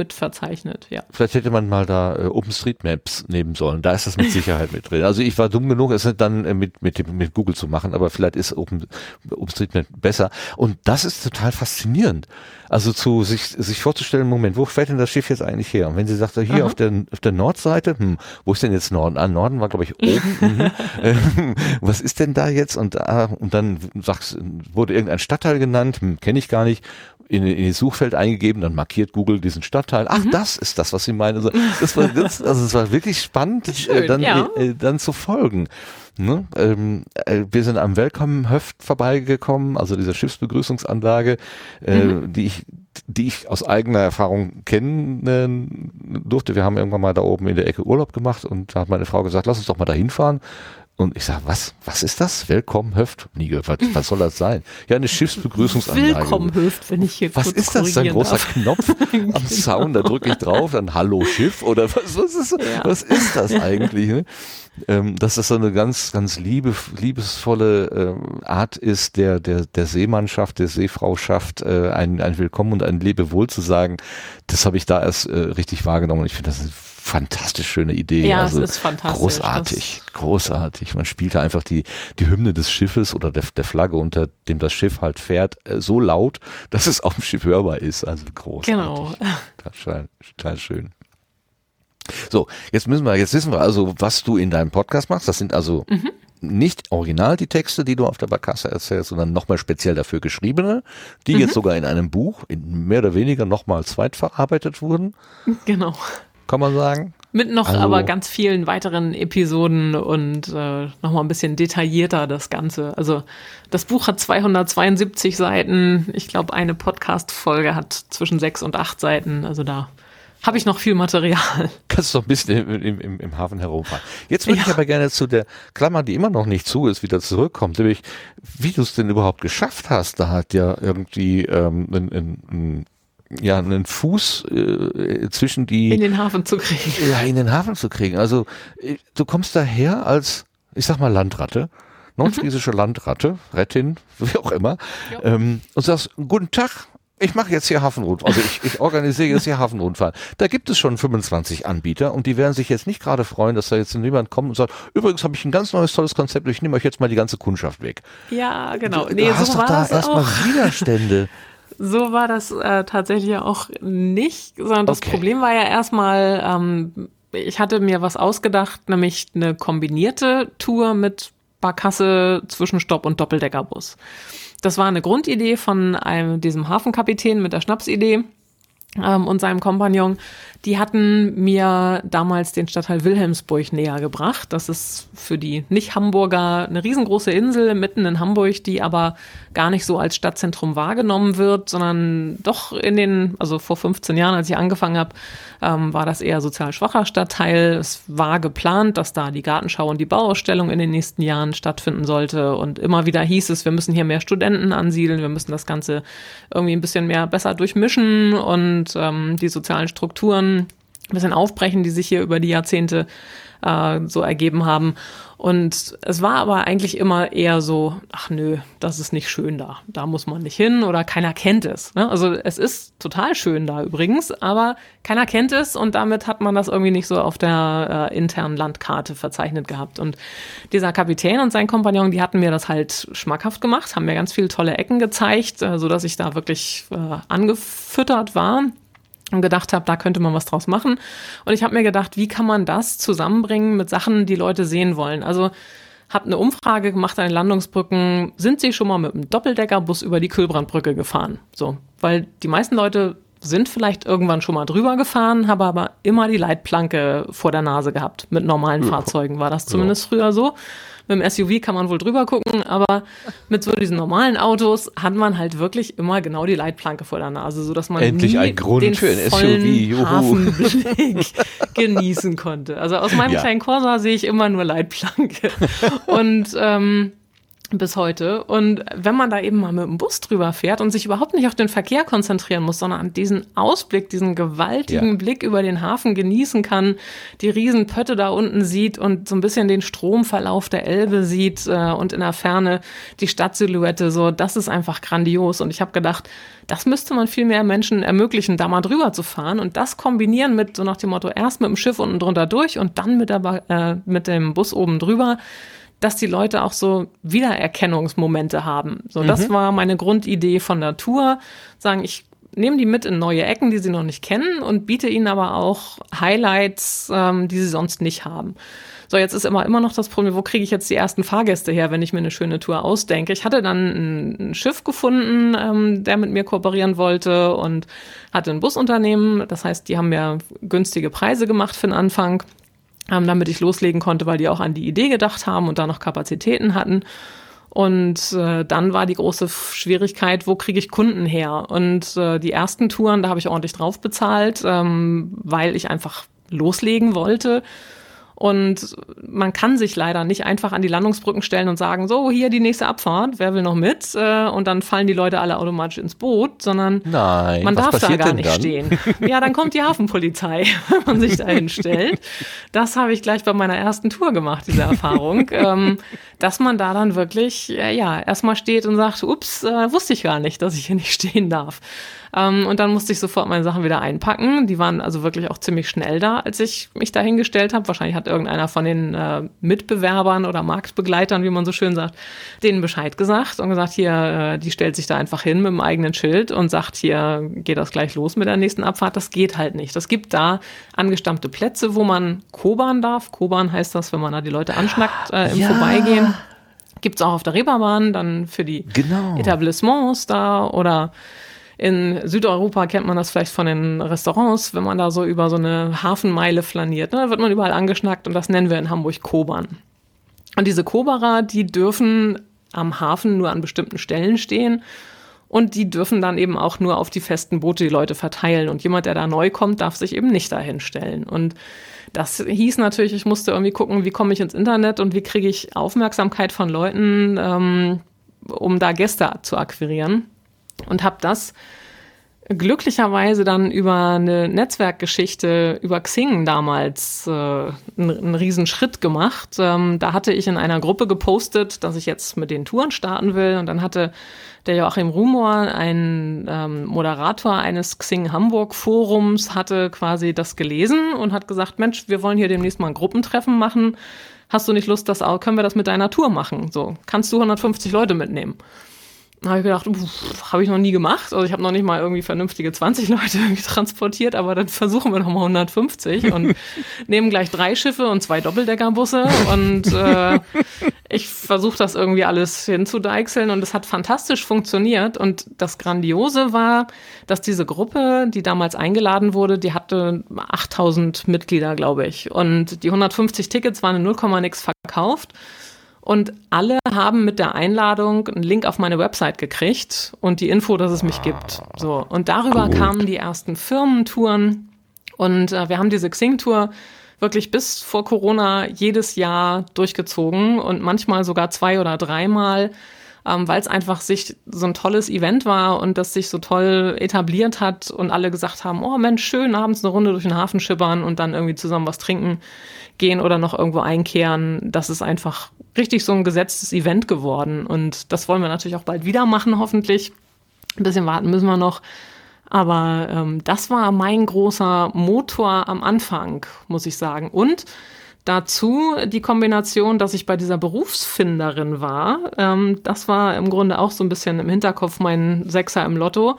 mit verzeichnet, ja. Vielleicht hätte man mal da äh, OpenStreetMaps nehmen sollen. Da ist das mit Sicherheit mit drin. Also ich war dumm genug, es dann äh, mit, mit, dem, mit Google zu machen, aber vielleicht ist Open, OpenStreetMap besser. Und das ist total faszinierend. Also zu sich, sich vorzustellen, Moment, wo fährt denn das Schiff jetzt eigentlich her? Und wenn sie sagt, hier Aha. auf der, auf der Nordseite, hm, wo ist denn jetzt Norden? Ah, Norden war, glaube ich, oben. [LAUGHS] mhm. Ähm, Was ist denn da jetzt? Und, ah, und dann sagst, wurde irgendein Stadtteil genannt, hm, kenne ich gar nicht in, in das Suchfeld eingegeben, dann markiert Google diesen Stadtteil. Ach, Mhm. das ist das, was sie meinen. Also, das war, das, also es war wirklich spannend, Schön, äh, dann, ja. äh, dann zu folgen. Ne? Ähm, äh, wir sind am Welcome Höft vorbeigekommen, also dieser Schiffsbegrüßungsanlage, äh, Mhm. die ich die ich aus eigener Erfahrung kennen durfte. Wir haben irgendwann mal da oben in der Ecke Urlaub gemacht und da hat meine Frau gesagt, lass uns doch mal da hinfahren. Und ich sage, was, was ist das? Willkommen Höft? Nie gehört. Was, was soll das sein? Ja, eine Schiffsbegrüßungsanlage. Willkommen, Höft, wenn ich hier Was ist das? Ein großer darf. Knopf [LAUGHS] am Zaun, da drücke ich drauf, dann Hallo Schiff oder was, was, ist, Ja. was ist das eigentlich? Ne? Ähm, dass das so eine ganz, ganz liebe, liebesvolle ähm, Art ist, der, der, der Seemannschaft, der Seefrauschaft, äh, ein, ein Willkommen und ein Lebewohl zu sagen, das habe ich da erst äh, richtig wahrgenommen und ich finde das fantastisch schöne Idee. Ja, also es ist fantastisch. Großartig, großartig. Man spielte einfach die, die Hymne des Schiffes oder der, der Flagge, unter dem das Schiff halt fährt, äh, so laut, [LAUGHS] dass es auf dem Schiff hörbar ist. Also großartig. Genau. Total, total schön. So, jetzt müssen wir, jetzt wissen wir also, was du in deinem Podcast machst. Das sind also Mhm. nicht original die Texte, die du auf der Barkasse erzählst, sondern nochmal speziell dafür geschriebene, die Mhm. jetzt sogar in einem Buch in mehr oder weniger nochmal zweitverarbeitet wurden, Genau. Kann man sagen. Mit noch Also- aber ganz vielen weiteren Episoden und äh, nochmal ein bisschen detaillierter das Ganze. Also das Buch hat 272 Seiten. Ich glaube, eine Podcast-Folge hat zwischen sechs und acht Seiten. Also da habe ich noch viel Material. Kannst du doch ein bisschen im, im, im Hafen herumfahren. Jetzt würde ich Ja. aber gerne zu der Klammer, die immer noch nicht zu ist, wieder zurückkommen, nämlich wie du es denn überhaupt geschafft hast. Da hat ja irgendwie ähm, ein, ein, ein, ja, einen Fuß äh, zwischen die in den Hafen zu kriegen. ja, in den Hafen zu kriegen. Also äh, du kommst daher als, ich sag mal, Landratte, nordfriesische Landratte, Rettin, [LAUGHS] wie auch immer, Ja. ähm, und sagst, guten Tag, ich mache jetzt hier Hafenrundfahrt, also ich, ich organisiere jetzt hier Hafenrundfahrt. Da gibt es schon 25 Anbieter und die werden sich jetzt nicht gerade freuen, dass da jetzt jemand kommt und sagt, übrigens habe ich ein ganz neues, tolles Konzept, ich nehme euch jetzt mal die ganze Kundschaft weg. Ja, genau. Nee, du hast so doch da erstmal. Widerstände. [LAUGHS] So war das äh, tatsächlich auch nicht, sondern das Okay. Problem war ja erstmal, ähm, ich hatte mir was ausgedacht, nämlich eine kombinierte Tour mit Barkasse, Zwischenstopp und Doppeldeckerbus. Das war eine Grundidee von einem, diesem Hafenkapitän mit der Schnapsidee ähm, und seinem Kompagnon. Die hatten mir damals den Stadtteil Wilhelmsburg näher gebracht. Das ist für die Nicht-Hamburger eine riesengroße Insel mitten in Hamburg, die aber gar nicht so als Stadtzentrum wahrgenommen wird, sondern doch in den, also vor 15 Jahren, als ich angefangen habe, ähm, war das eher sozial schwacher Stadtteil. Es war geplant, dass da die Gartenschau und die Bauausstellung in den nächsten Jahren stattfinden sollte. Und immer wieder hieß es, wir müssen hier mehr Studenten ansiedeln, wir müssen das Ganze irgendwie ein bisschen mehr besser durchmischen und ähm, die sozialen Strukturen ein bisschen aufbrechen, die sich hier über die Jahrzehnte äh, so ergeben haben. Und es war aber eigentlich immer eher so, ach nö, das ist nicht schön da. Da muss man nicht hin oder keiner kennt es. Ne? Also es ist total schön da übrigens, aber keiner kennt es und damit hat man das irgendwie nicht so auf der äh, internen Landkarte verzeichnet gehabt. Und dieser Kapitän und sein Kompagnon, die hatten mir das halt schmackhaft gemacht, haben mir ganz viele tolle Ecken gezeigt, äh, so dass ich da wirklich äh, angefüttert war und gedacht habe, da könnte man was draus machen. Und ich habe mir gedacht, wie kann man das zusammenbringen mit Sachen, die Leute sehen wollen? Also habe eine Umfrage gemacht an den Landungsbrücken. Sind Sie schon mal mit einem Doppeldeckerbus über die Kühlbrandbrücke gefahren? So, weil die meisten Leute sind vielleicht irgendwann schon mal drüber gefahren, haben aber immer die Leitplanke vor der Nase gehabt. Mit normalen Fahrzeugen war das zumindest ja. früher so. Mit dem SUV kann man wohl drüber gucken, aber mit so diesen normalen Autos hat man halt wirklich immer genau die Leitplanke vor der Nase, so dass man endlich ein Grund den für ein SUV Juhu. [LAUGHS] genießen konnte. Also aus meinem ja. kleinen Corsa sehe ich immer nur Leitplanke und ähm, bis heute. Und wenn man da eben mal mit dem Bus drüber fährt und sich überhaupt nicht auf den Verkehr konzentrieren muss, sondern an diesen Ausblick, diesen gewaltigen ja. Blick über den Hafen genießen kann, die Riesenpötte da unten sieht und so ein bisschen den Stromverlauf der Elbe sieht äh, und in der Ferne die Stadtsilhouette, so, das ist einfach grandios. Und ich habe gedacht, das müsste man viel mehr Menschen ermöglichen, da mal drüber zu fahren und das kombinieren mit so nach dem Motto erst mit dem Schiff unten drunter durch und dann mit, der, äh, mit dem Bus oben drüber dass die Leute auch so Wiedererkennungsmomente haben. So, mhm. das war meine Grundidee von der Tour. Sagen, ich nehme die mit in neue Ecken, die sie noch nicht kennen und biete ihnen aber auch Highlights, ähm, die sie sonst nicht haben. So, jetzt ist immer, immer noch das Problem, wo kriege ich jetzt die ersten Fahrgäste her, wenn ich mir eine schöne Tour ausdenke? Ich hatte dann ein, ein Schiff gefunden, ähm, der mit mir kooperieren wollte und hatte ein Busunternehmen. Das heißt, die haben mir günstige Preise gemacht für den Anfang ähm, damit ich loslegen konnte, weil die auch an die Idee gedacht haben und da noch Kapazitäten hatten. Und äh, dann war die große Schwierigkeit, wo kriege ich Kunden her? Und äh, die ersten Touren, da habe ich ordentlich drauf bezahlt, ähm, weil ich einfach loslegen wollte. Und man kann sich leider nicht einfach an die Landungsbrücken stellen und sagen, so, hier die nächste Abfahrt, wer will noch mit? Äh, und dann fallen die Leute alle automatisch ins Boot, sondern Nein, man darf da gar nicht dann? stehen. Ja, dann kommt die Hafenpolizei, [LAUGHS] wenn man sich da hinstellt. Das habe ich gleich bei meiner ersten Tour gemacht, diese Erfahrung, [LAUGHS] ähm, dass man da dann wirklich, ja, erstmal steht und sagt, ups, äh, wusste ich gar nicht, dass ich hier nicht stehen darf. Ähm, und dann musste ich sofort meine Sachen wieder einpacken. Die waren also wirklich auch ziemlich schnell da, als ich mich da hingestellt habe. Wahrscheinlich hat irgendeiner von den äh, Mitbewerbern oder Marktbegleitern, wie man so schön sagt, denen Bescheid gesagt und gesagt, hier, äh, die stellt sich da einfach hin mit dem eigenen Schild und sagt, hier geht das gleich los mit der nächsten Abfahrt. Das geht halt nicht. Das gibt da angestammte Plätze, wo man kobern darf. Kobern heißt das, wenn man da die Leute anschnackt äh, im ja. Vorbeigehen. Gibt's auch auf der Reeperbahn, dann für die genau. Etablissements da oder in Südeuropa kennt man das vielleicht von den Restaurants, wenn man da so über so eine Hafenmeile flaniert. Ne, da wird man überall angeschnackt und das nennen wir in Hamburg Kobern. Und diese Koberer, die dürfen am Hafen nur an bestimmten Stellen stehen und die dürfen dann eben auch nur auf die festen Boote die Leute verteilen. Und jemand, der da neu kommt, darf sich eben nicht dahin stellen. Und das hieß natürlich, ich musste irgendwie gucken, wie komme ich ins Internet und wie kriege ich Aufmerksamkeit von Leuten, ähm, um da Gäste zu akquirieren und habe das glücklicherweise dann über eine Netzwerkgeschichte über Xing damals äh, einen, einen riesen Schritt gemacht. Ähm, da hatte ich in einer Gruppe gepostet, dass ich jetzt mit den Touren starten will und dann hatte der Joachim Rumor, ein ähm, Moderator eines Xing Hamburg Forums, hatte quasi das gelesen und hat gesagt, Mensch, wir wollen hier demnächst mal ein Gruppentreffen machen. Hast du nicht Lust, das auch, können wir das mit deiner Tour machen? So, kannst du 150 Leute mitnehmen? Habe ich gedacht, habe ich noch nie gemacht. Also ich habe noch nicht mal irgendwie vernünftige 20 [LAUGHS] Leute transportiert, aber dann versuchen wir noch mal 150 und [LAUGHS] nehmen gleich drei Schiffe und zwei Doppeldeckerbusse und äh, ich versuche das irgendwie alles hinzudeichseln und es hat fantastisch funktioniert und das Grandiose war, dass diese Gruppe, die damals eingeladen wurde, die hatte 8000 Mitglieder, glaube ich und die 150 Tickets waren in 0, nix verkauft und alle haben mit der Einladung einen Link auf meine Website gekriegt und die Info, dass es mich gibt. So. Und darüber Gut. kamen die ersten Firmentouren. Und äh, wir haben diese Xing-Tour wirklich bis vor Corona jedes Jahr durchgezogen und manchmal sogar zwei oder dreimal ähm, weil es einfach sich so ein tolles Event war und das sich so toll etabliert hat und alle gesagt haben, oh Mensch, schön, abends eine Runde durch den Hafen schippern und dann irgendwie zusammen was trinken gehen oder noch irgendwo einkehren. Das ist einfach richtig so ein gesetztes Event geworden und das wollen wir natürlich auch bald wieder machen, hoffentlich. Ein bisschen warten müssen wir noch. Aber ähm, das war mein großer Motor am Anfang, muss ich sagen. Und Dazu die Kombination, dass ich bei dieser Berufsfinderin war. Ähm, das war im Grunde auch so ein bisschen im Hinterkopf mein Sechser im Lotto.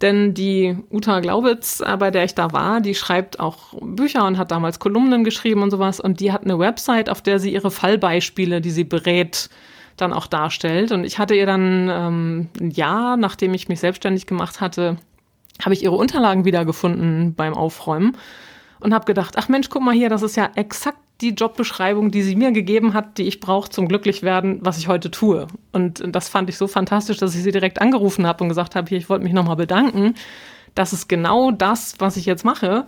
Denn die Uta Glaubitz, äh, bei der ich da war, die schreibt auch Bücher und hat damals Kolumnen geschrieben und sowas. Und die hat eine Website, auf der sie ihre Fallbeispiele, die sie berät, dann auch darstellt. Und ich hatte ihr dann ähm, ein Jahr, nachdem ich mich selbstständig gemacht hatte, habe ich ihre Unterlagen wiedergefunden beim Aufräumen und habe gedacht, ach Mensch, guck mal hier, das ist ja exakt die Jobbeschreibung, die sie mir gegeben hat, die ich brauche zum Glücklichwerden, was ich heute tue. Und das fand ich so fantastisch, dass ich sie direkt angerufen habe und gesagt habe, hier, ich wollte mich nochmal bedanken. Das ist genau das, was ich jetzt mache.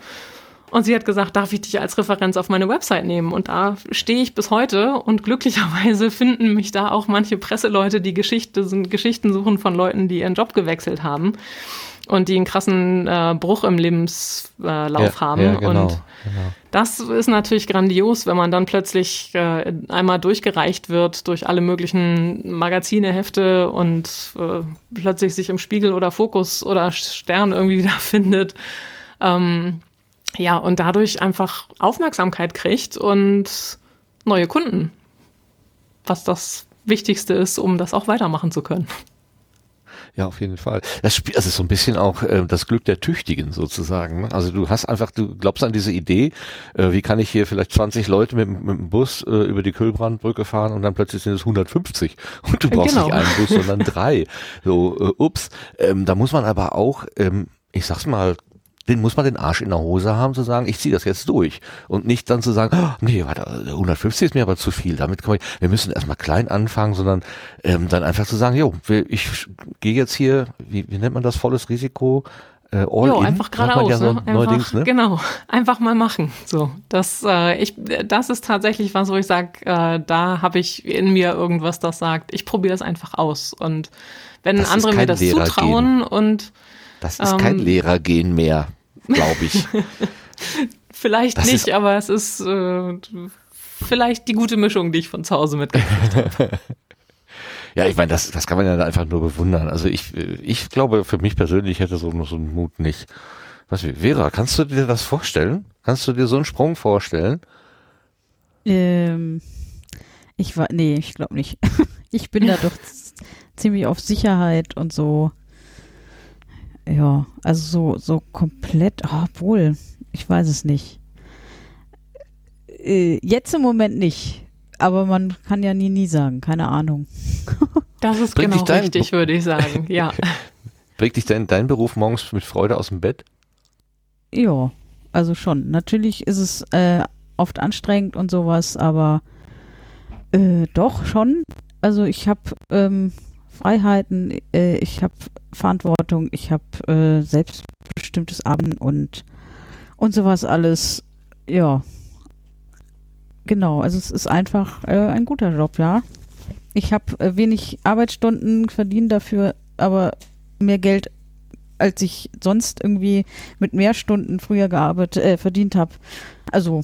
Und sie hat gesagt, darf ich dich als Referenz auf meine Website nehmen? Und da stehe ich bis heute und glücklicherweise [LAUGHS] finden mich da auch manche Presseleute, die Geschichte, Geschichten suchen von Leuten, die ihren Job gewechselt haben und die einen krassen äh, Bruch im Lebenslauf ja, haben. Ja, genau, und genau. das ist natürlich grandios, wenn man dann plötzlich äh, einmal durchgereicht wird durch alle möglichen Magazine, Hefte und äh, plötzlich sich im Spiegel oder Fokus oder Stern irgendwie [LAUGHS] wieder findet. Ähm, ja, und dadurch einfach Aufmerksamkeit kriegt und neue Kunden. Was das Wichtigste ist, um das auch weitermachen zu können. Ja, auf jeden Fall. Das Spiel, also so ein bisschen auch äh, das Glück der Tüchtigen sozusagen. Ne? Also du hast einfach, du glaubst an diese Idee, äh, wie kann ich hier vielleicht 20 Leute mit, mit dem Bus äh, über die Kühlbrandbrücke fahren und dann plötzlich sind es 150 [LAUGHS] und du brauchst genau. nicht einen Bus, sondern [LAUGHS] drei. So, äh, ups. Ähm, da muss man aber auch, ähm, ich sag's mal den muss man den Arsch in der Hose haben, zu sagen, ich ziehe das jetzt durch. Und nicht dann zu sagen, oh, nee, warte, 150 ist mir aber zu viel. Damit kann man, wir müssen erstmal klein anfangen, sondern ähm, dann einfach zu sagen, jo, ich gehe jetzt hier, wie, wie nennt man das, volles Risiko, äh, all jo, in, einfach geradeaus, ja so ne? einfach, ne? Genau, [LAUGHS] einfach mal machen. So, das, äh, ich, das ist tatsächlich was, wo ich sage, äh, da habe ich in mir irgendwas, das sagt, ich probiere das einfach aus. Und wenn das andere mir das Lehrer zutrauen gehen. und das ist ähm, kein Lehrergehen mehr, glaube ich. [LAUGHS] vielleicht das nicht, aber es ist äh, vielleicht die gute Mischung, die ich von zu Hause mitgebracht habe. [LAUGHS] Ja, ich meine, das, das kann man ja einfach nur bewundern. Also ich, ich glaube, für mich persönlich hätte so, so einen Mut nicht. Was, Vera, kannst du dir das vorstellen? Kannst du dir so einen Sprung vorstellen? Ähm, ich war, nee, ich glaube nicht. [LAUGHS] ich bin da doch ziemlich auf Sicherheit und so ja, also so, so komplett, oh, obwohl, ich weiß es nicht. Äh, jetzt im Moment nicht, aber man kann ja nie, nie sagen, keine Ahnung. [LAUGHS] Das ist Bringt genau richtig, würde ich sagen, [LAUGHS] ja. Bringt dich dein, dein Beruf morgens mit Freude aus dem Bett? Ja, also schon. Natürlich ist es äh, oft anstrengend und sowas, aber äh, doch schon. Also ich habe ähm, Freiheiten, äh, ich habe Verantwortung, ich habe äh, selbstbestimmtes Abend und und sowas alles. Ja, genau. Also es ist einfach äh, ein guter Job, ja. Ich habe äh, wenig Arbeitsstunden verdient dafür, aber mehr Geld, als ich sonst irgendwie mit mehr Stunden früher gearbeitet äh, verdient habe. Also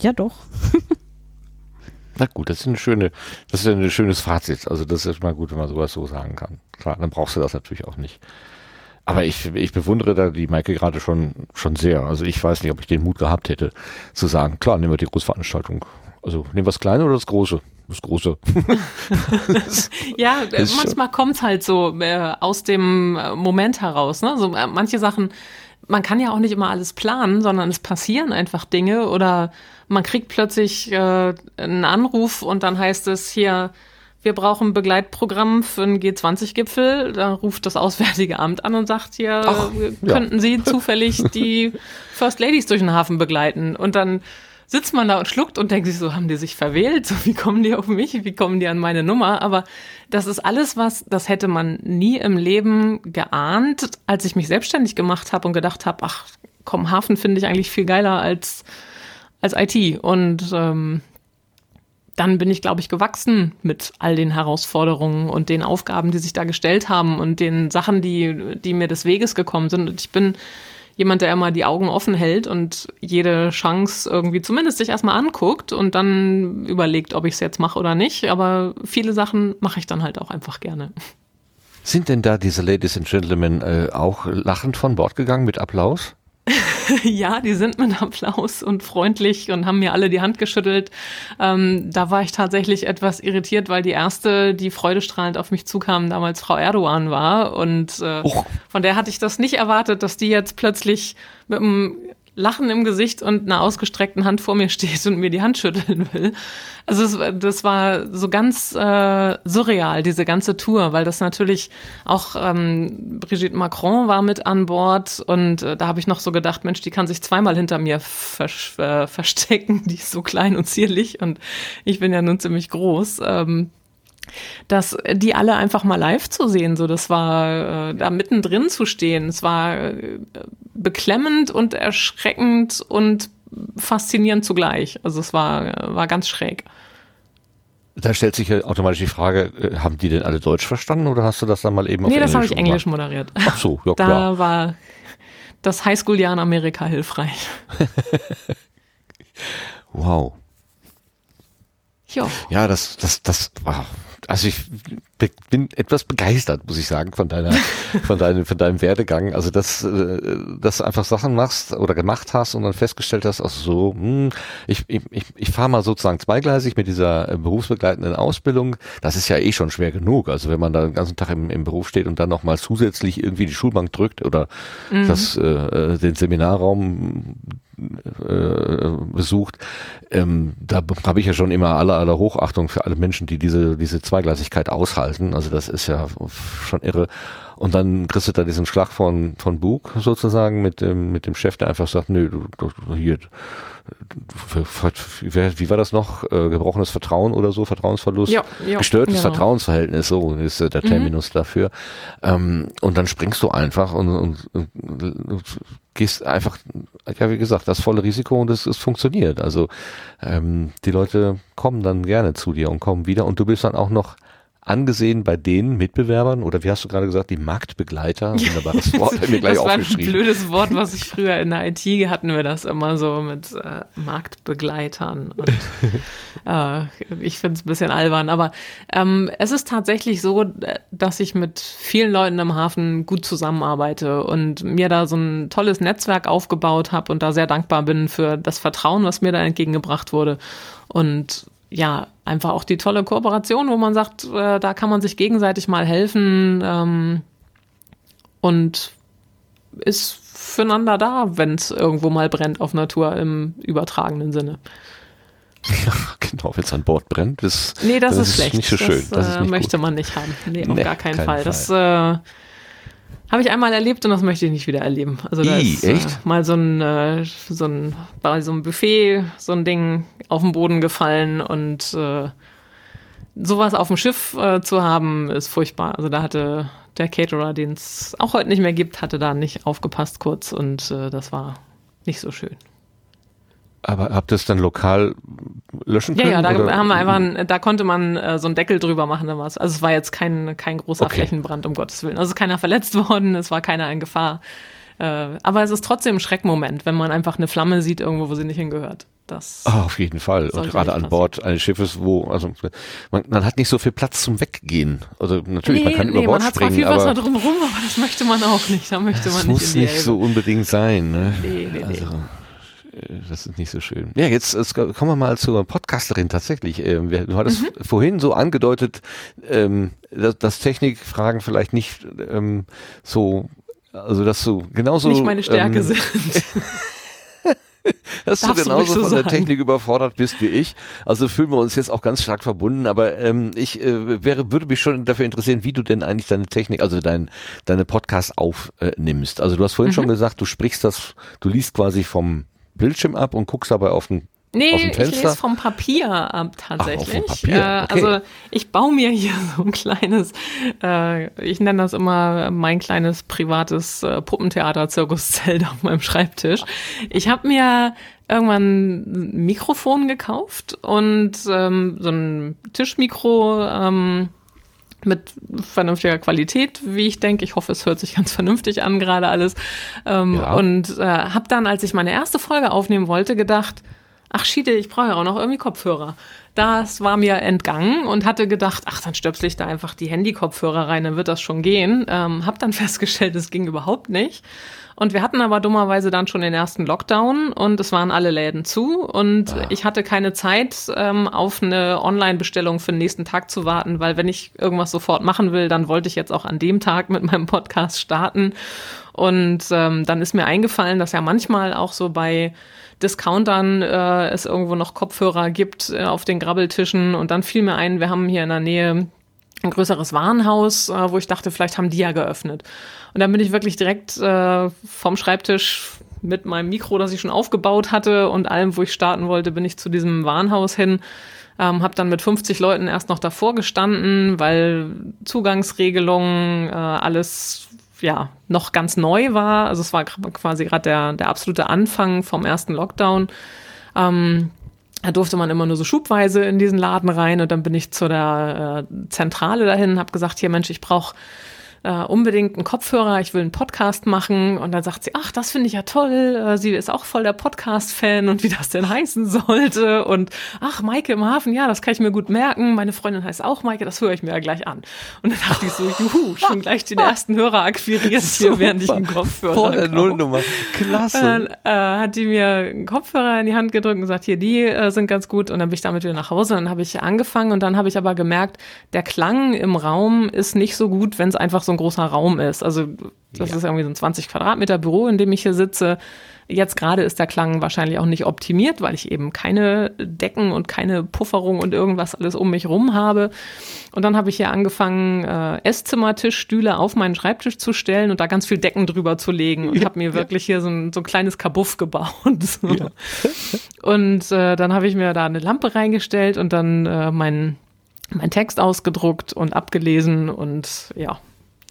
ja, doch. [LAUGHS] Na gut, das ist eine schöne, das ist ein schönes Fazit. Also das ist mal gut, wenn man sowas so sagen kann. Klar, dann brauchst du das natürlich auch nicht. Aber ich, ich bewundere da die Maike gerade schon, schon sehr. Also ich weiß nicht, ob ich den Mut gehabt hätte, zu sagen, klar, nehmen wir die Großveranstaltung. Also nehmen wir das Kleine oder das Große? Das Große. [LAUGHS] das, ja, manchmal kommt halt so äh, aus dem äh, Moment heraus. Ne? So, äh, manche Sachen, man kann ja auch nicht immer alles planen, sondern es passieren einfach Dinge oder man kriegt plötzlich äh, einen Anruf und dann heißt es hier, wir brauchen ein Begleitprogramm für einen G20-Gipfel. Da ruft das Auswärtige Amt an und sagt hier, Ach, könnten ja. Sie zufällig die [LAUGHS] First Ladies durch den Hafen begleiten? Und dann sitzt man da und schluckt und denkt sich so, haben die sich verwählt? So, wie kommen die auf mich? Wie kommen die an meine Nummer? Aber das ist alles was, das hätte man nie im Leben geahnt, als ich mich selbstständig gemacht habe und gedacht habe, ach komm, Hafen finde ich eigentlich viel geiler als als IT. Und ähm, dann bin ich, glaube ich, gewachsen mit all den Herausforderungen und den Aufgaben, die sich da gestellt haben und den Sachen, die, die mir des Weges gekommen sind. Und ich bin jemand, der immer die Augen offen hält und jede Chance irgendwie zumindest sich erstmal anguckt und dann überlegt, ob ich es jetzt mache oder nicht. Aber viele Sachen mache ich dann halt auch einfach gerne. Sind denn da diese Ladies and Gentlemen äh, auch lachend von Bord gegangen mit Applaus? [LAUGHS] ja, die sind mit Applaus und freundlich und haben mir alle die Hand geschüttelt. Ähm, da war ich tatsächlich etwas irritiert, weil die erste, die freudestrahlend auf mich zukam, damals Frau Erdogan war. Und äh, von der hatte ich das nicht erwartet, dass die jetzt plötzlich mit einem Lachen im Gesicht und einer ausgestreckten Hand vor mir [LAUGHS] steht und mir die Hand schütteln will. Also es, das war so ganz äh, surreal, diese ganze Tour, weil das natürlich auch ähm, Brigitte Macron war mit an Bord und äh, da habe ich noch so gedacht, Mensch, die kann sich zweimal hinter mir äh, verstecken, [LAUGHS] die ist so klein und zierlich und ich bin ja nun ziemlich groß. Ähm, dass die alle einfach mal live zu sehen, so das war äh, da mittendrin zu stehen, es war äh, beklemmend und erschreckend und faszinierend zugleich. Also es war war ganz schräg. Da stellt sich ja automatisch die Frage, äh, haben die denn alle Deutsch verstanden oder hast du das dann mal eben auf nee, Englisch Nee, das habe ich Englisch moderiert. Ach so, ja [LAUGHS] da klar. Da war das Highschool-Jahr in Amerika hilfreich. [LAUGHS] wow. Jo. Ja, das, das, das, wow also ich bin etwas begeistert, muss ich sagen, von deiner, [LAUGHS] von deinem, von deinem Werdegang. Also dass, äh, dass du einfach Sachen machst oder gemacht hast und dann festgestellt hast, also so, hm, ich, ich, ich fahre mal sozusagen zweigleisig mit dieser äh, berufsbegleitenden Ausbildung. Das ist ja eh schon schwer genug. Also wenn man da den ganzen Tag im, im Beruf steht und dann nochmal zusätzlich irgendwie die Schulbank drückt oder mhm. das, äh, den Seminarraum äh, besucht, ähm, da habe ich ja schon immer aller aller Hochachtung für alle Menschen, die diese diese Zweigleisigkeit aushalten. Also das ist ja schon irre. Und dann kriegst du da diesen Schlag von von Bug sozusagen mit dem mit dem Chef, der einfach sagt, nö, du, du hier wie war das noch? Äh, gebrochenes Vertrauen oder so, Vertrauensverlust, ja, ja, gestörtes genau. Vertrauensverhältnis, so ist äh, der mhm. Terminus mhm. dafür. Ähm, und dann springst du einfach und, und, und, gehst einfach, ja wie gesagt, das volle Risiko und es, es funktioniert. Also ähm, die Leute kommen dann gerne zu dir und kommen wieder und du bist dann auch noch angesehen bei den Mitbewerbern oder wie hast du gerade gesagt, die Marktbegleiter? [LAUGHS] Wunderbares Wort, mir gleich das war ein blödes Wort, was ich früher in der IT hatten wir das immer so mit äh, Marktbegleitern. Und, [LAUGHS] äh, ich finde es ein bisschen albern, aber ähm, es ist tatsächlich so, dass ich mit vielen Leuten im Hafen gut zusammenarbeite und mir da so ein tolles Netzwerk aufgebaut habe und da sehr dankbar bin für das Vertrauen, was mir da entgegengebracht wurde. Und ja, einfach auch die tolle Kooperation, wo man sagt, äh, da kann man sich gegenseitig mal helfen ähm, und ist füreinander da, wenn es irgendwo mal brennt auf Natur im übertragenen Sinne. Ja, genau, wenn es an Bord brennt, ist, nee, das, das ist, schlecht. nicht so schön. Das, das äh, möchte gut. man nicht haben. Nee, auf nee, gar keinen, keinen Fall. Fall. Das äh, habe ich einmal erlebt und das möchte ich nicht wieder erleben. Also da I, ist äh, mal so ein, äh, so ein, bei so einem Buffet so ein Ding auf den Boden gefallen und äh, sowas auf dem Schiff äh, zu haben, ist furchtbar. Also da hatte der Caterer, den es auch heute nicht mehr gibt, hatte da nicht aufgepasst kurz und äh, das war nicht so schön. Aber habt ihr es dann lokal löschen können? Ja, ja, da oder? haben wir einfach, ein, da konnte man äh, so einen Deckel drüber machen. Dann war's. Also es war jetzt kein, kein großer okay. Flächenbrand, um Gottes Willen. Also ist keiner verletzt [LAUGHS] worden, es war keiner in Gefahr. Äh, aber es ist trotzdem ein Schreckmoment, wenn man einfach eine Flamme sieht irgendwo, wo sie nicht hingehört. Das oh, auf jeden Fall. Und gerade an Bord eines Schiffes, wo, also man, man, hat nicht so viel Platz zum Weggehen. Also natürlich, nee, man kann nee, über Bord man springen. Man hat zwar viel Wasser drumherum, aber das möchte man auch nicht. Da möchte man nicht. Das muss nicht so unbedingt sein. Ne? Nee, nee, also. nee. Äh, das ist nicht so schön. Ja, jetzt, jetzt kommen wir mal zur Podcasterin tatsächlich. Ähm, du hattest mhm. vorhin so angedeutet, ähm, dass, dass Technikfragen vielleicht nicht ähm, so, also dass du genauso nicht meine Stärke ähm, sind. [LAUGHS] dass du genauso von der Technik überfordert bist wie ich. Also fühlen wir uns jetzt auch ganz stark verbunden. Aber ähm, ich äh, wäre, würde mich schon dafür interessieren, wie du denn eigentlich deine Technik, also dein, deine Podcasts aufnimmst. also du hast vorhin mhm. schon gesagt, du sprichst das, du liest quasi vom Bildschirm ab und guckst dabei auf den Nee, ich lese vom Papier ab tatsächlich. Ach, Papier, Äh, okay. Also ich baue mir hier [LAUGHS] so ein kleines, äh, ich nenne das immer mein kleines privates äh, Puppentheater-Zirkuszelt auf meinem Schreibtisch. Ich habe mir irgendwann ein Mikrofon gekauft und ähm, so ein Tischmikro ähm, mit vernünftiger Qualität, wie ich denke. Ich hoffe, es hört sich ganz vernünftig an gerade alles. Ähm, Ja. Und äh, habe dann, als ich meine erste Folge aufnehmen wollte, gedacht, ach Schiede, ich brauche ja auch noch irgendwie Kopfhörer. Das war mir entgangen und hatte gedacht, ach, dann stöpsel ich da einfach die Handy-Kopfhörer rein, dann wird das schon gehen. Ähm, hab dann [LAUGHS] festgestellt, es ging überhaupt nicht. Und wir hatten aber dummerweise dann schon den ersten Lockdown und es waren alle Läden zu und ich hatte keine Zeit, ähm, auf eine Online-Bestellung für den nächsten Tag zu warten, weil wenn ich irgendwas sofort machen will, dann wollte ich jetzt auch an dem Tag mit meinem Podcast starten. Und ähm, dann ist mir eingefallen, dass ja manchmal auch so bei Discountern äh, es irgendwo noch Kopfhörer gibt äh, auf den Grabbeltischen. Und dann fiel mir ein, wir haben hier in der Nähe ein größeres Warenhaus, äh, wo ich dachte, vielleicht haben die ja geöffnet. Und dann bin ich wirklich direkt äh, vom Schreibtisch mit meinem Mikro, das ich schon aufgebaut hatte und allem, wo ich starten wollte, bin ich zu diesem Warenhaus hin. Ähm, habe dann mit 50 Leuten erst noch davor gestanden, weil Zugangsregelungen, äh, alles ja noch ganz neu war. Also es war quasi gerade der, der absolute Anfang vom ersten Lockdown. Ähm, da durfte man immer nur so schubweise in diesen Laden rein und dann bin ich zu der äh, Zentrale dahin, habe gesagt, hier Mensch, ich brauche äh, unbedingt einen Kopfhörer, ich will einen Podcast machen und dann sagt sie, ach, das finde ich ja toll, äh, sie ist auch voll der Podcast-Fan und wie das denn heißen sollte und ach, Maike im Hafen, ja, das kann ich mir gut merken, meine Freundin heißt auch Maike, das höre ich mir ja gleich an. Und dann dachte ich so, juhu, schon gleich den ersten Hörer akquiriert hier, während ich einen Kopfhörer Vor der. Nullnummer. Klasse. Dann äh, hat die mir einen Kopfhörer in die Hand gedrückt und gesagt, hier, die äh, sind ganz gut. Und dann bin ich damit wieder nach Hause. Dann habe ich angefangen und dann habe ich aber gemerkt, der Klang im Raum ist nicht so gut, wenn es einfach so ein großer Raum ist. Also das ist irgendwie so ein 20 Quadratmeter Büro, in dem ich hier sitze. Jetzt gerade ist der Klang wahrscheinlich auch nicht optimiert, weil ich eben keine Decken und keine Pufferung und irgendwas alles um mich rum habe. Und dann habe ich hier angefangen, äh, Esszimmertischstühle auf meinen Schreibtisch zu stellen und da ganz viel Decken drüber zu legen und habe mir wirklich hier so ein, so ein kleines Kabuff gebaut. [LAUGHS] So. Und äh, dann habe ich mir da eine Lampe reingestellt und dann äh, meinen mein Text ausgedruckt und abgelesen und ja,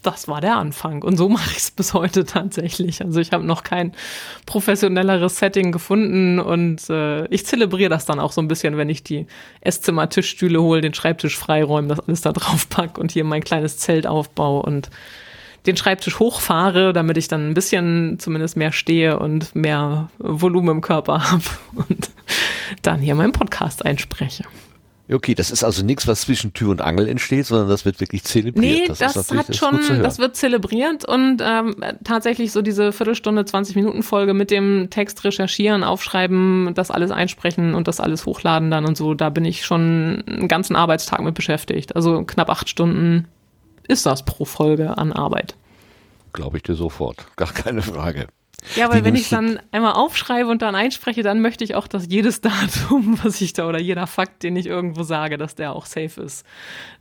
das war der Anfang. Und so mache ich es bis heute tatsächlich. Also ich habe noch kein professionelleres Setting gefunden und äh, ich zelebriere das dann auch so ein bisschen, wenn ich die Esszimmer-Tischstühle hole, den Schreibtisch freiräume, das alles da drauf pack und hier mein kleines Zelt aufbaue und den Schreibtisch hochfahre, damit ich dann ein bisschen zumindest mehr stehe und mehr Volumen im Körper [LAUGHS] habe und dann hier meinen Podcast einspreche. Okay, das ist also nichts, was zwischen Tür und Angel entsteht, sondern das wird wirklich zelebriert. Nee, das, das, hat schon, das wird zelebriert und ähm, tatsächlich so diese Viertelstunde, 20 Minuten Folge mit dem Text recherchieren, aufschreiben, das alles einsprechen und das alles hochladen dann und so, da bin ich schon einen ganzen Arbeitstag mit beschäftigt. Also knapp acht Stunden ist das pro Folge an Arbeit. Glaube ich dir sofort. Gar keine Frage. Ja, weil wenn ich dann einmal aufschreibe und dann einspreche, dann möchte ich auch, dass jedes [LAUGHS] Datum, was ich da oder jeder Fakt, den ich irgendwo sage, dass der auch safe ist,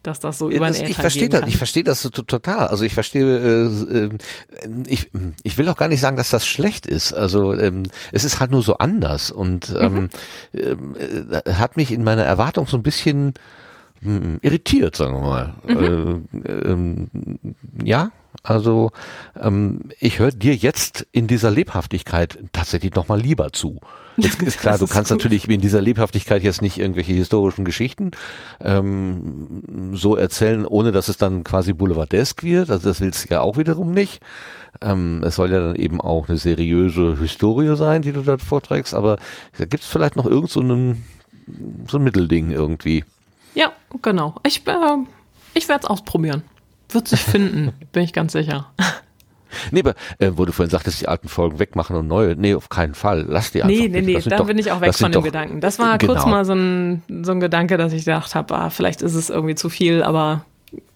dass das so über Ja, den das, ich Äther verstehe das, ich verstehe das so total. Also ich verstehe, äh, äh, ich, ich will auch gar nicht sagen, dass das schlecht ist. Also ähm, es ist halt nur so anders und ähm, ähm, äh, hat mich in meiner Erwartung so ein bisschen hm, irritiert, sagen wir mal. Äh, ähm, ja, also ähm, ich höre dir jetzt in dieser Lebhaftigkeit tatsächlich noch mal lieber zu. Jetzt ist klar, [LAUGHS] du kannst gut. natürlich in dieser Lebhaftigkeit jetzt nicht irgendwelche historischen Geschichten ähm, so erzählen, ohne dass es dann quasi boulevardesk wird. Also das willst du ja auch wiederum nicht. Ähm, es soll ja dann eben auch eine seriöse Historie sein, die du dort vorträgst, aber da gibt es vielleicht noch irgend so, einen, so ein Mittelding irgendwie. Ja, genau. Ich, äh, ich werde es ausprobieren. Wird sich finden, bin ich ganz sicher. Nee, aber äh, wo du vorhin sagtest, die alten Folgen wegmachen und neue. Nee, auf keinen Fall. Lass die einfach. Nee, nee, nee, da bin ich auch weg von dem doch- Gedanken. Das war kurz Genau. mal so ein, so ein Gedanke, dass ich gedacht habe, ah, vielleicht ist es irgendwie zu viel, aber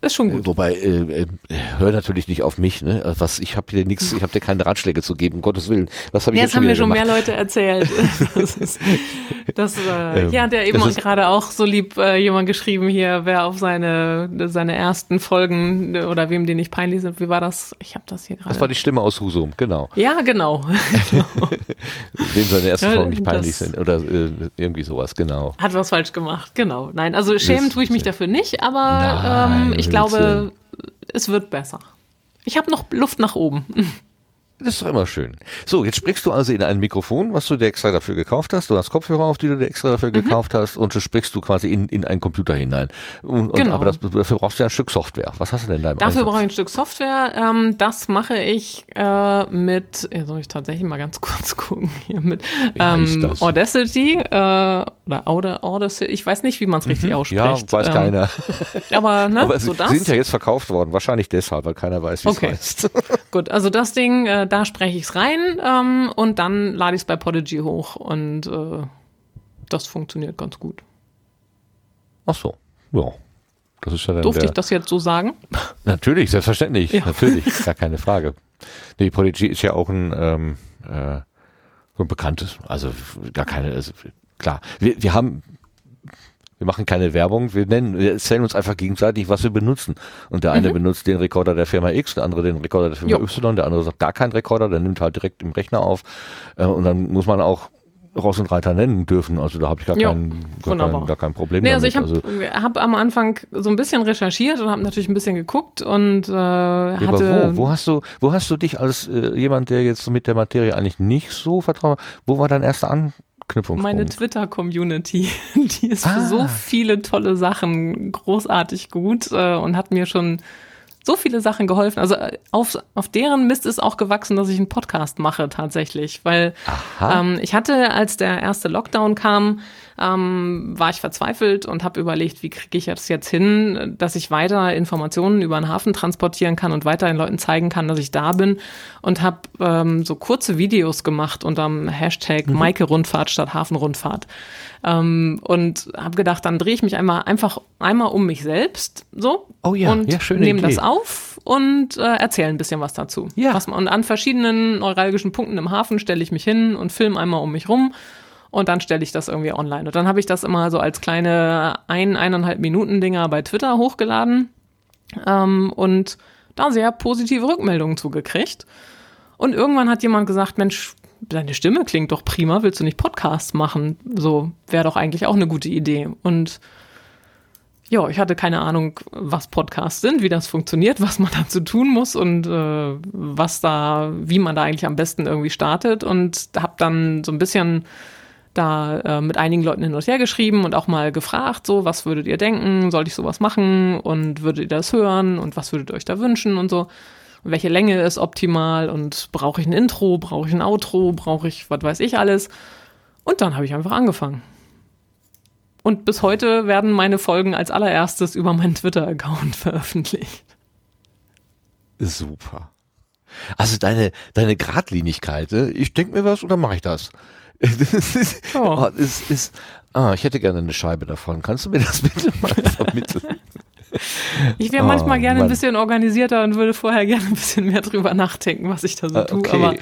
ist schon gut. Wobei, äh, äh, hör natürlich nicht auf mich, ne? Was, ich habe hier nichts, ich habe dir keine Ratschläge zu geben, um Gottes Willen. Was habe ich jetzt das haben mir schon gemacht? mehr Leute erzählt. [LAUGHS] [LAUGHS] Das ist, das, äh, Ähm, hier hat ja eben das ist- gerade auch so lieb äh, jemand geschrieben hier, wer auf seine seine ersten Folgen oder wem die nicht peinlich sind. Wie war das? Ich habe das hier gerade. Das war die Stimme aus Husum, genau. ja, genau. [LAUGHS] Wem seine ersten Folgen nicht peinlich das- sind oder äh, irgendwie sowas, genau. Hat was falsch gemacht, genau. Nein, also schämen tue ich mich dafür nicht, aber Nein, ähm, um ich glaube, es wird besser. Ich habe noch Luft nach oben. [LAUGHS] Das ist doch immer schön. So, jetzt sprichst du also in ein Mikrofon, was du dir extra dafür gekauft hast. Du hast Kopfhörer auf, die du dir extra Mhm. dafür gekauft hast und so sprichst du quasi in, in einen Computer hinein. Und, und, Genau. Aber das, dafür brauchst du ja ein Stück Software. Was hast du denn da im Dafür Einsatz? brauche ich ein Stück Software. Ähm, das mache ich äh, mit, ja, soll ich tatsächlich mal ganz [LAUGHS] kurz gucken hier mit ähm? Audacity äh, oder Auda, Audacity. Ich weiß nicht, wie man es richtig Ja, ausspricht. weiß Ähm, keiner. [LAUGHS] Aber ne, Aber so das. sind ja jetzt verkauft worden. Wahrscheinlich deshalb, weil keiner weiß, wie Okay. es heißt. [LAUGHS] Gut, also das Ding, äh, da spreche ich es rein ähm, und dann lade ich es bei Podigy hoch und äh, das funktioniert ganz gut. Ach so, ja. Das ist ja dann Durfte ich das jetzt so sagen? [LAUGHS] Natürlich, selbstverständlich. Ja. Natürlich, gar keine Frage. Nee, Prodigy ist ja auch ein, ähm, äh, so ein bekanntes, also gar keine, also, klar. Wir, wir haben, wir machen keine Werbung, wir nennen, wir erzählen uns einfach gegenseitig, was wir benutzen. Und der eine benutzt den Rekorder der Firma X, der andere den Rekorder der Firma Jo. Y, der andere sagt gar keinen Rekorder, der nimmt halt direkt im Rechner auf. Äh, und dann muss man auch Ross und Reiter nennen dürfen. Also da habe ich gar, Jo, kein, gar, kein, gar kein Problem Nee, also damit. ich habe hab am Anfang so ein bisschen recherchiert und habe natürlich ein bisschen geguckt und äh, Ja, aber hatte. wo? Wo hast du, wo hast du dich als äh, jemand, der jetzt so mit der Materie eigentlich nicht so vertraut, wo war dein erster Anknüpfungspunkt? Meine Twitter-Community, [LAUGHS] die ist für Ah. so viele tolle Sachen großartig gut äh, und hat mir schon so viele Sachen geholfen. Also äh, auf, auf deren Mist ist auch gewachsen, dass ich einen Podcast mache tatsächlich, weil ähm, ich hatte, als der erste Lockdown kam, ähm, war ich verzweifelt und habe überlegt, wie kriege ich das jetzt hin, dass ich weiter Informationen über den Hafen transportieren kann und weiter den Leuten zeigen kann, dass ich da bin und habe ähm, so kurze Videos gemacht unter Hashtag Mhm. Maike Rundfahrt statt Hafenrundfahrt ähm, und habe gedacht, dann drehe ich mich einmal einfach einmal um mich selbst so Oh ja, und ja, nehme das auf und äh, erzähle ein bisschen was dazu. Ja. Was und an verschiedenen neuralgischen Punkten im Hafen stelle ich mich hin und filme einmal um mich rum und dann stelle ich das irgendwie online. Und dann habe ich das immer so als kleine ein, eineinhalb Minuten Dinger bei Twitter hochgeladen ähm, und da sehr positive Rückmeldungen zugekriegt. Und irgendwann hat jemand gesagt, Mensch, deine Stimme klingt doch prima, willst du nicht Podcasts machen? So wäre doch eigentlich auch eine gute Idee. Und ja, ich hatte keine Ahnung, was Podcasts sind, wie das funktioniert, [LAUGHS] was man dazu tun muss und äh, was da, wie man da eigentlich am besten irgendwie startet und habe dann so ein bisschen da äh, mit einigen Leuten hin und her geschrieben und auch mal gefragt, so, was würdet ihr denken, sollte ich sowas machen und würdet ihr das hören und was würdet ihr euch da wünschen und so. Und welche Länge ist optimal und brauche ich ein Intro, brauche ich ein Outro, brauche ich was weiß ich alles. Und dann habe ich einfach angefangen. Und bis heute werden meine Folgen als allererstes über meinen Twitter-Account [LAUGHS] veröffentlicht. Super. Also deine, deine Gradlinigkeit, ne? ich denke mir was oder mache ich das? Ist, [LAUGHS] oh, das ist, ah, ich hätte gerne eine Scheibe davon. Kannst du mir das [LAUGHS] bitte mal vermitteln? Ich wäre Oh, manchmal gerne Mann. ein bisschen organisierter und würde vorher gerne ein bisschen mehr drüber nachdenken, was ich da so Ah, tue. okay.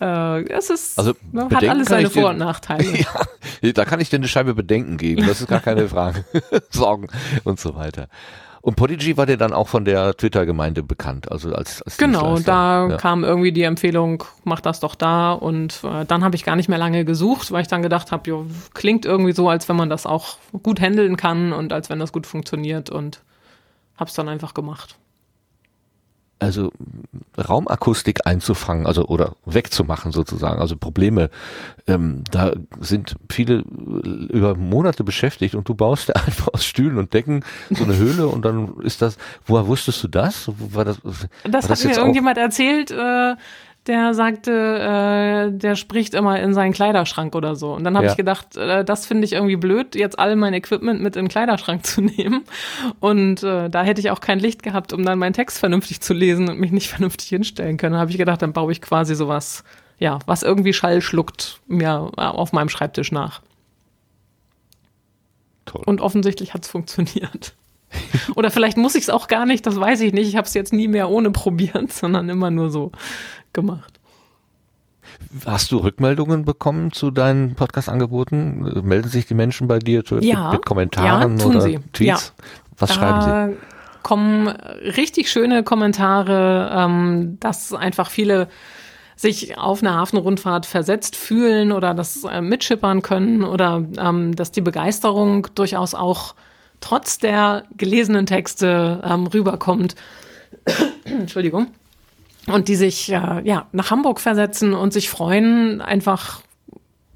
Aber äh, es ist, Also, ne, hat alles seine Vor- und Nachteile. [LAUGHS] Ja, da kann ich dir eine Scheibe Bedenken geben, das ist gar keine Frage. Sorgen und so weiter. Und Podigy war dir dann auch von der Twitter-Gemeinde bekannt, also als, als Genau, da ja. kam irgendwie die Empfehlung, mach das doch da. Und äh, dann habe ich gar nicht mehr lange gesucht, weil ich dann gedacht habe, jo, klingt irgendwie so, als wenn man das auch gut handeln kann und als wenn das gut funktioniert und hab's dann einfach gemacht. Also Raumakustik einzufangen, also oder wegzumachen sozusagen, also Probleme, ähm, da sind viele äh, über Monate beschäftigt und du baust [LAUGHS] einfach aus Stühlen und Decken so eine Höhle und dann ist das, woher wusstest du das? War das, war Das hat mir irgendjemand erzählt, äh, der sagte, äh, der spricht immer in seinen Kleiderschrank oder so. Und dann habe Ja. ich gedacht, äh, das finde ich irgendwie blöd, jetzt all mein Equipment mit in den Kleiderschrank zu [LAUGHS] nehmen. Und äh, da hätte ich auch kein Licht gehabt, um dann meinen Text vernünftig zu lesen und mich nicht [LAUGHS] vernünftig hinstellen können. Da habe ich gedacht, dann baue ich quasi sowas, ja, was irgendwie Schall schluckt mir äh, auf meinem Schreibtisch nach. Toll. Und offensichtlich hat es funktioniert. Oder vielleicht muss ich es auch gar nicht, das weiß ich nicht. Ich habe es jetzt nie mehr ohne probiert, [LAUGHS] sondern immer nur so gemacht. Hast du Rückmeldungen bekommen zu deinen Podcast-Angeboten? Melden sich die Menschen bei dir ja, mit, Kommentaren ja, oder sie. Tweets? Ja. Was da schreiben sie? kommen richtig schöne Kommentare, ähm, dass einfach viele sich auf eine Hafenrundfahrt versetzt fühlen oder das äh, mitschippern können oder ähm, dass die Begeisterung durchaus auch trotz der gelesenen Texte ähm, rüberkommt. [COUGHS] Entschuldigung. Und die sich äh, ja, nach Hamburg versetzen und sich freuen, einfach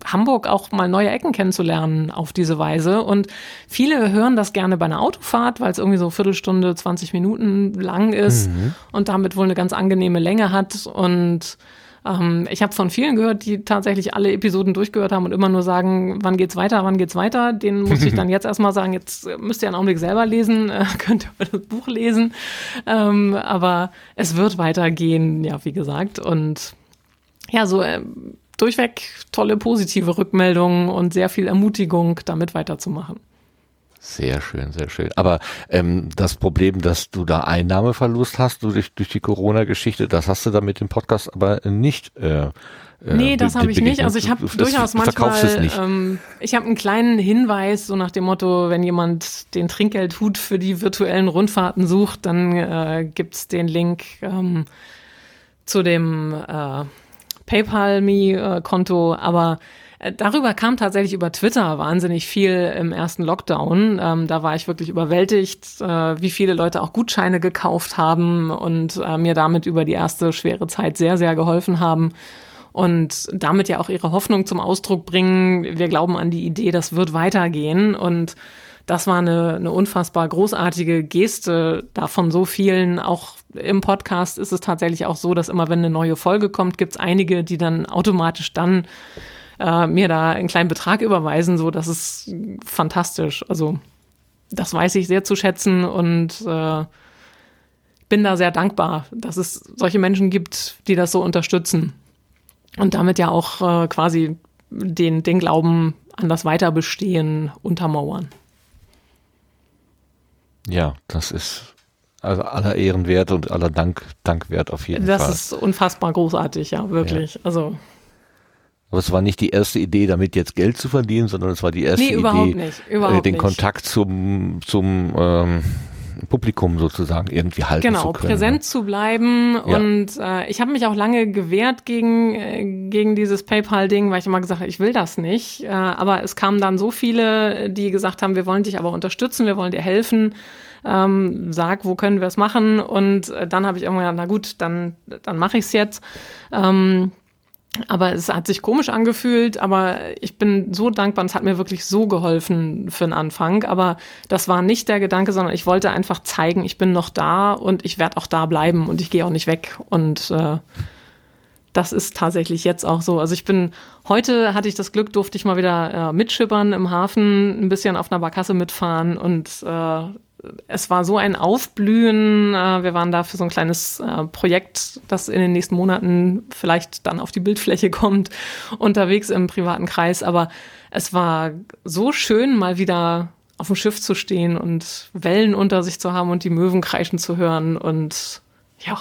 Hamburg auch mal neue Ecken kennenzulernen auf diese Weise. Und viele hören das gerne bei einer Autofahrt, weil es irgendwie so Viertelstunde, 20 Minuten lang ist Mhm. und damit wohl eine ganz angenehme Länge hat. Und ähm, ich habe von vielen gehört, die tatsächlich alle Episoden durchgehört haben und immer nur sagen, wann geht's weiter, wann geht's weiter. Denen muss ich dann [LAUGHS] jetzt erstmal sagen, jetzt müsst ihr einen Augenblick selber lesen, äh, [LAUGHS] könnt ihr das Buch lesen. Ähm, aber es wird weitergehen, ja, wie gesagt. Und ja, so ähm, durchweg tolle positive Rückmeldungen und sehr viel Ermutigung, damit weiterzumachen. Sehr schön, sehr schön. Aber ähm, das Problem, dass du da Einnahmeverlust hast durch, durch die Corona-Geschichte, das hast du da mit dem Podcast aber nicht. Äh, Nee, das be- habe ich nicht. Also ich habe durchaus manchmal, ähm, ich habe einen kleinen Hinweis, so nach dem Motto, wenn jemand den Trinkgeldhut für die virtuellen Rundfahrten sucht, dann äh, gibt's den Link ähm, zu dem äh, PayPal-Me-Konto. Aber äh, darüber kam tatsächlich über Twitter wahnsinnig viel im ersten Lockdown. Ähm, da war ich wirklich überwältigt, äh, wie viele Leute auch Gutscheine gekauft haben und äh, mir damit über die erste schwere Zeit sehr, sehr geholfen haben und damit ja auch ihre Hoffnung zum Ausdruck bringen. Wir glauben an die Idee, das wird weitergehen und das war eine, eine unfassbar großartige Geste davon so vielen. Auch im Podcast ist es tatsächlich auch so, dass immer wenn eine neue Folge kommt, gibt es einige, die dann automatisch dann äh, mir da einen kleinen Betrag überweisen. So, das ist fantastisch. Also das weiß ich sehr zu schätzen und äh, bin da sehr dankbar, dass es solche Menschen gibt, die das so unterstützen und damit ja auch äh, quasi den, den Glauben an das Weiterbestehen untermauern. Ja, das ist also aller Ehren wert und aller Dank, Dank wert auf jeden Das Fall. ist unfassbar großartig, ja, wirklich. Also, Aber es war nicht die erste Idee, damit jetzt Geld zu verdienen, sondern es war die erste nee, Idee, überhaupt nicht. Überhaupt äh, den nicht. Kontakt zum, zum ähm, Publikum sozusagen irgendwie halten Genau, zu können. präsent zu bleiben. Ja. Und äh, ich habe mich auch lange gewehrt gegen, äh, gegen dieses PayPal-Ding, weil ich immer gesagt habe, ich will das nicht. Äh, aber es kamen dann so viele, die gesagt haben, wir wollen dich aber unterstützen, wir wollen dir helfen. Ähm, sag, wo können wir es machen? Und äh, dann habe ich irgendwann gesagt, na gut, dann, dann mache ich es jetzt. Ähm, aber es hat sich komisch angefühlt, aber ich bin so dankbar, es hat mir wirklich so geholfen für den Anfang. Aber das war nicht der Gedanke, sondern ich wollte einfach zeigen, ich bin noch da und ich werde auch da bleiben und ich gehe auch nicht weg. Und äh, das ist tatsächlich jetzt auch so. Also ich bin, heute hatte ich das Glück, durfte ich mal wieder äh, mitschippern im Hafen, ein bisschen auf einer Barkasse mitfahren und äh, es war so ein Aufblühen. Äh, wir waren da für so ein kleines äh, Projekt, das in den nächsten Monaten vielleicht dann auf die Bildfläche kommt, unterwegs im privaten Kreis. Aber es war so schön, mal wieder auf dem Schiff zu stehen und Wellen unter sich zu haben und die Möwen kreischen zu hören und ja,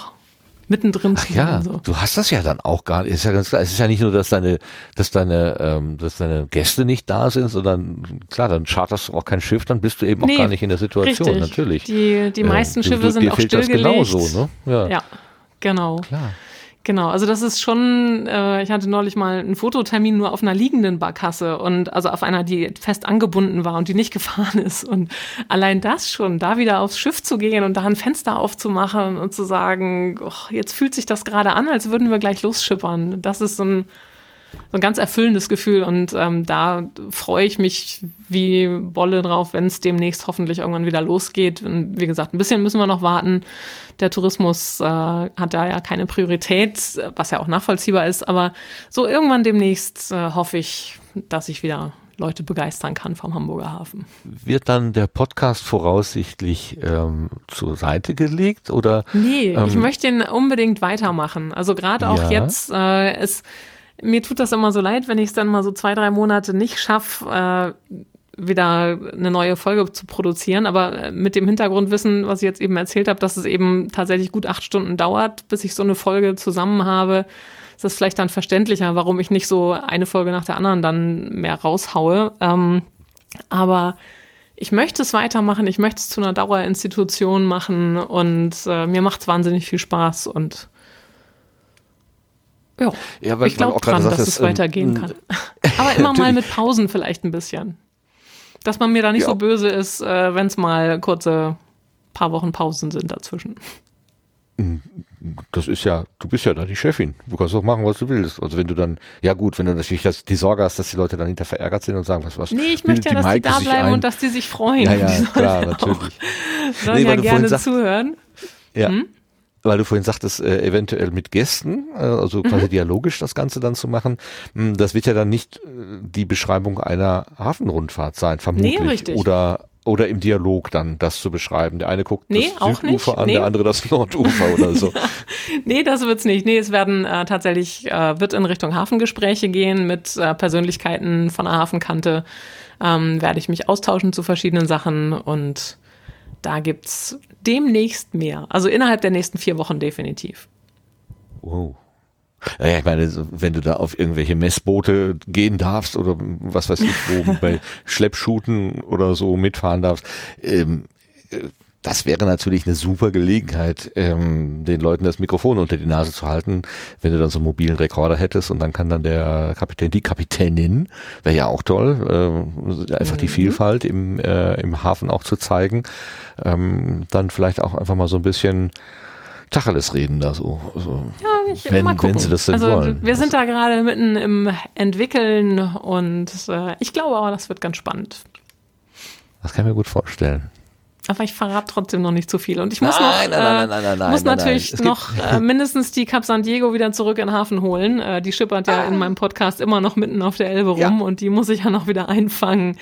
mittendrin Ach ja. So. du hast das ja dann auch gar nicht. Ist ja ganz klar. Es ist ja nicht nur, dass deine, dass deine, ähm, dass deine Gäste nicht da sind, sondern klar, dann charterst du auch kein Schiff, dann bist du eben auch Nee, gar nicht in der Situation, Richtig. natürlich. Die, die meisten du- Schiffe du- sind dir auch fehlt das stillgelegt. genauso, ne? Ja, Ja, genau. klar. Genau, also das ist schon, äh, ich hatte neulich mal einen Fototermin nur auf einer liegenden Barkasse und also auf einer, die fest angebunden war und die nicht [LAUGHS] gefahren ist. Und allein das schon, da wieder aufs Schiff zu gehen und da ein Fenster aufzumachen und zu sagen, oh, jetzt fühlt sich das gerade an, als würden wir gleich losschippern. Das ist so ein, so ein ganz erfüllendes Gefühl und ähm, da freue ich mich wie Bolle drauf, wenn es demnächst hoffentlich irgendwann wieder losgeht. Und wie gesagt, ein bisschen müssen wir noch warten. Der Tourismus äh, hat da ja keine Priorität, was ja auch nachvollziehbar ist. Aber so irgendwann demnächst äh, hoffe ich, dass ich wieder Leute begeistern kann vom Hamburger Hafen. Wird dann der Podcast voraussichtlich ähm, zur Seite gelegt oder? Nee, ich Ähm, möchte ihn unbedingt weitermachen. Also gerade auch Ja. jetzt, äh, es, mir tut das immer so leid, wenn ich es dann mal so zwei, drei Monate nicht schaffe, äh, wieder eine neue Folge zu produzieren. Aber mit dem Hintergrundwissen, was ich jetzt eben erzählt habe, dass es eben tatsächlich gut acht Stunden dauert, bis ich so eine Folge zusammen habe, ist das vielleicht dann verständlicher, warum ich nicht so eine Folge nach der anderen dann mehr raushaue. Ähm, aber ich möchte es weitermachen, ich möchte es zu einer Dauerinstitution machen und äh, mir macht es wahnsinnig viel Spaß und ja, Ja, weil ich glaube auch dran, dass es weitergehen ähm, kann. [LAUGHS] Aber immer mal [LAUGHS] mit Pausen vielleicht ein bisschen. Dass man mir da nicht Ja. so böse ist, äh, wenn es mal kurze paar Wochen Pausen sind dazwischen. Das ist ja, du bist ja da die Chefin. Du kannst doch machen, was du willst. Also wenn du dann, ja gut, wenn du natürlich das, die Sorge hast, dass die Leute dann hinter verärgert sind und sagen, was, was. Nee, ich möchte ja, dass die Maike da sich bleiben und dass die sich freuen. Ja, Die ja, sollen klar, ja natürlich. Auch, sollen Nee, ja gerne zuhören. Ja. Hm? Weil du vorhin sagtest, äh, eventuell mit Gästen, äh, also Mhm. quasi dialogisch das Ganze dann zu machen. Hm, Das wird ja dann nicht äh, die Beschreibung einer Hafenrundfahrt sein, vermutlich. Nee, richtig. Oder oder im Dialog dann das zu beschreiben. Der eine guckt Nee, das Südufer an, Nee. der andere das Nordufer oder so. [LAUGHS] Nee, das wird's nicht. Nee, es werden äh, tatsächlich, äh, wird in Richtung Hafengespräche gehen mit äh, Persönlichkeiten von der Hafenkante. Ähm, werde ich mich austauschen zu verschiedenen Sachen und da gibt's demnächst mehr. Also innerhalb der nächsten vier Wochen definitiv. Wow. Naja, ich meine, wenn du da auf irgendwelche Messboote gehen darfst oder was weiß ich, wo [LAUGHS] bei Schleppschuten oder so mitfahren darfst, ähm, äh, das wäre natürlich eine super Gelegenheit, ähm, den Leuten das Mikrofon unter die Nase zu halten, wenn du dann so einen mobilen Rekorder hättest und dann kann dann der Kapitän, die Kapitänin, wäre ja auch toll, ähm, einfach die Vielfalt im, äh, im Hafen auch zu zeigen, ähm, dann vielleicht auch einfach mal so ein bisschen Tacheles reden da so. so. Ja, ich, Wenn- mal gucken. wenn sie das denn also, wollen. Wir sind da gerade mitten im Entwickeln und äh, ich glaube aber, das wird ganz spannend. Das kann ich mir gut vorstellen. Aber ich verrate trotzdem noch nicht zu viel. Und ich muss Nein, noch, nein, äh, nein, muss natürlich noch äh, mindestens die Cap San Diego wieder zurück in den Hafen holen. Äh, die schippert ja in meinem Podcast immer noch mitten auf der Elbe Ah. Ja. rum und die muss ich ja noch wieder einfangen.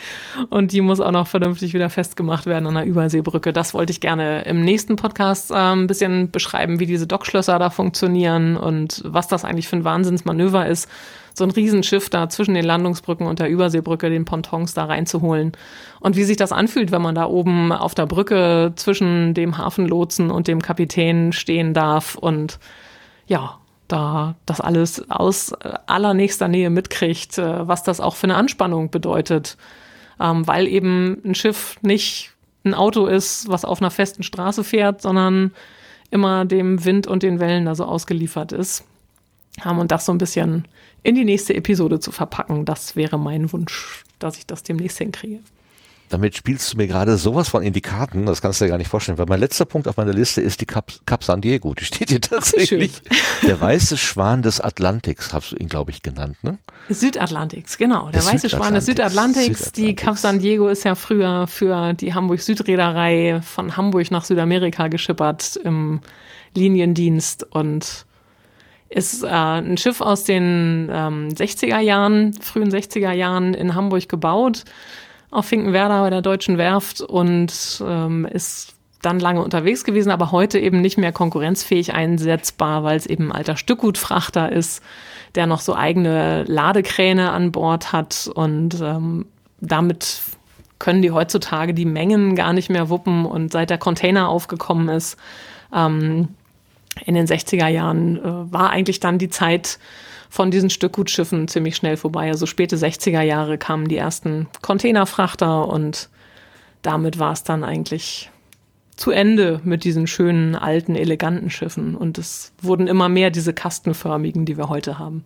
Und die muss auch noch vernünftig wieder festgemacht werden an der Überseebrücke. Das wollte ich gerne im nächsten Podcast äh, ein bisschen beschreiben, wie diese Dockschlösser da funktionieren und was das eigentlich für ein Wahnsinnsmanöver ist so ein Riesenschiff da zwischen den Landungsbrücken und der Überseebrücke, den Pontons da reinzuholen. Und wie sich das anfühlt, wenn man da oben auf der Brücke zwischen dem Hafenlotsen und dem Kapitän stehen darf und ja, da das alles aus allernächster Nähe mitkriegt, äh, was das auch für eine Anspannung bedeutet. Ähm, weil eben ein Schiff nicht ein Auto ist, was auf einer festen Straße fährt, sondern immer dem Wind und den Wellen da so ausgeliefert ist. Ähm, und das so ein bisschen in die nächste Episode zu verpacken, das wäre mein Wunsch, dass ich das demnächst hinkriege. Damit spielst du mir gerade sowas von in die Karten, das kannst du dir gar nicht vorstellen, weil mein letzter Punkt auf meiner Liste ist die Cap, Cap San Diego. Die steht hier tatsächlich. Der weiße Schwan des Atlantiks, hast du ihn, glaube ich, genannt, ne? Südatlantiks, genau. Der Des weiße Schwan des Südatlantiks. Südatlantiks. Die. Cap San Diego ist ja früher für die Hamburg-Südreederei von Hamburg nach Südamerika geschippert im Liniendienst und ist äh, ein Schiff aus den ähm, 60er Jahren, frühen 60er Jahren in Hamburg gebaut, auf Finkenwerder bei der Deutschen Werft und ähm, ist dann lange unterwegs gewesen, aber heute eben nicht mehr konkurrenzfähig einsetzbar, weil es eben ein alter Stückgutfrachter ist, der noch so eigene Ladekräne an Bord hat und ähm, damit können die heutzutage die Mengen gar nicht mehr wuppen und seit der Container aufgekommen ist, ähm, in den 60er Jahren äh, war eigentlich dann die Zeit von diesen Stückgutschiffen ziemlich schnell vorbei. Also späte 60er Jahre kamen die ersten Containerfrachter und damit war es dann eigentlich zu Ende mit diesen schönen, alten, eleganten Schiffen. Und es wurden immer mehr diese kastenförmigen, die wir heute haben.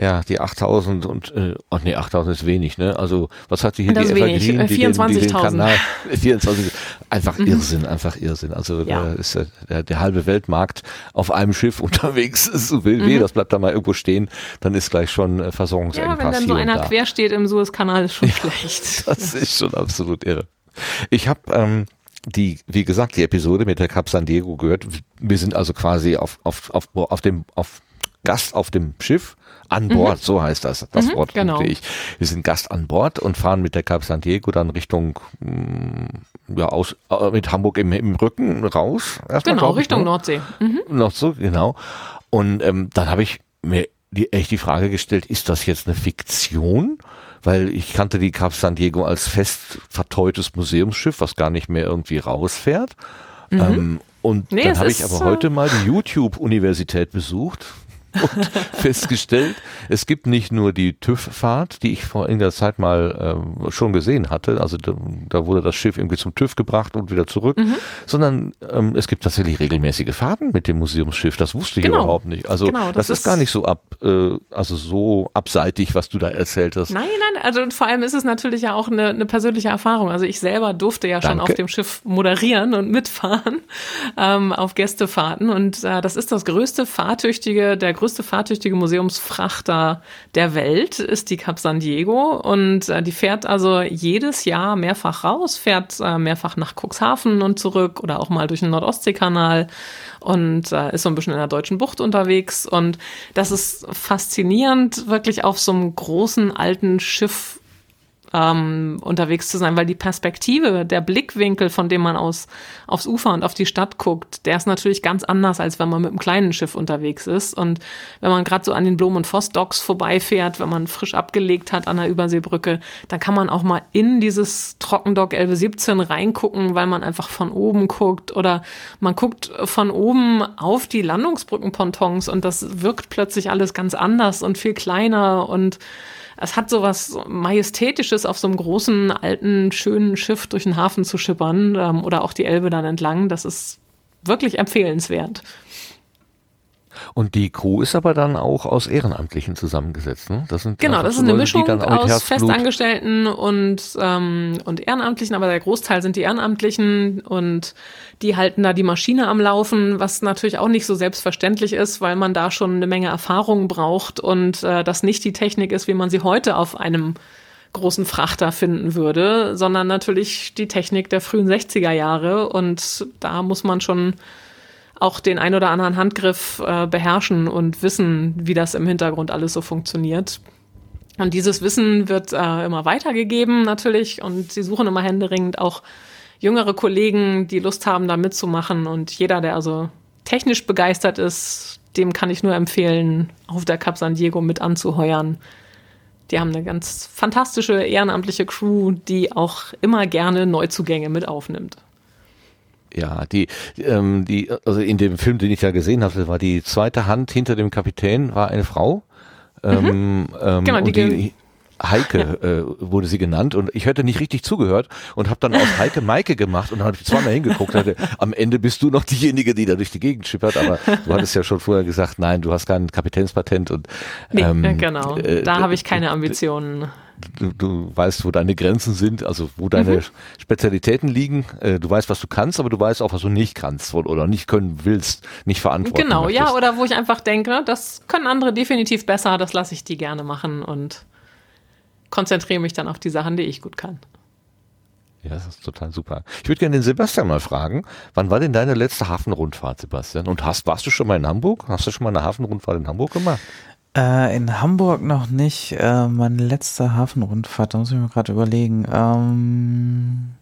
Ja, die 8000 und, äh, ach nee, 8000 ist wenig, ne? Also, was hat die hier, Das die ist wenig, Evergreen, äh, die den, die den 24.000. Kanal, [LAUGHS] 24, einfach Irrsinn, einfach Irrsinn. Also, Ja. da ist ja der, der halbe Weltmarkt auf einem Schiff [LAUGHS] unterwegs, ist so wild weh, das bleibt da mal irgendwo stehen, dann ist gleich schon äh, Ja, Versorgungsengpass wenn dann so einer da. quer steht im Suezkanal, ist schon schlecht. [LAUGHS] Das ist schon absolut irre. Ich habe ähm, die, wie gesagt, die Episode mit der Cap San Diego gehört. Wir sind also quasi auf, auf, auf, auf dem, auf Gast auf dem Schiff an Bord, so heißt das, das Mhm, Wort genau. ich. Wir sind Gast an Bord und fahren mit der Cap San Diego dann Richtung, mm, ja, aus, äh, mit Hamburg im, im Rücken raus. Erstmal, Genau, glaub ich, Richtung ne? Nordsee. Mhm. noch so, genau. Und ähm, dann habe ich mir die, echt die Frage gestellt, ist das jetzt eine Fiktion? weil ich kannte die Cap San Diego als fest verteutes Museumsschiff, was gar nicht mehr irgendwie rausfährt. Mhm. Ähm, und nee, dann habe ich aber heute mal die YouTube-Universität besucht und [LAUGHS] festgestellt, es gibt nicht nur die TÜV-Fahrt, die ich vor einiger Zeit mal ähm, schon gesehen hatte, also da, da, wurde das Schiff irgendwie zum TÜV gebracht und wieder zurück, mhm. sondern ähm, es gibt tatsächlich regelmäßige Fahrten mit dem Museumsschiff. Das wusste ich genau. überhaupt nicht. Also genau, das, das ist, ist, gar nicht so ab, äh, also so abseitig, was du da erzählt hast. Nein, nein, also vor allem ist es natürlich ja auch eine, eine persönliche Erfahrung. Also ich selber durfte ja schon Danke. auf dem Schiff moderieren und mitfahren ähm, auf Gästefahrten und äh, das ist das größte fahrtüchtige, der größte fahrtüchtige Museumsfrachter der Welt ist die Cap San Diego. Und äh, die fährt also jedes Jahr mehrfach raus, fährt äh, mehrfach nach Cuxhaven und zurück oder auch mal durch den Nordostseekanal und äh, ist so ein bisschen in der deutschen Bucht unterwegs. Und das ist faszinierend, wirklich auf so einem großen alten Schiff ähm, unterwegs zu sein, weil die Perspektive, der Blickwinkel, von dem man aus aufs Ufer und auf die Stadt guckt, der ist natürlich ganz anders, als wenn man mit einem kleinen Schiff unterwegs ist. Und wenn man gerade so an den Blom- und Voss-Docks vorbeifährt, wenn man frisch abgelegt hat an der Überseebrücke, dann kann man auch mal in dieses Trockendock Elbe 17 reingucken, weil man einfach von oben guckt oder man guckt von oben auf die Landungsbrückenpontons und das wirkt plötzlich alles ganz anders und viel kleiner und es hat so was Majestätisches, auf so einem großen, alten, schönen Schiff durch den Hafen zu schippern ähm, oder auch die Elbe dann entlang. Das ist wirklich empfehlenswert. Und die Crew ist aber dann auch aus Ehrenamtlichen zusammengesetzt. Ne? Das sind genau, das ist eine Leute, Mischung aus Festangestellten und, ähm, und Ehrenamtlichen, aber der Großteil sind die Ehrenamtlichen und die halten da die Maschine am Laufen, was natürlich auch nicht so selbstverständlich ist, weil man da schon eine Menge Erfahrung braucht und äh, das nicht die Technik ist, wie man sie heute auf einem großen Frachter finden würde, sondern natürlich die Technik der frühen 60er Jahre und da muss man schon auch den ein oder anderen Handgriff äh, beherrschen und wissen, wie das im Hintergrund alles so funktioniert. Und dieses Wissen wird äh, immer weitergegeben natürlich und sie suchen immer händeringend auch jüngere Kollegen, die Lust haben, da mitzumachen. Und jeder, der also technisch begeistert ist, dem kann ich nur empfehlen, auf der Cap San Diego mit anzuheuern. Die haben eine ganz fantastische ehrenamtliche Crew, die auch immer gerne Neuzugänge mit aufnimmt. Ja, die, ähm, die, also in dem Film, den ich ja gesehen habe, war die zweite Hand hinter dem Kapitän, war eine Frau. Ähm, mhm. ähm, genau, die, die Heike ja. äh, wurde sie genannt und ich hätte nicht richtig zugehört und habe dann aus Heike Maike gemacht und habe zweimal hingeguckt. Hatte, am Ende bist du noch diejenige, die da durch die Gegend schippert, aber du hattest ja schon vorher gesagt, nein, du hast kein Kapitänspatent und ähm, nee, genau, äh, da habe ich keine Ambitionen du, du weißt, wo deine Grenzen sind, also wo deine mhm. Spezialitäten liegen. Äh, du weißt, was du kannst, aber du weißt auch, was du nicht kannst oder nicht können willst, nicht verantworten Genau, möchtest. ja, oder wo ich einfach denke, das können andere definitiv besser, das lasse ich die gerne machen und konzentriere mich dann auf die Sachen, die ich gut kann. Ja, das ist total super. Ich würde gerne den Sebastian mal fragen, wann war denn deine letzte Hafenrundfahrt, Sebastian? Und hast, warst du schon mal in Hamburg? Hast du schon mal eine Hafenrundfahrt in Hamburg gemacht? Äh, in Hamburg noch nicht. Äh, meine letzte Hafenrundfahrt, da muss ich mir gerade überlegen. Ähm,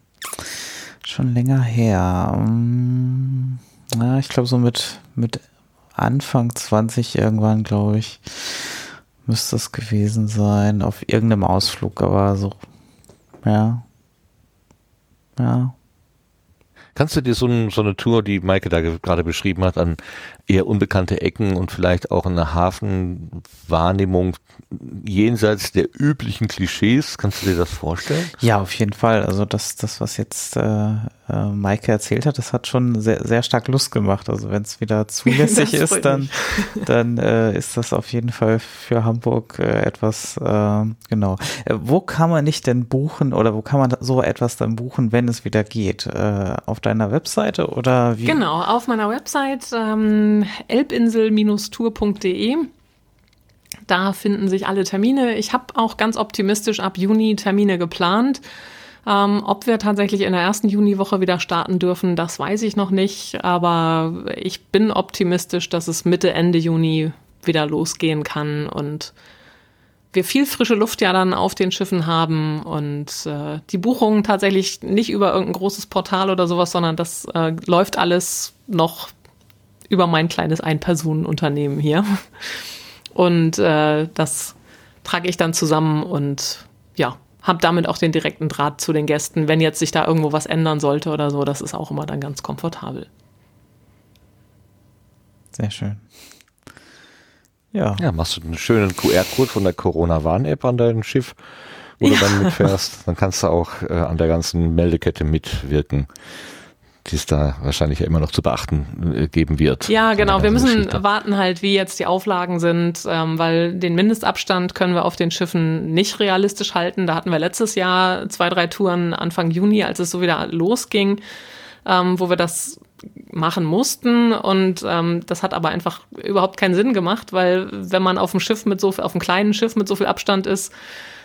schon länger her. Ähm, ja, ich glaube so mit, mit Anfang 20 irgendwann, glaube ich, müsste es gewesen sein. Auf irgendeinem Ausflug, aber so, ja. Ja. Kannst du dir so, ein, so eine Tour, die Maike da gerade beschrieben hat, an eher unbekannte Ecken und vielleicht auch eine Hafenwahrnehmung jenseits der üblichen Klischees, kannst du dir das vorstellen? Ja, auf jeden Fall. Also das, das was jetzt äh, äh, Maike erzählt hat, das hat schon sehr, sehr stark Lust gemacht. Also wenn es wieder [LAUGHS] zulässig ist, dann, [LAUGHS] dann äh, ist das auf jeden Fall für Hamburg äh, etwas, äh, genau. Äh, wo kann man nicht denn buchen oder wo kann man so etwas dann buchen, wenn es wieder geht? Äh, auf deiner Webseite oder wie? Genau, auf meiner Website ähm, elbinsel-tour.de. Da finden sich alle Termine. Ich habe auch ganz optimistisch ab Juni Termine geplant. Ähm, ob wir tatsächlich in der ersten Juniwoche wieder starten dürfen, das weiß ich noch nicht. Aber ich bin optimistisch, dass es Mitte, Ende Juni wieder losgehen kann und wir viel frische Luft ja dann auf den Schiffen haben und äh, die Buchungen tatsächlich nicht über irgendein großes Portal oder sowas, sondern das äh, läuft alles noch über mein kleines Ein-Personen-Unternehmen hier. Und äh, das trage ich dann zusammen und ja, habe damit auch den direkten Draht zu den Gästen. Wenn jetzt sich da irgendwo was ändern sollte oder so, das ist auch immer dann ganz komfortabel. Sehr schön. Ja. Ja, machst du einen schönen QR-Code von der Corona-Warn-App an deinem Schiff, wo ja. du dann mitfährst. Dann kannst du auch äh, an der ganzen Meldekette mitwirken die es da wahrscheinlich ja immer noch zu beachten äh, geben wird. Ja, genau. Wir müssen Geschichte. warten halt, wie jetzt die Auflagen sind, ähm, weil den Mindestabstand können wir auf den Schiffen nicht realistisch halten. Da hatten wir letztes Jahr zwei, drei Touren Anfang Juni, als es so wieder losging, ähm, wo wir das machen mussten und ähm, das hat aber einfach überhaupt keinen Sinn gemacht, weil wenn man auf dem Schiff mit so auf einem kleinen Schiff mit so viel Abstand ist,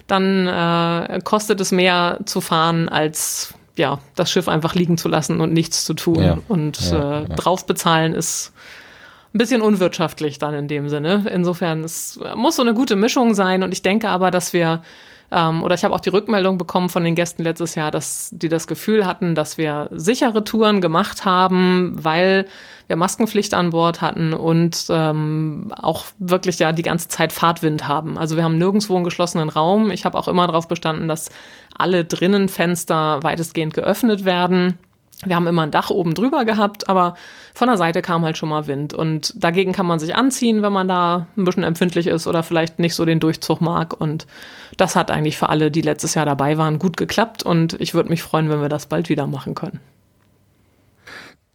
dann äh, kostet es mehr zu fahren als ja das Schiff einfach liegen zu lassen und nichts zu tun ja. und ja, äh, ja. drauf bezahlen ist ein bisschen unwirtschaftlich dann in dem Sinne. Insofern es muss so eine gute Mischung sein und ich denke aber, dass wir ähm, oder ich habe auch die Rückmeldung bekommen von den Gästen letztes Jahr, dass die das Gefühl hatten, dass wir sichere Touren gemacht haben, weil wir Maskenpflicht an Bord hatten und ähm, auch wirklich ja die ganze Zeit Fahrtwind haben. Also wir haben nirgendwo einen geschlossenen Raum. Ich habe auch immer darauf bestanden, dass alle drinnen Fenster weitestgehend geöffnet werden. Wir haben immer ein Dach oben drüber gehabt, aber von der Seite kam halt schon mal Wind. Und dagegen kann man sich anziehen, wenn man da ein bisschen empfindlich ist oder vielleicht nicht so den Durchzug mag. Und das hat eigentlich für alle, die letztes Jahr dabei waren, gut geklappt. Und ich würde mich freuen, wenn wir das bald wieder machen können.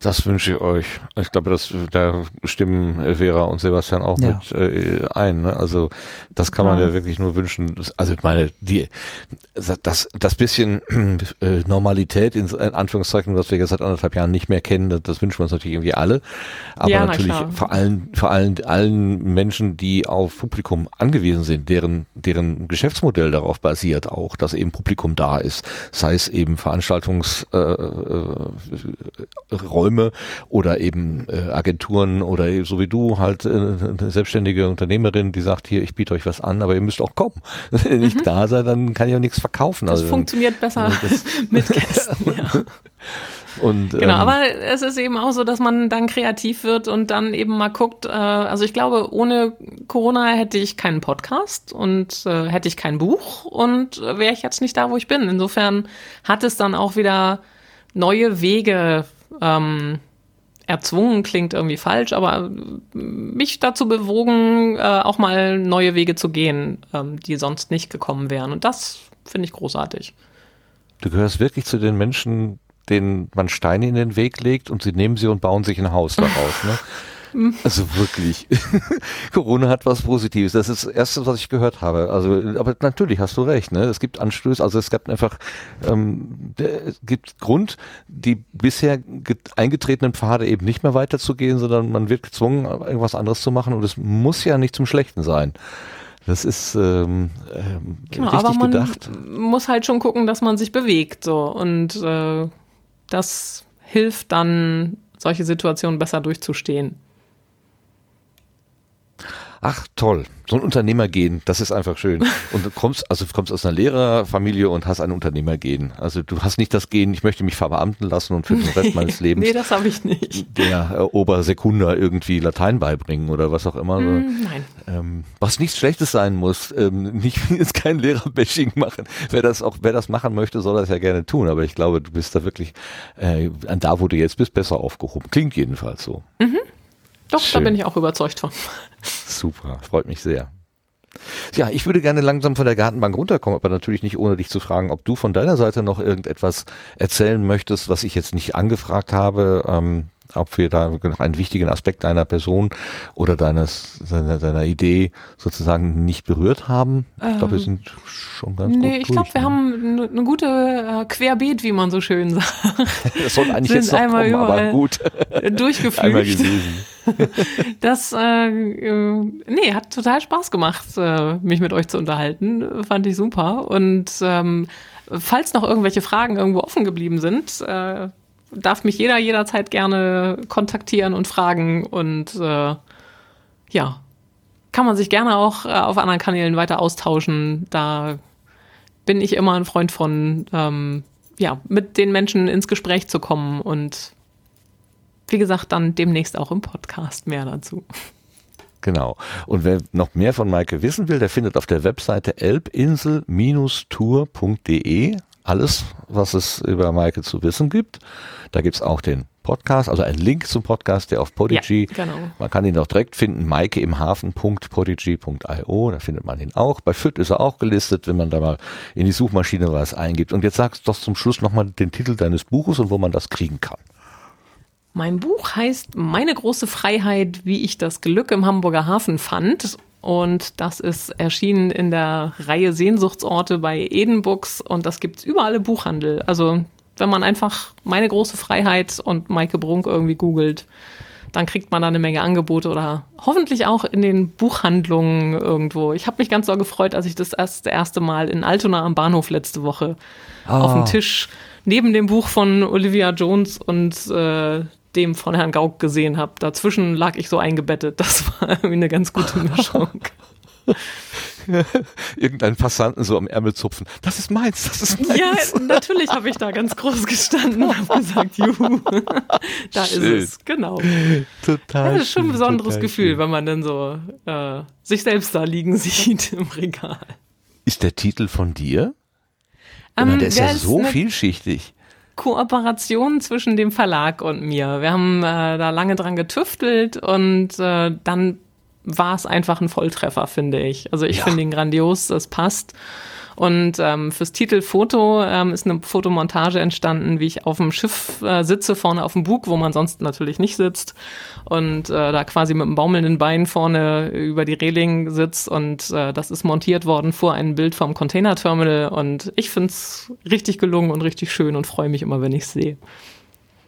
Das wünsche ich euch. Ich glaube, das, da stimmen Vera und Sebastian auch ja. mit äh, ein. Ne? Also das kann man ja. ja wirklich nur wünschen. Also ich meine, die, das, das bisschen äh, Normalität in, Anführungszeichen, was wir jetzt seit anderthalb Jahren nicht mehr kennen, das, das wünschen wir uns natürlich irgendwie alle. Aber ja, natürlich na vor allem, vor allem allen Menschen, die auf Publikum angewiesen sind, deren, deren Geschäftsmodell darauf basiert, auch, dass eben Publikum da ist. Sei es eben Veranstaltungsräume äh, äh, Räume oder eben äh, Agenturen oder so wie du halt äh, eine selbstständige Unternehmerin, die sagt hier, ich biete euch was an, aber ihr müsst auch kommen. [LAUGHS] Wenn ihr nicht mhm. da seid, dann kann ich auch nichts verkaufen. Das also, funktioniert besser das, [LAUGHS] mit [LAUGHS] Gästen, ja. Und, genau, ähm, aber es ist eben auch so, dass man dann kreativ wird und dann eben mal guckt. Äh, also ich glaube, ohne Corona hätte ich keinen Podcast und äh, hätte ich kein Buch und wäre ich jetzt nicht da, wo ich bin. Insofern hat es dann auch wieder neue Wege ähm, erzwungen klingt irgendwie falsch, aber mich dazu bewogen, äh, auch mal neue Wege zu gehen, ähm, die sonst nicht gekommen wären. Und das finde ich großartig. Du gehörst wirklich zu den Menschen, denen man Steine in den Weg legt und sie nehmen sie und bauen sich ein Haus daraus. Ne? [LAUGHS] Also wirklich. [LAUGHS] Corona hat was Positives. Das ist das Erste, was ich gehört habe. Also, aber natürlich hast du recht. Ne? Es gibt Anstöße. Also es gab einfach, ähm, es gibt Grund, die bisher eingetretenen Pfade eben nicht mehr weiterzugehen, sondern man wird gezwungen, irgendwas anderes zu machen. Und es muss ja nicht zum Schlechten sein. Das ist ähm, ähm, genau, richtig aber man gedacht. muss halt schon gucken, dass man sich bewegt so und äh, das hilft dann solche Situationen besser durchzustehen. Ach toll, so ein Unternehmergehen, das ist einfach schön. [LAUGHS] Und du kommst, also du kommst aus einer Lehrerfamilie und hast ein Unternehmergehen. Also du hast nicht das Gehen, ich möchte mich verbeamten lassen und für den Rest [LAUGHS] meines Lebens. nee, das habe ich nicht. Der äh, Obersekunda irgendwie Latein beibringen oder was auch immer. Mm, nein. Ähm, was nichts Schlechtes sein muss. Ähm, [LAUGHS] nicht jetzt kein Lehrerbashing machen. Wer das auch, wer das machen möchte, soll das ja gerne tun. Aber ich glaube, du bist da wirklich äh, an da, wo du jetzt bist, besser aufgehoben. Klingt jedenfalls so. Mhm. Doch, Schön. da bin ich auch überzeugt von. Super, freut mich sehr. Ja, ich würde gerne langsam von der Gartenbank runterkommen, aber natürlich nicht ohne dich zu fragen, ob du von deiner Seite noch irgendetwas erzählen möchtest, was ich jetzt nicht angefragt habe. Ähm, ob wir da noch einen wichtigen Aspekt deiner Person oder deines, deiner, deiner Idee sozusagen nicht berührt haben. Ich glaube, wir ähm, sind schon ganz nee, gut Nee, ich glaube, wir haben eine gute äh, Querbeet, wie man so schön sagt. [LAUGHS] das soll eigentlich jetzt noch kommen, aber gut. Durchgeführt. einmal gelesen. [LAUGHS] Das, äh, äh, nee, hat total Spaß gemacht, äh, mich mit euch zu unterhalten. Fand ich super. Und ähm, falls noch irgendwelche Fragen irgendwo offen geblieben sind, äh, darf mich jeder jederzeit gerne kontaktieren und fragen und äh, ja, kann man sich gerne auch äh, auf anderen Kanälen weiter austauschen. Da bin ich immer ein Freund von, ähm, ja, mit den Menschen ins Gespräch zu kommen und wie gesagt, dann demnächst auch im Podcast mehr dazu. Genau. Und wer noch mehr von Maike wissen will, der findet auf der Webseite elbinsel-tour.de alles, was es über Maike zu wissen gibt. Da gibt's auch den Podcast, also ein Link zum Podcast, der auf Podigy. Ja, genau. Man kann ihn auch direkt finden, Maike im Hafen.podigy.io, da findet man ihn auch. Bei FIT ist er auch gelistet, wenn man da mal in die Suchmaschine was eingibt. Und jetzt sagst du doch zum Schluss nochmal den Titel deines Buches und wo man das kriegen kann. Mein Buch heißt Meine große Freiheit, wie ich das Glück im Hamburger Hafen fand. Und das ist erschienen in der Reihe Sehnsuchtsorte bei Eden Books und das gibt's überall im Buchhandel. Also wenn man einfach meine große Freiheit und Maike Brunk irgendwie googelt, dann kriegt man da eine Menge Angebote oder hoffentlich auch in den Buchhandlungen irgendwo. Ich habe mich ganz so gefreut, als ich das erste, erste Mal in Altona am Bahnhof letzte Woche Ah. auf dem Tisch neben dem Buch von Olivia Jones und äh, dem von Herrn Gauck gesehen habe. Dazwischen lag ich so eingebettet. Das war [LAUGHS] irgendwie eine ganz gute Mischung. [LAUGHS] Irgendeinen Passanten so am Ärmel zupfen. Das ist meins, das ist meins. Ja, natürlich habe ich da ganz groß gestanden und habe gesagt, juhu, [LAUGHS] da ist Schön. es, genau. Total. Das ist schon ein besonderes Gefühl, schön. wenn man dann so äh, sich selbst da liegen sieht im Regal. Ist der Titel von dir? Ähm, der ist ja so eine vielschichtig. Kooperation zwischen dem Verlag und mir. Wir haben äh, da lange dran getüftelt und äh, dann war es einfach ein Volltreffer, finde ich. Also ich Ja. finde ihn grandios, das passt. Und ähm, fürs Titelfoto ähm, ist eine Fotomontage entstanden, wie ich auf dem Schiff äh, sitze, vorne auf dem Bug, wo man sonst natürlich nicht sitzt. Und äh, da quasi mit einem baumelnden Bein vorne über die Reling sitzt. Und äh, das ist montiert worden vor ein Bild vom Containerterminal. Und ich finde es richtig gelungen und richtig schön und freue mich immer, wenn ich es sehe.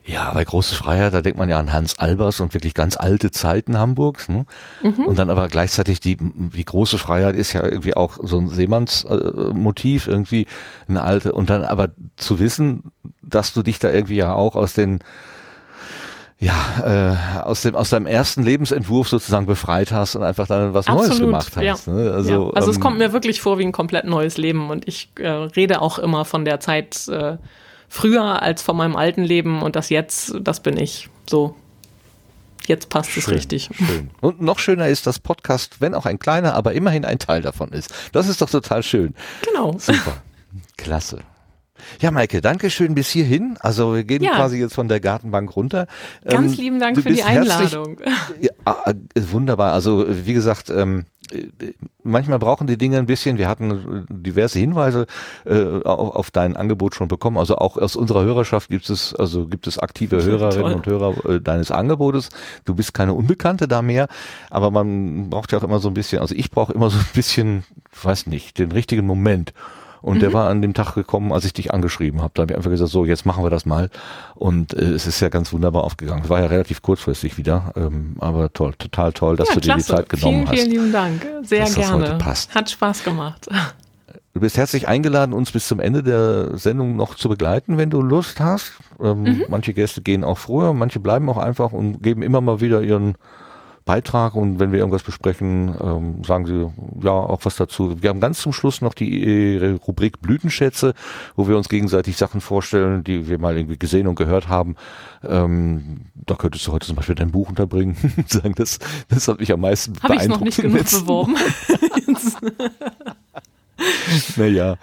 Ja, bei Große Freiheit, da denkt man ja an Hans Albers und wirklich ganz alte Zeiten Hamburgs. Ne? Mhm. Und dann aber gleichzeitig die, die große Freiheit ist ja irgendwie auch so ein Seemannsmotiv, irgendwie eine alte. Und dann aber zu wissen, dass du dich da irgendwie ja auch aus den ja, äh, aus dem aus deinem ersten Lebensentwurf sozusagen befreit hast und einfach dann was Neues Absolut, gemacht hast. ja. Ne? Also, ja. also es ähm, kommt mir wirklich vor wie ein komplett neues Leben und ich äh, rede auch immer von der Zeit äh, früher als von meinem alten Leben und das jetzt, das bin ich. So, jetzt passt es Schön, richtig. Schön. Und noch schöner ist, dass Podcast, wenn auch ein kleiner, aber immerhin ein Teil davon ist. Das ist doch total schön. Genau. Super. Klasse. Ja, Maike, danke schön bis hierhin. Also wir gehen Ja. quasi jetzt von der Gartenbank runter. Ganz Ähm, lieben Dank für die herzlich- Einladung. [LAUGHS] Ja, ah, äh, wunderbar. Also wie gesagt, ähm, äh, manchmal brauchen die Dinge ein bisschen. Wir hatten äh, diverse Hinweise äh, auf, auf dein Angebot schon bekommen. Also auch aus unserer Hörerschaft gibt es also gibt es aktive Hörerinnen und Hörer äh, deines Angebotes. Du bist keine Unbekannte da mehr, aber man braucht ja auch immer so ein bisschen. Also ich brauche immer so ein bisschen, weiß nicht, den richtigen Moment. Und Mhm. der war an dem Tag gekommen, als ich dich angeschrieben habe. Da habe ich einfach gesagt, so, jetzt machen wir das mal. Und äh, es ist ja ganz wunderbar aufgegangen. Es war ja relativ kurzfristig wieder, ähm, aber toll, total toll, dass ja, du dir die klasse. Zeit genommen vielen, hast. vielen lieben Dank. Sehr gerne. passt. Hat Spaß gemacht. Du bist herzlich eingeladen, uns bis zum Ende der Sendung noch zu begleiten, wenn du Lust hast. Ähm, Mhm. Manche Gäste gehen auch früher, manche bleiben auch einfach und geben immer mal wieder ihren Beitrag und wenn wir irgendwas besprechen, ähm, sagen sie ja auch was dazu. Wir haben ganz zum Schluss noch die äh, Rubrik Blütenschätze, wo wir uns gegenseitig Sachen vorstellen, die wir mal irgendwie gesehen und gehört haben. Ähm, da könntest du heute zum Beispiel dein Buch unterbringen. [LAUGHS] sagen, das, das hat mich am meisten Habe ich noch beeindruckt nicht genug beworben. [LAUGHS] [LAUGHS] [LAUGHS] Naja,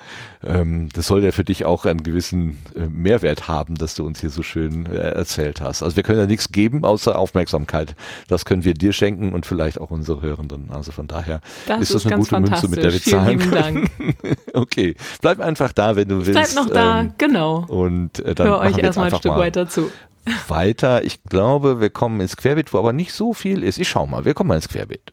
ähm, das soll ja für dich auch einen gewissen äh, Mehrwert haben, dass du uns hier so schön äh, erzählt hast. Also wir können ja nichts geben außer Aufmerksamkeit. Das können wir dir schenken und vielleicht auch unsere Hörenden. Also von daher Das ist das ist eine gute Münze, mit der wir zahlen können. Dank. [LAUGHS] okay, bleib einfach da, wenn du willst. Bleibt noch da, ähm, genau. und äh, dann Hör euch erstmal ein Stück mal weiter zu. weiter. Ich glaube, wir kommen ins Querbeet, wo aber nicht so viel ist. Ich schau mal, wir kommen mal ins Querbeet.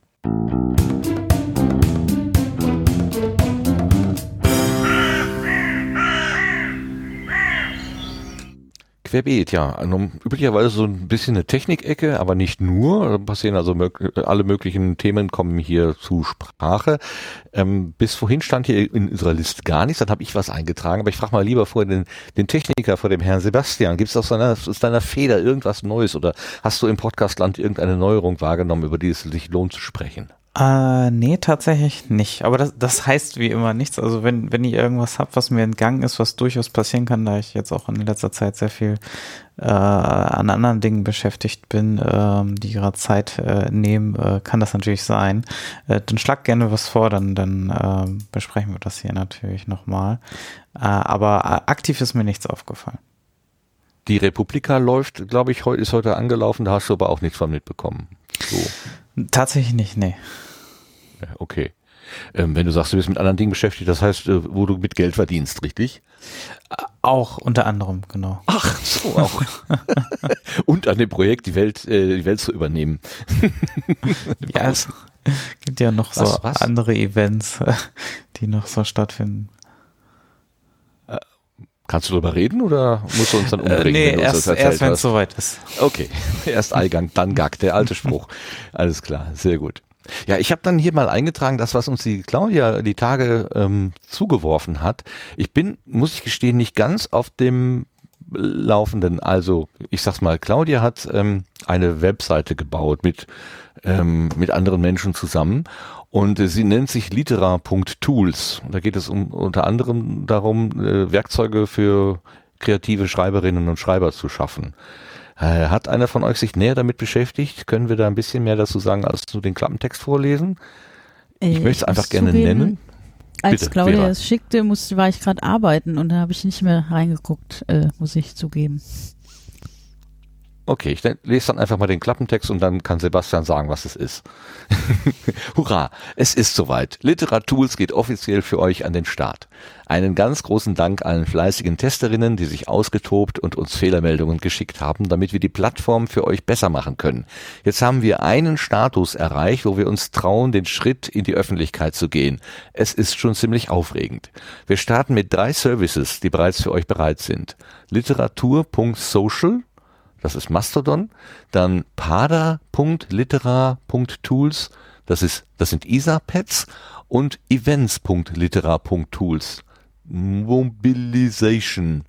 Querbeet, ja. Üblicherweise so ein bisschen eine Technikecke, aber nicht nur. Passieren also mög alle möglichen Themen kommen hier zu Sprache. Ähm, bis vorhin stand hier in unserer Liste gar nichts, dann habe ich was eingetragen, aber ich frage mal lieber vor den, den Techniker, vor dem Herrn Sebastian. Gibt es aus aus deiner Feder irgendwas Neues oder hast du im Podcastland irgendeine Neuerung wahrgenommen, über die es sich lohnt zu sprechen? Äh, nee, tatsächlich nicht. Aber das, das heißt wie immer nichts. Also wenn, wenn ihr irgendwas habt, was mir entgangen ist, was durchaus passieren kann, da ich jetzt auch in letzter Zeit sehr viel äh, an anderen Dingen beschäftigt bin, ähm, die gerade Zeit äh, nehmen, äh, kann das natürlich sein. Äh, dann schlag gerne was vor, dann, dann äh, besprechen wir das hier natürlich nochmal. Äh, aber äh, aktiv ist mir nichts aufgefallen. Die Republika läuft, glaube ich, heute ist heute angelaufen, da hast du aber auch nichts von mitbekommen. So. Tatsächlich nicht, nee. Okay. Ähm, wenn du sagst, du bist mit anderen Dingen beschäftigt, das heißt, äh, wo du mit Geld verdienst, richtig? Auch unter anderem, genau. Ach, so auch. [LAUGHS] Und an dem Projekt, die Welt, äh, die Welt zu übernehmen. [LAUGHS] Ja, es gibt ja noch Was, so was? andere Events, [LAUGHS] die noch so stattfinden. Kannst du darüber reden oder musst du uns dann Äh, umbringen? nee, wenn erst, erst wenn es soweit ist. Okay, [LAUGHS] erst Eingang, dann Gag, der alte Spruch. [LAUGHS] Alles klar, sehr gut. Ja, ich habe dann hier mal eingetragen, das, was uns die Claudia die Tage ähm, zugeworfen hat. Ich bin, muss ich gestehen, nicht ganz auf dem Laufenden. Also, ich sag's mal, Claudia hat ähm, eine Webseite gebaut mit, ähm, mit anderen Menschen zusammen und äh, sie nennt sich litera.tools. Da geht es um, unter anderem darum, äh, Werkzeuge für kreative Schreiberinnen und Schreiber zu schaffen. Äh, Hat einer von euch sich näher damit beschäftigt? Können wir da ein bisschen mehr dazu sagen, als nur den Klappentext vorlesen? Ich möchte es einfach gerne nennen. Als Bitte, Claudia Vera. es schickte, musste, war ich gerade arbeiten und da habe ich nicht mehr reingeguckt, äh, muss ich zugeben. Okay, ich lese dann einfach mal den Klappentext und dann kann Sebastian sagen, was es ist. [LAUGHS] Hurra, es ist soweit. Literatools geht offiziell für euch an den Start. Einen ganz großen Dank allen fleißigen Testerinnen, die sich ausgetobt und uns Fehlermeldungen geschickt haben, damit wir die Plattform für euch besser machen können. Jetzt haben wir einen Status erreicht, wo wir uns trauen, den Schritt in die Öffentlichkeit zu gehen. Es ist schon ziemlich aufregend. Wir starten mit drei Services, die bereits für euch bereit sind. Literatur.social, das ist Mastodon, dann pada.litera.tools, das ist, das sind ISA-Pads und events.litera.tools. Mobilization.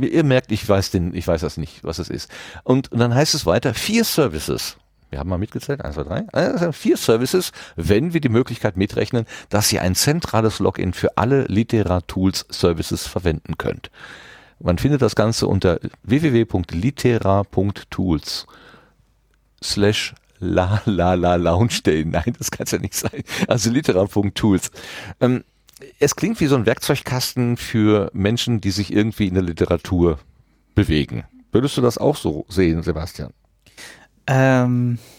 Ihr merkt, ich weiß den, ich weiß das nicht, was es ist. Und, dann heißt es weiter, vier Services. Wir haben mal mitgezählt, eins, zwei, drei. Sind vier Services, wenn wir die Möglichkeit mitrechnen, dass ihr ein zentrales Login für alle Litera-Tools Services verwenden könnt. Man findet das Ganze unter www.litera.tools slash la la la lounge day. [LAUGHS] Nein, das kann es ja nicht sein. Also litera.tools. Ähm, es klingt wie so ein Werkzeugkasten für Menschen, die sich irgendwie in der Literatur bewegen. Würdest du das auch so sehen, Sebastian? Ähm, äh,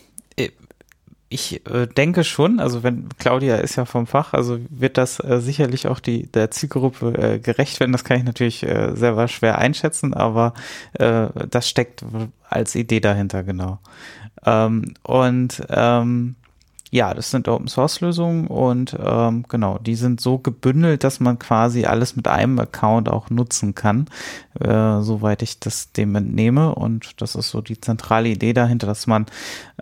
ich äh, denke schon, also wenn Claudia ist ja vom Fach, also wird das äh, sicherlich auch die der Zielgruppe äh, gerecht werden. Das kann ich natürlich äh, selber schwer einschätzen, aber äh, das steckt als Idee dahinter, genau. Ähm, und ähm, ja, das sind Open Source Lösungen und ähm, genau, die sind so gebündelt, dass man quasi alles mit einem Account auch nutzen kann, äh, soweit ich das dem entnehme. Und das ist so die zentrale Idee dahinter, dass man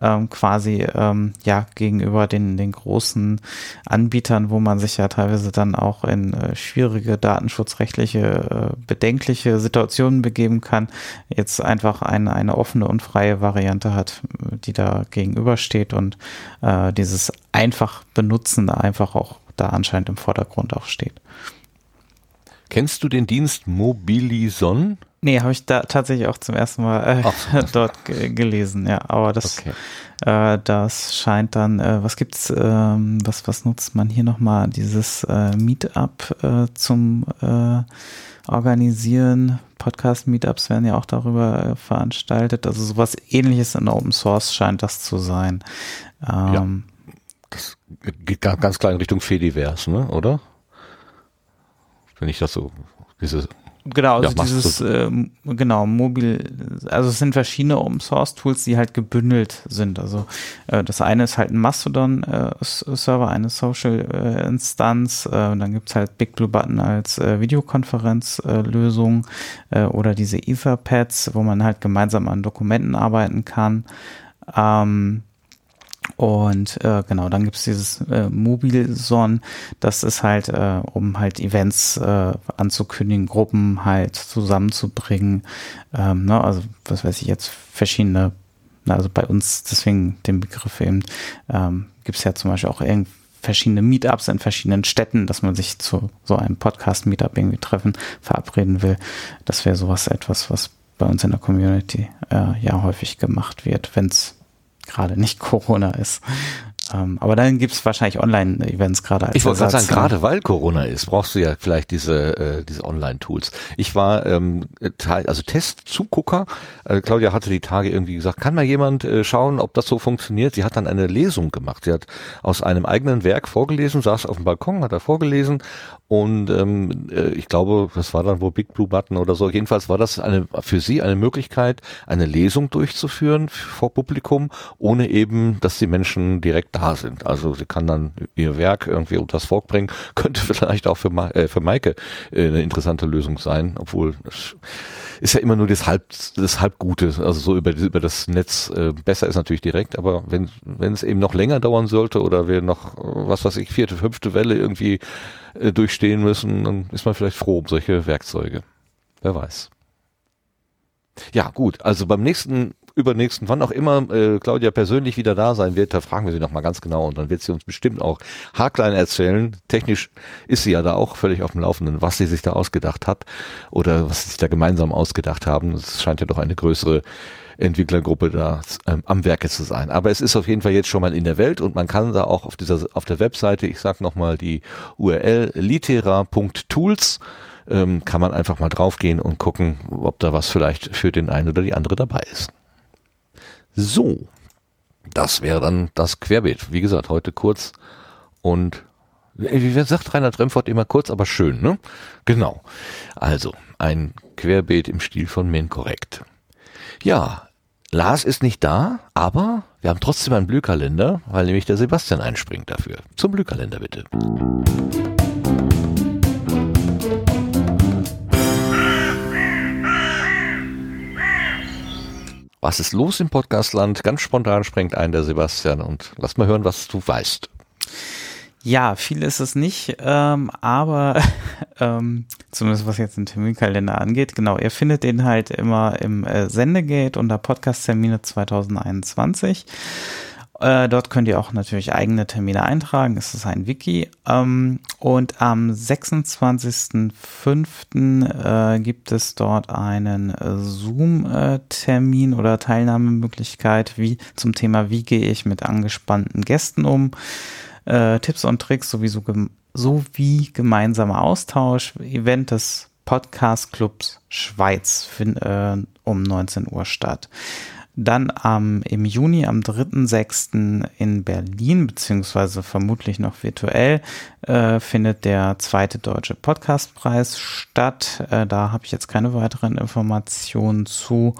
ähm, quasi ähm, ja gegenüber den, den großen Anbietern, wo man sich ja teilweise dann auch in äh, schwierige datenschutzrechtliche, äh, bedenkliche Situationen begeben kann, jetzt einfach eine, eine offene und freie Variante hat, die da gegenübersteht und äh, dieses einfach benutzen einfach auch da anscheinend im Vordergrund auch steht. Kennst du den Dienst Mobilison? Nee, habe ich da tatsächlich auch zum ersten Mal äh, Ach [LAUGHS] dort ge gelesen, ja. Aber das, Okay. äh, das scheint dann, äh, was gibt's, ähm, was, was nutzt man hier nochmal? Dieses äh, Meetup äh, zum äh, Organisieren. Podcast-Meetups werden ja auch darüber äh, veranstaltet. Also sowas ähnliches in Open Source scheint das zu sein. Ähm, Das geht ga- ganz klar in Richtung Fediverse, ne? oder? Wenn ich das so, diese, Genau, also Ja, dieses, ähm, genau, mobil, also es sind verschiedene Open Source Tools, die halt gebündelt sind. Also äh, das eine ist halt ein Mastodon-Server, eine Social-Instanz, äh, dann gibt's halt Big Blue Button als äh, Videokonferenzlösung äh, oder diese Etherpads, wo man halt gemeinsam an Dokumenten arbeiten kann. Ähm, und äh, genau, dann gibt's dieses äh, Mobilson, das ist halt, äh, um halt Events äh, anzukündigen, Gruppen halt zusammenzubringen. Ähm, ne? Also, was weiß ich jetzt, verschiedene also bei uns, deswegen den Begriff eben, ähm, gibt es ja zum Beispiel auch irgendwie verschiedene Meetups in verschiedenen Städten, dass man sich zu so einem Podcast-Meetup irgendwie treffen, verabreden will. Das wäre sowas etwas, was bei uns in der Community äh, ja häufig gemacht wird, wenn es gerade nicht Corona ist. Ähm, aber dann gibt es wahrscheinlich Online-Events gerade als Ich wollte gerade sagen, gerade weil Corona ist, brauchst du ja vielleicht diese, äh, diese Online-Tools. Ich war ähm, Teil, also Testzugucker. Äh, Claudia hatte die Tage irgendwie gesagt, kann mal jemand äh, schauen, ob das so funktioniert? Sie hat dann eine Lesung gemacht. Sie hat aus einem eigenen Werk vorgelesen, saß auf dem Balkon, hat er vorgelesen und ähm, äh, ich glaube, das war dann wohl Big Blue Button oder so. Jedenfalls war das eine für sie eine Möglichkeit, eine Lesung durchzuführen vor Publikum, ohne eben, dass die Menschen direkt da sind. Also sie kann dann ihr Werk irgendwie unter das Volk bringen, [LAUGHS] könnte vielleicht auch für, Ma äh, für Maike äh, eine interessante Lösung sein, obwohl das ist ja immer nur das halb das halbgute, also so über über das Netz äh, besser ist natürlich direkt, aber wenn wenn es eben noch länger dauern sollte oder wir noch was weiß ich vierte fünfte Welle irgendwie äh, durchstehen müssen, dann ist man vielleicht froh um solche Werkzeuge. Wer weiß. Ja, gut. Also beim nächsten übernächsten, wann auch immer äh, Claudia persönlich wieder da sein wird, da fragen wir sie nochmal ganz genau und dann wird sie uns bestimmt auch haarklein erzählen. Technisch ist sie ja da auch völlig auf dem Laufenden, was sie sich da ausgedacht hat oder was sie sich da gemeinsam ausgedacht haben. Es scheint ja doch eine größere Entwicklergruppe da ähm, am Werke zu sein. Aber es ist auf jeden Fall jetzt schon mal in der Welt und man kann da auch auf dieser auf der Webseite, ich sag nochmal die URL litera.tools ähm, kann man einfach mal draufgehen und gucken, ob da was vielleicht für den einen oder die andere dabei ist. So, das wäre dann das Querbeet. Wie gesagt, heute kurz und wie sagt Reinhard Remford immer kurz, aber schön, ne? Genau. Also, ein Querbeet im Stil von Men korrekt. Ja, Lars ist nicht da, aber wir haben trotzdem einen Blühkalender, weil nämlich der Sebastian einspringt dafür. Zum Blühkalender bitte. Was ist los im Podcastland? Ganz spontan springt ein der Sebastian und lass mal hören, was du weißt. Ja, viel ist es nicht, ähm, aber [LAUGHS] ähm, zumindest was jetzt den Terminkalender angeht, genau, ihr findet den halt immer im äh, Sendegate unter Podcast-Termine 2021. Äh, dort könnt ihr auch natürlich eigene Termine eintragen. Es ist ein Wiki. Ähm, und am 26.05. Äh, gibt es dort einen äh, Zoom-Termin oder Teilnahmemöglichkeit wie zum Thema, wie gehe ich mit angespannten Gästen um. Äh, Tipps und Tricks sowieso sowie gemeinsamer Austausch. Event des Podcast Clubs Schweiz find, äh, um 19 Uhr statt. Dann am, im Juni, am 3.6. in Berlin, beziehungsweise vermutlich noch virtuell, äh, findet der zweite deutsche Podcastpreis statt. Äh, da habe ich jetzt keine weiteren Informationen zu.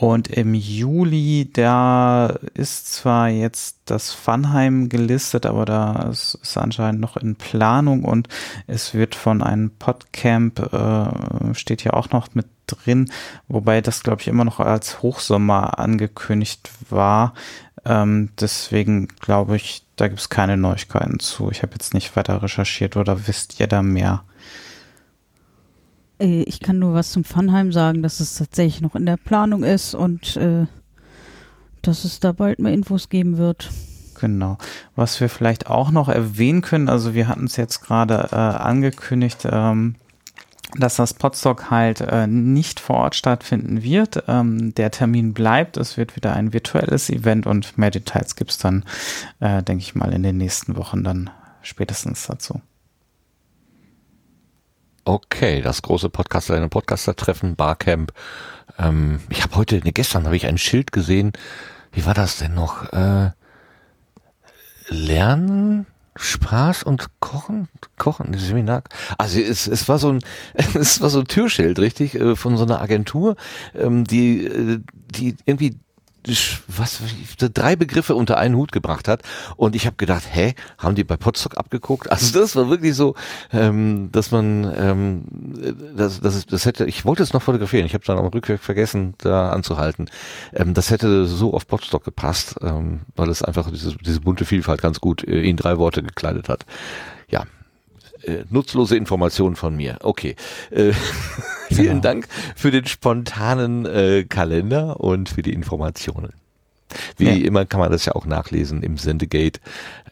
Und im Juli, da ist zwar jetzt das Funheim gelistet, aber da ist, ist anscheinend noch in Planung und es wird von einem Podcamp, äh, steht ja auch noch mit drin, wobei das, glaube ich, immer noch als Hochsommer angekündigt war. Ähm, deswegen glaube ich, da gibt es keine Neuigkeiten zu. Ich habe jetzt nicht weiter recherchiert oder wisst ihr da mehr? Äh, ich kann nur was zum Funheim sagen, dass es tatsächlich noch in der Planung ist und äh, dass es da bald mehr Infos geben wird. Genau. Was wir vielleicht auch noch erwähnen können, also wir hatten es jetzt gerade äh, angekündigt, ähm, dass das Podstock halt äh, nicht vor Ort stattfinden wird. Ähm, der Termin bleibt, es wird wieder ein virtuelles Event und mehr Details gibt es dann, äh, denke ich mal, in den nächsten Wochen dann spätestens dazu. Okay, das große Podcaster, eine Podcaster-Treffen, Barcamp. Ähm, ich habe heute, ne, gestern habe ich ein Schild gesehen. Wie war das denn noch? Äh, Lernen, Spaß und Kochen, Kochen, Seminar. Also es, es war so ein, [LAUGHS] es war so ein Türschild, richtig, äh, von so einer Agentur, ähm, die, äh, die irgendwie was drei Begriffe unter einen Hut gebracht hat und ich habe gedacht, hä, haben die bei Potsdok abgeguckt? [LAUGHS] Also das war wirklich so, ähm, dass man ähm, das, das, das hätte, ich wollte es noch fotografieren, ich habe dann am Rückweg vergessen, da anzuhalten. Ähm, das hätte so auf Potsdok gepasst, ähm, weil es einfach diese, diese bunte Vielfalt ganz gut äh, in drei Worte gekleidet hat. Ja, äh, nutzlose Informationen von mir. Okay. Äh, [LAUGHS] vielen genau. Dank für den spontanen äh, Kalender und für die Informationen. Wie Ja. immer kann man das ja auch nachlesen im Sendegate.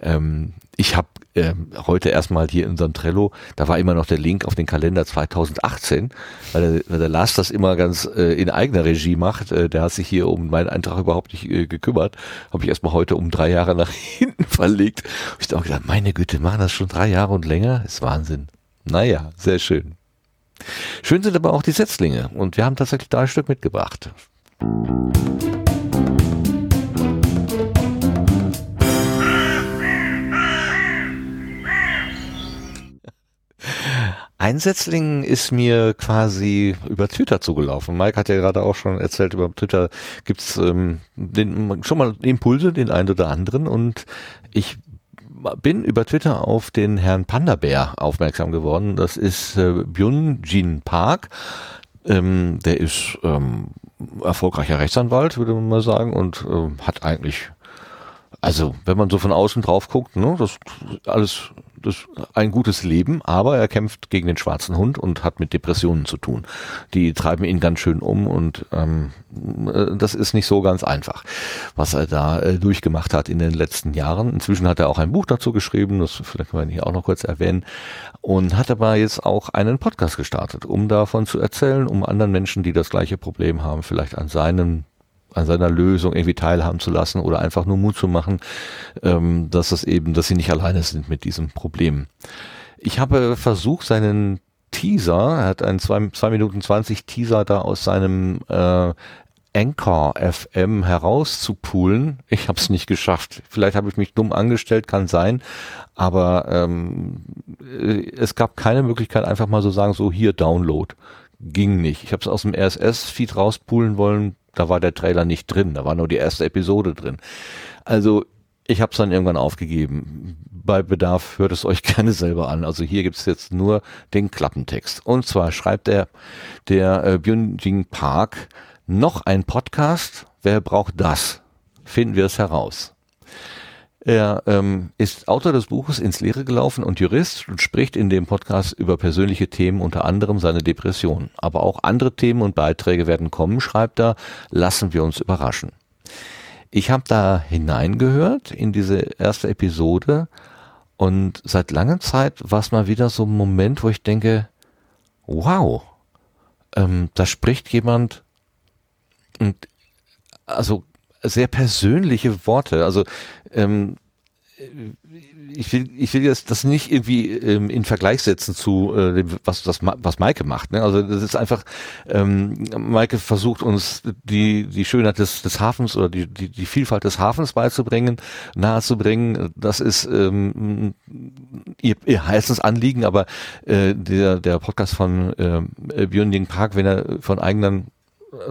Ähm, ich habe ähm, heute erstmal hier in unserem Trello, da war immer noch der Link auf den Kalender 2018, weil der, weil der Lars das immer ganz äh, in eigener Regie macht. Äh, der hat sich hier um meinen Eintrag überhaupt nicht äh, gekümmert. Habe ich erstmal heute um drei Jahre [LAUGHS] nach hinten verlegt. Hab ich auch gedacht, meine Güte, machen das schon drei Jahre und länger? Ist Wahnsinn. Naja, sehr schön. Schön sind aber auch die Setzlinge und wir haben tatsächlich drei Stück mitgebracht. Ein Setzling ist mir quasi über Twitter zugelaufen. Mike hat ja gerade auch schon erzählt, über Twitter gibt's ähm, den, schon mal Impulse, den einen oder anderen. Und ich bin über Twitter auf den Herrn Panda-Bär aufmerksam geworden. Das ist äh, Byun-Jin Park. Ähm, der ist ähm, erfolgreicher Rechtsanwalt, würde man mal sagen, und ähm, hat eigentlich also, wenn man so von außen drauf guckt, ne, das alles ein gutes Leben, aber er kämpft gegen den schwarzen Hund und hat mit Depressionen zu tun. Die treiben ihn ganz schön um und ähm, äh, das ist nicht so ganz einfach, was er da äh, durchgemacht hat in den letzten Jahren. Inzwischen hat er auch ein Buch dazu geschrieben, das vielleicht können wir hier auch noch kurz erwähnen, und hat aber jetzt auch einen Podcast gestartet, um davon zu erzählen, um anderen Menschen, die das gleiche Problem haben, vielleicht an seinen an seiner Lösung irgendwie teilhaben zu lassen oder einfach nur Mut zu machen, ähm, dass es eben, dass sie nicht alleine sind mit diesem Problem. Ich habe versucht, seinen Teaser, er hat einen 2, zwei Minuten 20 Teaser da aus seinem äh, Anchor FM herauszupulen. Ich habe es nicht geschafft. Vielleicht habe ich mich dumm angestellt, kann sein. Aber ähm, äh, es gab keine Möglichkeit, einfach mal so sagen, so hier Download. Ging nicht. Ich habe es aus dem RSS-Feed rauspulen wollen. Da war der Trailer nicht drin. Da war nur die erste Episode drin. Also ich habe es dann irgendwann aufgegeben. Bei Bedarf hört es euch [LAUGHS] gerne selber an. Also hier gibt's jetzt nur den Klappentext. Und zwar schreibt der, der äh, Byung-Jing Park noch ein Podcast. Wer braucht das? Finden wir es heraus. Er ähm, ist Autor des Buches Ins Leere gelaufen und Jurist und spricht in dem Podcast über persönliche Themen, unter anderem seine Depression. Aber auch andere Themen und Beiträge werden kommen, schreibt er. Lassen wir uns überraschen. Ich habe da hineingehört in diese erste Episode und seit langer Zeit war es mal wieder so ein Moment, wo ich denke, wow, ähm, da spricht jemand und also sehr persönliche Worte. Also ähm, ich will, ich will jetzt das nicht irgendwie ähm, in Vergleich setzen zu äh, dem, was, Ma- was Maike macht. Ne? Also das ist einfach, ähm, Maike versucht uns die, die Schönheit des, des Hafens oder die, die, die Vielfalt des Hafens beizubringen, nahezubringen. Das ist ähm, ihr, ihr heißes Anliegen, aber äh, der, der Podcast von äh, Björn Park, wenn er von eigenen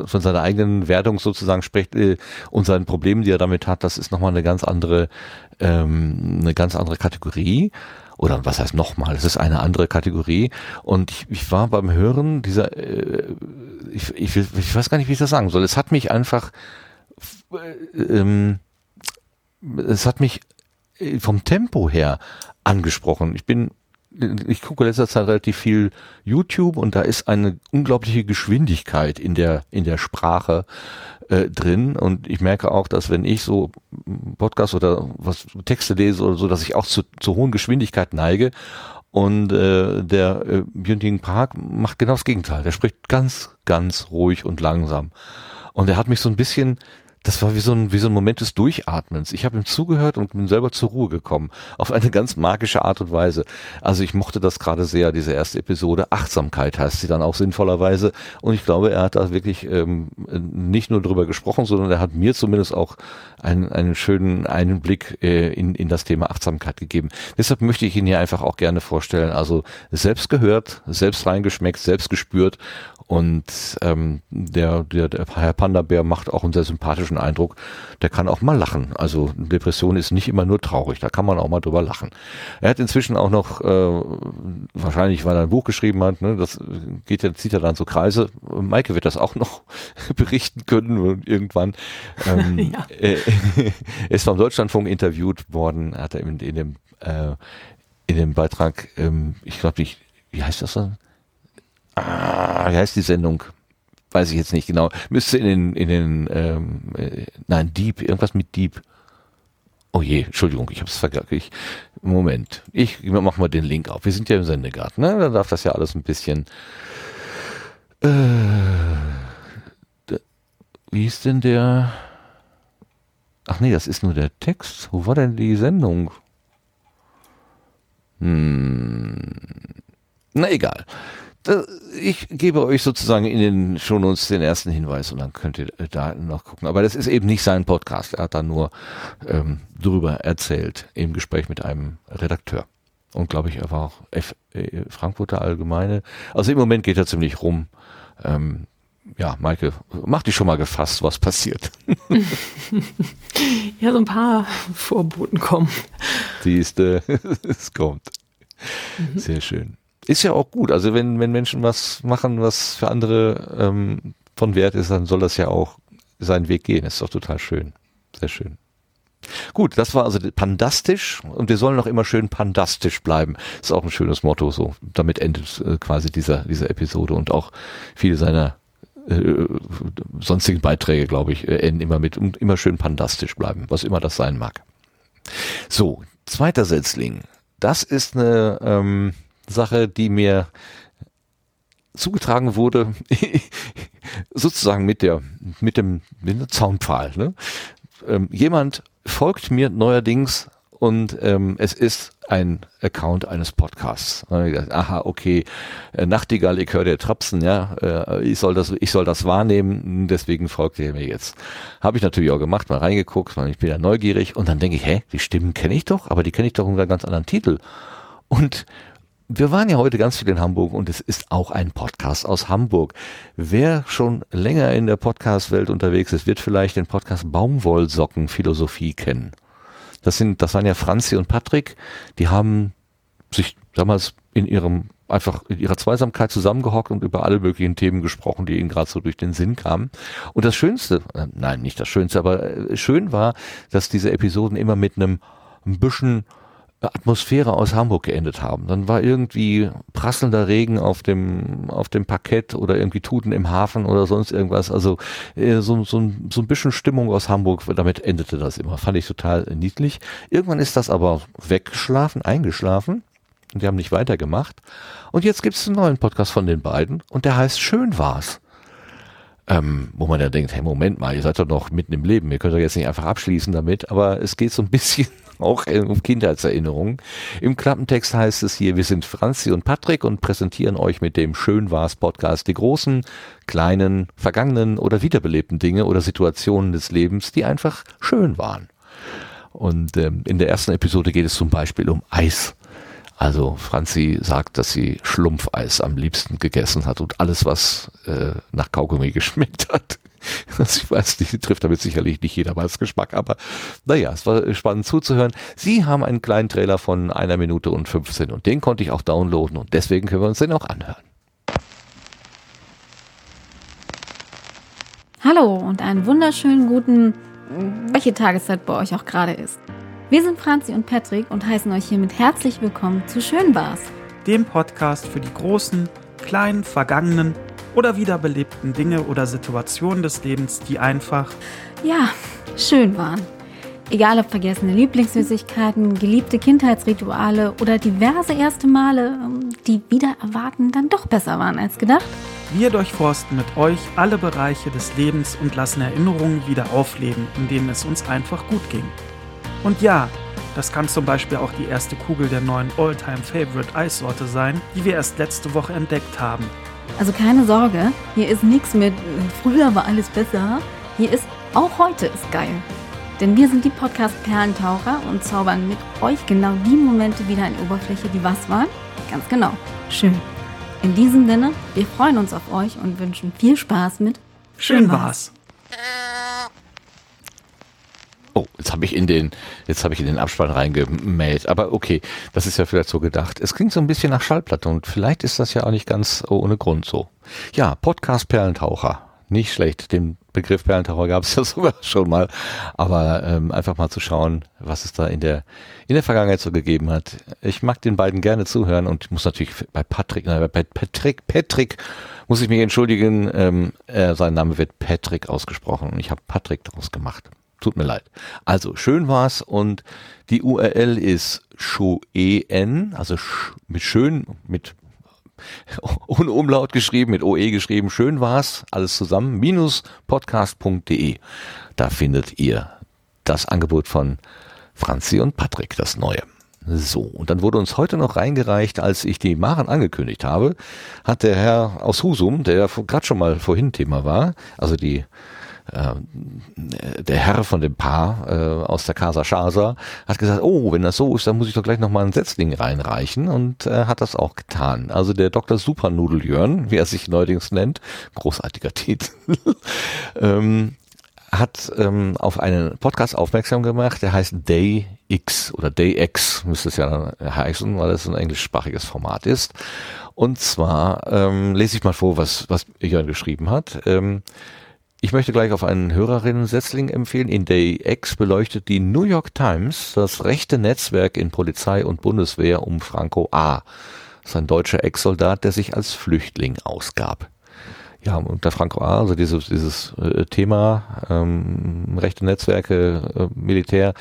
von seiner eigenen Wertung sozusagen spricht äh, und seinen Problemen, die er damit hat, das ist nochmal eine ganz andere, ähm, eine ganz andere Kategorie. Oder was heißt nochmal? Es ist eine andere Kategorie. Und ich, ich war beim Hören dieser, äh, ich, ich, ich weiß gar nicht, wie ich das sagen soll. Es hat mich einfach, äh, ähm, es hat mich äh, vom Tempo her angesprochen. Ich bin ich gucke letzter Zeit relativ viel YouTube und da ist eine unglaubliche Geschwindigkeit in der in der Sprache äh, drin. Und ich merke auch, dass wenn ich so Podcasts oder was Texte lese oder so, dass ich auch zu, zu hohen Geschwindigkeit neige. Und äh, der äh, Björn Park macht genau das Gegenteil. Der spricht ganz ganz ruhig und langsam. Und er hat mich so ein bisschen das war wie so ein, wie so ein Moment des Durchatmens. Ich habe ihm zugehört und bin selber zur Ruhe gekommen. Auf eine ganz magische Art und Weise. Also ich mochte das gerade sehr, diese erste Episode. Achtsamkeit heißt sie dann auch sinnvollerweise. Und ich glaube, er hat da wirklich ähm, nicht nur drüber gesprochen, sondern er hat mir zumindest auch einen, einen schönen Einblick äh, in, in das Thema Achtsamkeit gegeben. Deshalb möchte ich ihn hier einfach auch gerne vorstellen. Also selbst gehört, selbst reingeschmeckt, selbst gespürt und ähm, der, der, der Herr Panda-Bär macht auch einen sehr sympathischen Eindruck. Der kann auch mal lachen. Also Depression ist nicht immer nur traurig, da kann man auch mal drüber lachen. Er hat inzwischen auch noch, äh, wahrscheinlich weil er ein Buch geschrieben hat, ne, das geht ja, zieht ja dann so Kreise. Maike wird das auch noch [LAUGHS] berichten können irgendwann. Ähm, [LAUGHS] Ja. äh, [LAUGHS] er ist vom Deutschlandfunk interviewt worden, hat er in, in dem äh, in dem Beitrag, ähm, ich glaube, ich, wie heißt das dann? Ah, wie heißt die Sendung? Weiß ich jetzt nicht genau. Müsste in den, in den, ähm, äh, nein, Deep, irgendwas mit Deep. Oh je, Entschuldigung, ich habe es vergessen. Moment, ich mach mal den Link auf. Wir sind ja im Sendegarten, ne? Da darf das ja alles ein bisschen. Äh, da, wie ist denn der? Ach nee, das ist nur der Text. Wo war denn die Sendung? Hm, na egal. Ich gebe euch sozusagen in den Shownotes den ersten Hinweis und dann könnt ihr da noch gucken. Aber das ist eben nicht sein Podcast. Er hat da nur ähm, drüber erzählt im Gespräch mit einem Redakteur. Und glaube ich, er war auch F äh, Frankfurter Allgemeine. Also im Moment geht er ziemlich rum. Ähm, ja, Maike, mach dich schon mal gefasst, was passiert. [LAUGHS] ja, so ein paar Vorboten kommen. Siehst du, [LAUGHS] es kommt. Mhm. Sehr schön. Ist ja auch gut. Also wenn, wenn Menschen was machen, was für andere ähm, von Wert ist, dann soll das ja auch seinen Weg gehen. ist doch total schön. Sehr schön. Gut, das war also pandastisch und wir sollen noch immer schön pandastisch bleiben. Ist auch ein schönes Motto. So, damit endet äh, quasi dieser diese Episode und auch viele seiner äh, sonstigen Beiträge, glaube ich, äh, enden immer mit und immer schön pandastisch bleiben, was immer das sein mag. So, zweiter Setzling. Das ist eine ähm, Sache, die mir zugetragen wurde, [LAUGHS] sozusagen mit der, mit dem, mit dem Zaunpfahl. Ne? Ähm, jemand folgt mir neuerdings und ähm, es ist ein Account eines Podcasts. Aha, okay, äh, Nachtigall, ich höre dir Trapsen, ja, äh, ich soll das, ich soll das wahrnehmen, deswegen folgt ihr mir jetzt. Habe ich natürlich auch gemacht, mal reingeguckt, weil ich bin ja neugierig und dann denke ich, hä, die Stimmen kenne ich doch, aber die kenne ich doch unter einem ganz anderen Titel. Und wir waren ja heute ganz viel in Hamburg und es ist auch ein Podcast aus Hamburg. Wer schon länger in der Podcast-Welt unterwegs ist, wird vielleicht den Podcast Baumwollsocken-Philosophie kennen. Das sind, das waren ja Franzi und Patrick, die haben sich damals in ihrem einfach in ihrer Zweisamkeit zusammengehockt und über alle möglichen Themen gesprochen, die ihnen gerade so durch den Sinn kamen. Und das Schönste, äh, nein, nicht das Schönste, aber äh, schön war, dass diese Episoden immer mit einem ein bisschen Atmosphäre aus Hamburg geendet haben. Dann war irgendwie prasselnder Regen auf dem, auf dem Parkett oder irgendwie Tuten im Hafen oder sonst irgendwas. Also äh, so, so, so ein bisschen Stimmung aus Hamburg, damit endete das immer. Fand ich total niedlich. Irgendwann ist das aber weggeschlafen, eingeschlafen. Und die haben nicht weitergemacht. Und jetzt gibt es einen neuen Podcast von den beiden und der heißt Schön war's. Ähm, wo man ja denkt, hey, Moment mal, ihr seid doch noch mitten im Leben, ihr könnt doch jetzt nicht einfach abschließen damit, aber es geht so ein bisschen auch um Kindheitserinnerungen. Im Klappentext heißt es hier, wir sind Franzi und Patrick und präsentieren euch mit dem Schön war's Podcast die großen, kleinen, vergangenen oder wiederbelebten Dinge oder Situationen des Lebens, die einfach schön waren. Und ähm, in der ersten Episode geht es zum Beispiel um Eis. Also Franzi sagt, dass sie Schlumpfeis am liebsten gegessen hat und alles, was äh, nach Kaugummi [LAUGHS] geschmeckt hat. [LAUGHS] Also ich weiß, die trifft damit sicherlich nicht jedermanns Geschmack, aber naja, es war spannend zuzuhören. Sie haben einen kleinen Trailer von einer Minute und 15 und den konnte ich auch downloaden und deswegen können wir uns den auch anhören. Hallo und einen wunderschönen guten, welche Tageszeit bei euch auch gerade ist. Wir sind Franzi und Patrick und heißen euch hiermit herzlich willkommen zu Schönbars. Dem Podcast für die großen, kleinen, vergangenen oder wiederbelebten Dinge oder Situationen des Lebens, die einfach, ja, schön waren. Egal ob vergessene Lieblingssüßigkeiten, geliebte Kindheitsrituale oder diverse erste Male, ähm, die wieder erwarten dann doch besser waren als gedacht. Wir durchforsten mit euch alle Bereiche des Lebens und lassen Erinnerungen wieder aufleben, in denen es uns einfach gut ging. Und ja, das kann zum Beispiel auch die erste Kugel der neuen Alltime Favorite Eissorte sein, die wir erst letzte Woche entdeckt haben. Also keine Sorge, hier ist nichts mit früher war alles besser. Hier ist auch heute ist geil. Denn wir sind die Podcast Perlentaucher und zaubern mit euch genau die Momente wieder in die Oberfläche, die was waren. Ganz genau. Schön. In diesem Sinne, wir freuen uns auf euch und wünschen viel Spaß mit Schön war's. Oh, jetzt habe ich in den, jetzt habe ich in den Abspann reingemäht. Aber okay, das ist ja vielleicht so gedacht. Es klingt so ein bisschen nach Schallplatte und vielleicht ist das ja auch nicht ganz ohne Grund so. Ja, Podcast Perlentaucher. nicht schlecht. Den Begriff Perlentaucher gab es [LAUGHS] ja sogar schon mal. Aber ähm, einfach mal zu schauen, was es da in der, in der Vergangenheit so gegeben hat. Ich mag den beiden gerne zuhören und muss natürlich bei Patrick, nein, bei Patrick, Patrick muss ich mich entschuldigen. Ähm, äh, sein Name wird Patrick ausgesprochen und ich habe Patrick daraus gemacht. Tut mir leid. Also schön war's und die URL ist shoen, also sch, mit schön, mit [LAUGHS] ohne Umlaut geschrieben, mit OE geschrieben, schön war's, alles zusammen, minus podcast.de. Da findet ihr das Angebot von Franzi und Patrick, das neue. So, und dann wurde uns heute noch reingereicht, als ich die Maren angekündigt habe, hat der Herr aus Husum, der gerade schon mal vorhin Thema war, also die äh, der Herr von dem Paar äh, aus der Casa Chasa hat gesagt, oh, wenn das so ist, dann muss ich doch gleich nochmal ein Setzling reinreichen und äh, hat das auch getan. Also der Dr. Supernudel Jörn, wie er sich neuerdings nennt, großartiger Titel, [LAUGHS] ähm, hat ähm, auf einen Podcast aufmerksam gemacht, der heißt Day X oder Day X müsste es ja heißen, weil es ein englischsprachiges Format ist. Und zwar ähm, lese ich mal vor, was, was Jörn geschrieben hat. Ähm, ich möchte gleich auf einen Hörerinnen-Setzling empfehlen. In Day X beleuchtet die New York Times das rechte Netzwerk in Polizei und Bundeswehr um Franco A. Das ist ein deutscher Ex-Soldat, der sich als Flüchtling ausgab. Ja, unter Franco A., also dieses, dieses äh, Thema ähm, rechte Netzwerke, äh, Militär,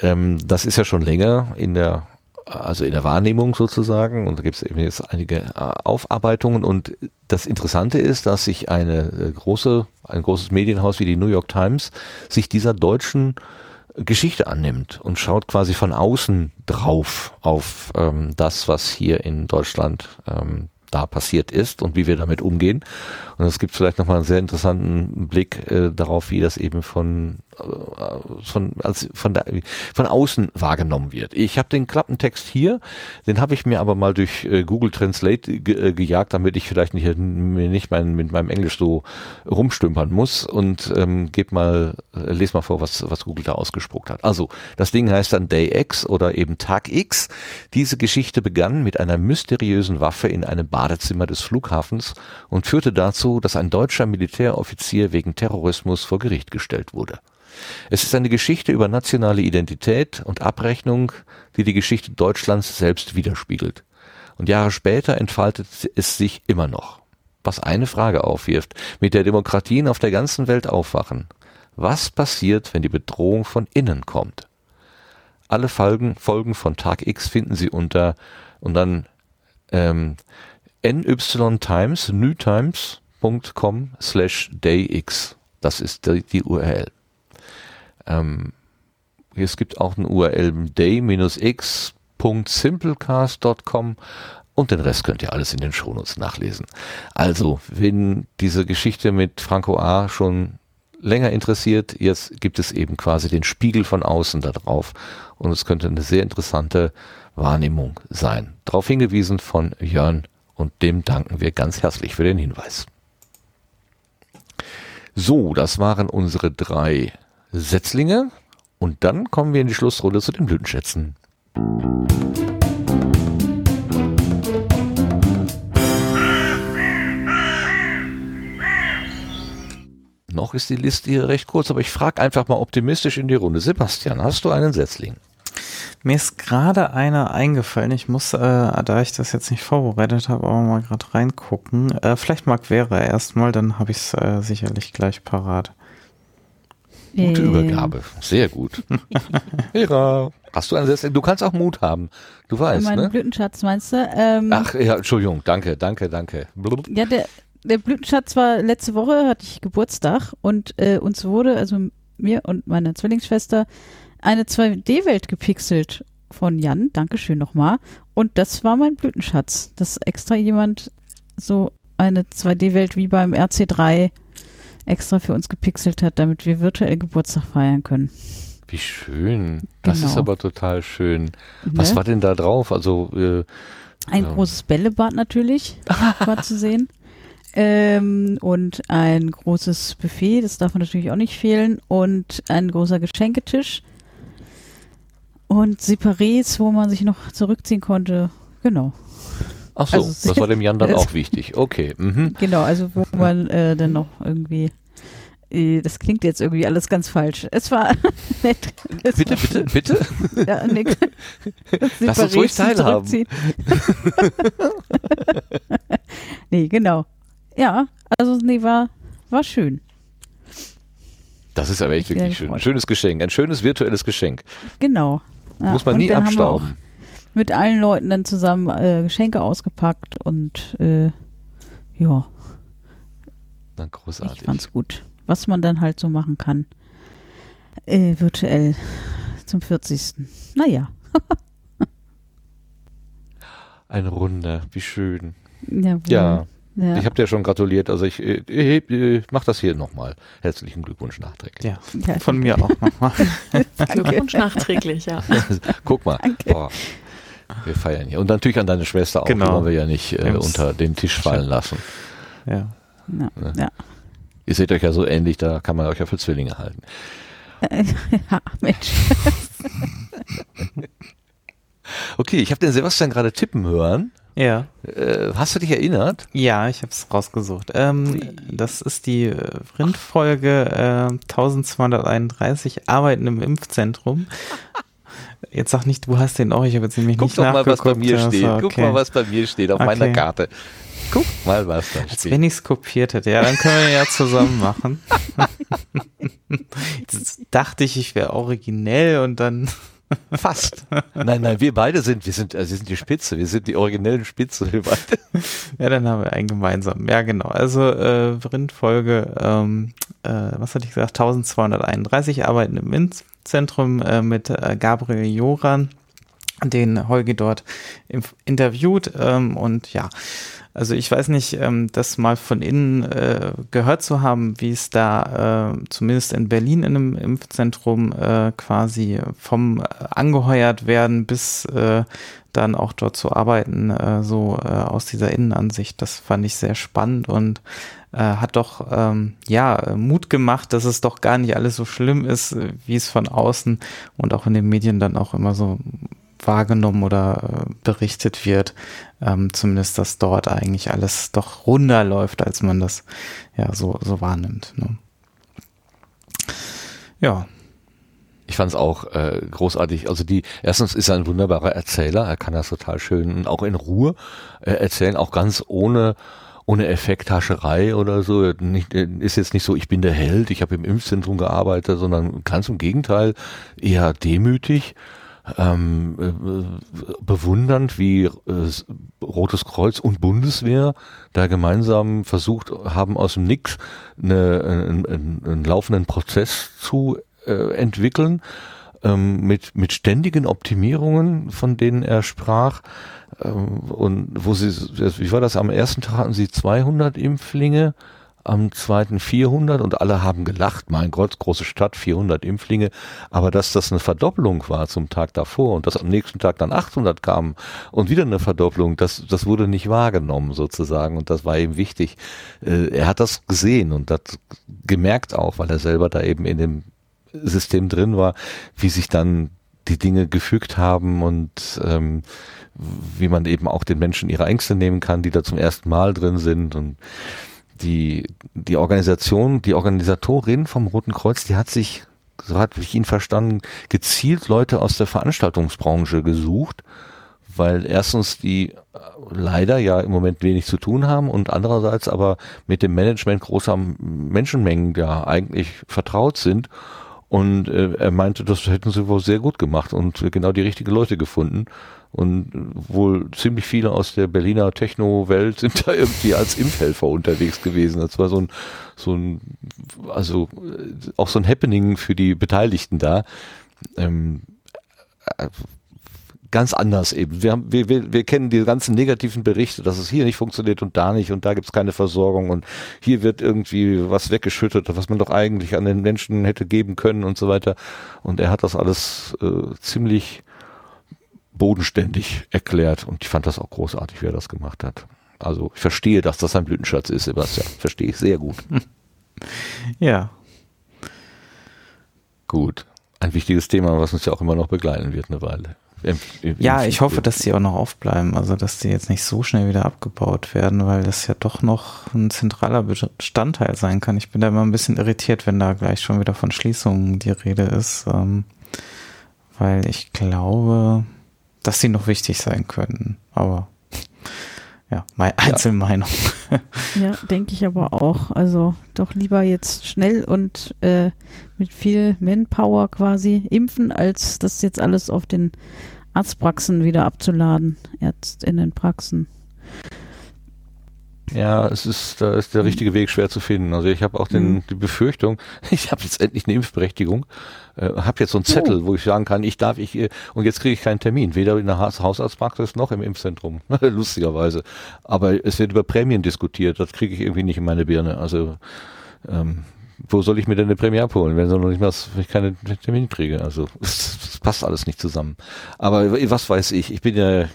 ähm, das ist ja schon länger in der also in der Wahrnehmung sozusagen. Und da gibt es eben jetzt einige äh, Aufarbeitungen. Und das Interessante ist, dass sich eine äh, große, ein großes Medienhaus wie die New York Times sich dieser deutschen Geschichte annimmt und schaut quasi von außen drauf auf ähm, das, was hier in Deutschland ähm, da passiert ist und wie wir damit umgehen. Und es gibt vielleicht nochmal einen sehr interessanten Blick äh, darauf, wie das eben von äh, von, als, von, der, von außen wahrgenommen wird. Ich habe den Klappentext hier, den habe ich mir aber mal durch äh, Google Translate ge äh, gejagt, damit ich vielleicht nicht, mir nicht mein, mit meinem Englisch so rumstümpern muss und ähm, gebe mal, äh, lese mal vor, was, was Google da ausgespuckt hat. Also, das Ding heißt dann Day X oder eben Tag X. Diese Geschichte begann mit einer mysteriösen Waffe in einem Badezimmer des Flughafens und führte dazu, dass ein deutscher Militäroffizier wegen Terrorismus vor Gericht gestellt wurde. Es ist eine Geschichte über nationale Identität und Abrechnung, die die Geschichte Deutschlands selbst widerspiegelt. Und Jahre später entfaltet es sich immer noch. Was eine Frage aufwirft, mit der Demokratien auf der ganzen Welt aufwachen. Was passiert, wenn die Bedrohung von innen kommt? Alle Folgen, Folgen von Tag X finden Sie unter und dann ähm, nytimes, nytimes.com slash dayx. Das ist die, die URL. Ähm, es gibt auch eine URL day-x.simplecast.com und den Rest könnt ihr alles in den Shownotes nachlesen. Also, wenn diese Geschichte mit Franco A. schon länger interessiert, jetzt gibt es eben quasi den Spiegel von außen da drauf und es könnte eine sehr interessante Wahrnehmung sein. Darauf hingewiesen von Jörn und dem danken wir ganz herzlich für den Hinweis. So, das waren unsere drei Setzlinge und dann kommen wir in die Schlussrunde zu den Blütenschätzen. Noch ist die Liste hier recht kurz, aber ich frage einfach mal optimistisch in die Runde. Sebastian, hast du einen Setzling? Mir ist gerade einer eingefallen. Ich muss, äh, da ich das jetzt nicht vorbereitet habe, aber mal gerade reingucken. Äh, vielleicht mag Vera erstmal, dann habe ich es äh, sicherlich gleich parat. Gute Übergabe. Sehr gut. [LAUGHS] Vera, hast du einen Selbst Du kannst auch Mut haben. Du weißt, Mein ne? Blütenschatz meinst du? Ähm, Ach ja, Entschuldigung. Danke, danke, danke. Blub. Ja, der, der Blütenschatz war letzte Woche, hatte ich Geburtstag und äh, uns wurde, also mir und meiner Zwillingsschwester, eine 2D-Welt gepixelt von Jan. Dankeschön nochmal. Und das war mein Blütenschatz, dass extra jemand so eine 2D-Welt wie beim RC3 extra für uns gepixelt hat, damit wir virtuell Geburtstag feiern können. Wie schön. Das Genau. ist aber total schön. Was Ne? war denn da drauf? Also, äh, Ein Ja. großes Bällebad natürlich [LAUGHS] war zu sehen. Ähm, und ein großes Buffet, das darf natürlich auch nicht fehlen. Und ein großer Geschenketisch. Und Separés, wo man sich noch zurückziehen konnte. Genau. Ach so, Also, das war dem Jan dann auch wichtig. Okay. Mhm. Genau, also wo man äh, dann noch irgendwie, äh, das klingt jetzt irgendwie alles ganz falsch. Es war [LAUGHS] nett. Es Bitte, war bitte, [LAUGHS] bitte. Ja, nee, [LAUGHS] Lass uns ruhig teilhaben. nee, genau. Ja, also nee, war, war schön. Das ist aber echt wirklich schön. Ein schönes Geschenk, ein schönes virtuelles Geschenk. Genau. Ja, Muss man und nie dann abstauben. mit allen Leuten dann zusammen äh, Geschenke ausgepackt und äh, ja, Na, ich großartig. fand's gut. Was man dann halt so machen kann. Äh, virtuell zum 40. Naja. [LAUGHS] Ein Runder, wie schön. Jawohl. Ja, ja. ich habe dir schon gratuliert. Also ich, äh, ich, ich mach das hier nochmal. Herzlichen Glückwunsch nachträglich. Ja, [LAUGHS] Ja, von mir auch nochmal. [LAUGHS] Glückwunsch nachträglich, ja. [LAUGHS] Guck mal. Boah. Wir feiern hier. Und natürlich an deine Schwester auch, Genau. die wollen wir ja nicht äh, unter den Tisch fallen lassen. Ja. ja. ja. Ihr seht euch ja so ähnlich, da kann man euch ja für Zwillinge halten. ja, Mensch. Okay, ich habe den Sebastian gerade tippen hören. Ja. Äh, hast du dich erinnert? Ja, ich habe es rausgesucht. Ähm, das ist die äh, Rindfolge äh, 1231 Arbeiten im Impfzentrum. [LAUGHS] Jetzt sag nicht, du hast den auch, ich habe jetzt nämlich Guck nicht doch mal, was bei nachgeguckt. mir Ja, steht. so, Guck okay. mal, was bei mir steht auf meiner Okay. Karte. Guck mal, was da Als steht. wenn ich es kopiert hätte. Ja, dann können wir ja zusammen machen. [LAUGHS] Jetzt dachte ich, ich wäre originell und dann. Fast. Nein, nein, wir beide sind, wir sind, also wir sind die Spitze, wir sind die originellen Spitze, wir beide. Ja, dann haben wir einen gemeinsamen. Ja, genau. Also äh, Rindfolge, ähm, äh, was hatte ich gesagt? 1231 arbeiten im Impfzentrum äh, mit äh, Gabriel Joran, den Holgi dort interviewt. Ähm, und ja, also ich weiß nicht, ähm, das mal von innen äh, gehört zu haben, wie es da äh, zumindest in Berlin in einem Impfzentrum äh, quasi vom äh, angeheuert werden bis äh, dann auch dort zu arbeiten, äh, so aus dieser Innenansicht. Das fand ich sehr spannend und hat doch ähm, ja Mut gemacht, dass es doch gar nicht alles so schlimm ist, wie es von außen und auch in den Medien dann auch immer so wahrgenommen oder äh, berichtet wird. Ähm, zumindest, dass dort eigentlich alles doch runder läuft, als man das ja so, so wahrnimmt. Ne? Ja, Ich fand es auch äh, großartig. Also die, erstens ist er ein wunderbarer Erzähler, er kann das total schön auch in Ruhe äh, erzählen, auch ganz ohne ohne Effekthascherei oder so. Nicht, äh, ist jetzt nicht so, ich bin der Held, ich habe im Impfzentrum gearbeitet, sondern ganz im Gegenteil, eher demütig. Ähm, äh, bewundernd, wie äh, Rotes Kreuz und Bundeswehr da gemeinsam versucht haben, aus dem Nix eine, einen, einen, einen laufenden Prozess zu äh, entwickeln, ähm, mit, mit ständigen Optimierungen, von denen er sprach. Ähm, und wo sie, wie war das, am ersten Tag hatten sie 200 Impflinge, am zweiten 400 und alle haben gelacht, mein Gott, große Stadt, 400 Impflinge, aber dass das eine Verdopplung war zum Tag davor und dass am nächsten Tag dann 800 kamen und wieder eine Verdopplung, das, das wurde nicht wahrgenommen sozusagen. Und das war ihm wichtig. Äh, er hat das gesehen und hat gemerkt auch, weil er selber da eben in dem System drin war, wie sich dann die Dinge gefügt haben und ähm, wie man eben auch den Menschen ihre Ängste nehmen kann, die da zum ersten Mal drin sind. Und die, die Organisation, die Organisatorin vom Roten Kreuz, die hat sich, so hat ich ihn verstanden, gezielt Leute aus der Veranstaltungsbranche gesucht, weil erstens die äh, leider ja im Moment wenig zu tun haben und andererseits aber mit dem Management großer Menschenmengen ja eigentlich vertraut sind. Und äh, er meinte, das hätten sie wohl sehr gut gemacht und genau die richtigen Leute gefunden. Und wohl ziemlich viele aus der Berliner Techno-Welt sind da irgendwie als Impfhelfer unterwegs gewesen. Das war so ein, so ein, also äh, auch so ein Happening für die Beteiligten da. Ähm, äh, ganz anders eben. Wir, haben, wir, wir, wir kennen die ganzen negativen Berichte, dass es hier nicht funktioniert und da nicht und da gibt's keine Versorgung und hier wird irgendwie was weggeschüttet, was man doch eigentlich an den Menschen hätte geben können und so weiter. Und er hat das alles äh, ziemlich bodenständig erklärt und ich fand das auch großartig, wie er das gemacht hat. Also ich verstehe, dass das ein Blütenschatz ist, Sebastian. Verstehe ich sehr gut. [LAUGHS] ja, Gut. Ein wichtiges Thema, was uns ja auch immer noch begleiten wird eine Weile. ja, ich hoffe, dass die auch noch aufbleiben, also dass die jetzt nicht so schnell wieder abgebaut werden, weil das ja doch noch ein zentraler Bestandteil sein kann. Ich bin da immer ein bisschen irritiert, wenn da gleich schon wieder von Schließungen die Rede ist, ähm, weil ich glaube, dass sie noch wichtig sein könnten. Aber ja, meine Einzelmeinung. Ja, denke ich aber auch. Also doch lieber jetzt schnell und äh, mit viel Manpower quasi impfen, als das jetzt alles auf den Arztpraxen wieder abzuladen, Ärztinnenpraxen. Ja, es ist, da ist der richtige Weg schwer zu finden. Also ich habe auch den, mhm. die Befürchtung, [LAUGHS] ich habe jetzt endlich eine Impfberechtigung, äh, habe jetzt so einen Zettel, oh. wo ich sagen kann, ich darf, ich, äh, und jetzt kriege ich keinen Termin, weder in der Hausarztpraxis noch im Impfzentrum, [LAUGHS] lustigerweise. Aber es wird über Prämien diskutiert, das kriege ich irgendwie nicht in meine Birne. Also ähm, wo soll ich mir denn eine Prämie abholen, wenn, noch nicht mal, wenn ich keinen Termin kriege? Also [LAUGHS] es passt alles nicht zusammen. Aber was weiß ich, ich bin ja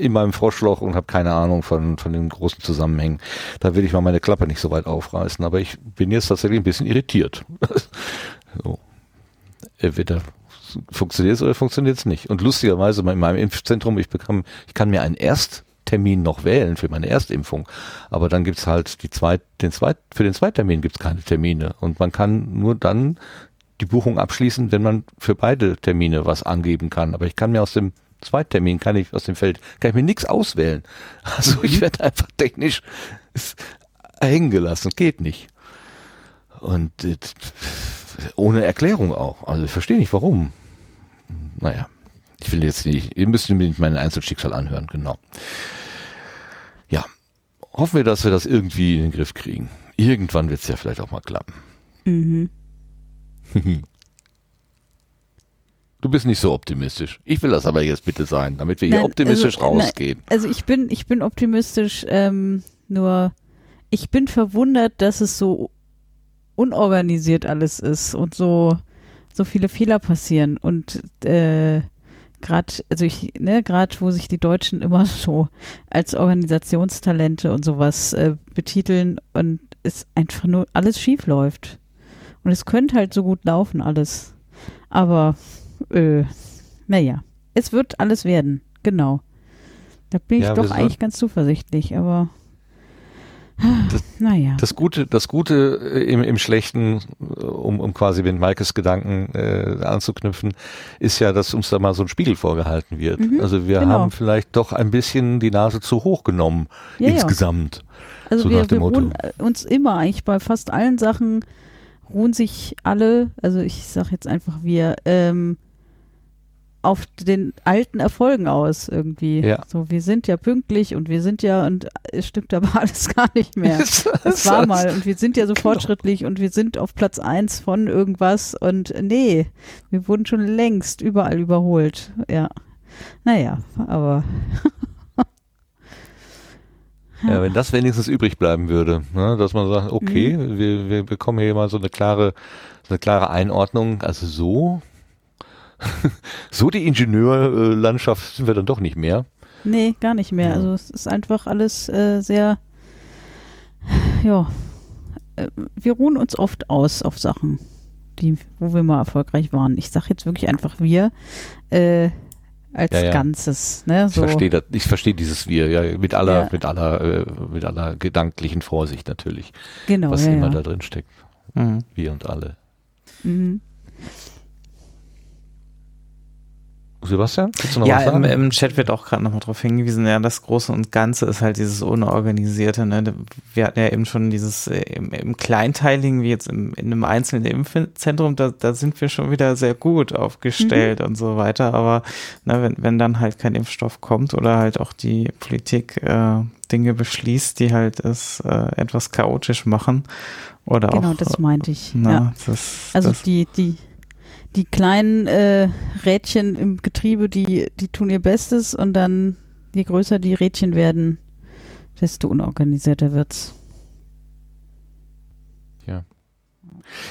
in meinem Froschloch und habe keine Ahnung von, von den großen Zusammenhängen. Da will ich mal meine Klappe nicht so weit aufreißen. Aber ich bin jetzt tatsächlich ein bisschen irritiert. [LAUGHS] so. Entweder funktioniert es oder funktioniert es nicht. Und lustigerweise in meinem Impfzentrum, ich bekam, ich kann mir einen Ersttermin noch wählen für meine Erstimpfung. Aber dann gibt's halt die Zweit, den Zweit, für den Zweittermin gibt's keine Termine. Und man kann nur dann die Buchung abschließen, wenn man für beide Termine was angeben kann. Aber ich kann mir aus dem Zweittermin kann ich aus dem Feld, kann ich mir nichts auswählen. [LAUGHS] Also ich mhm. werde einfach technisch hängen gelassen. Geht nicht. Und ohne Erklärung auch. Also ich verstehe nicht warum. Naja, ich will jetzt nicht, ihr müsst mir nicht mein Einzelschicksal anhören, genau. Ja, hoffen wir, dass wir das irgendwie in den Griff kriegen. Irgendwann wird es ja vielleicht auch mal klappen. Mhm. [LAUGHS] Du bist nicht so optimistisch. Ich will das aber jetzt bitte sein, damit wir hier optimistisch also, rausgehen. Nein, also ich bin, ich bin optimistisch, ähm, nur ich bin verwundert, dass es so unorganisiert alles ist und so, so viele Fehler passieren und äh, gerade, also ich, ne, gerade wo sich die Deutschen immer [LAUGHS] so als Organisationstalente und sowas äh, betiteln und es einfach nur alles schief läuft. Und es könnte halt so gut laufen, alles. Aber äh, naja, es wird alles werden, genau. Da bin ich ja, doch eigentlich ganz zuversichtlich, aber das, naja. Das Gute, das Gute äh, im, im Schlechten, äh, um, um quasi mit Maikes Gedanken äh, anzuknüpfen, ist ja, dass uns da mal so ein Spiegel vorgehalten wird. Mhm, also wir genau. haben vielleicht doch ein bisschen die Nase zu hoch genommen ja, insgesamt. Ja. Also so wir, wir ruhen uns immer eigentlich bei fast allen Sachen ruhen sich alle, also ich sag jetzt einfach wir, ähm, auf den alten Erfolgen aus irgendwie. Ja. So, wir sind ja pünktlich und wir sind ja und es stimmt aber [LAUGHS] alles gar nicht mehr. [LAUGHS] Es war mal und wir sind ja so genau. fortschrittlich und wir sind auf Platz eins von irgendwas und nee, wir wurden schon längst überall überholt. Ja. Naja, aber. [LAUGHS] ja, wenn das wenigstens übrig bleiben würde, ne, dass man sagt, okay, mhm. wir, wir bekommen hier mal so eine klare, so eine klare Einordnung, also so [LAUGHS] so die Ingenieurlandschaft sind wir dann doch nicht mehr. Nee, gar nicht mehr. Ja. Also es ist einfach alles äh, sehr, ja, äh, wir ruhen uns oft aus auf Sachen, die, wo wir mal erfolgreich waren. Ich sage jetzt wirklich einfach wir äh, als ja, ja. Ganzes. Ne? So. Ich verstehe ich verstehe dieses wir, ja, mit aller, mit aller, äh, mit aller gedanklichen Vorsicht natürlich. Genau. Was immer da drin steckt. Mhm. Wir und alle. Mhm. Sebastian? ja, im, im, Chat wird auch gerade nochmal darauf hingewiesen, ja, das Große und Ganze ist halt dieses Unorganisierte. Ne? Wir hatten ja eben schon dieses äh, im, im, Kleinteiligen, wie jetzt im, in einem einzelnen Impfzentrum, da, da sind wir schon wieder sehr gut aufgestellt mhm. und so weiter. Aber ne, wenn, wenn dann halt kein Impfstoff kommt oder halt auch die Politik äh, Dinge beschließt, die halt es äh, etwas chaotisch machen. Oder genau, auch, das meinte ich. Na, ja. das, also das, die, die die kleinen äh, Rädchen im Getriebe, die, die tun ihr Bestes und dann, je größer die Rädchen werden, desto unorganisierter wird's. Ja.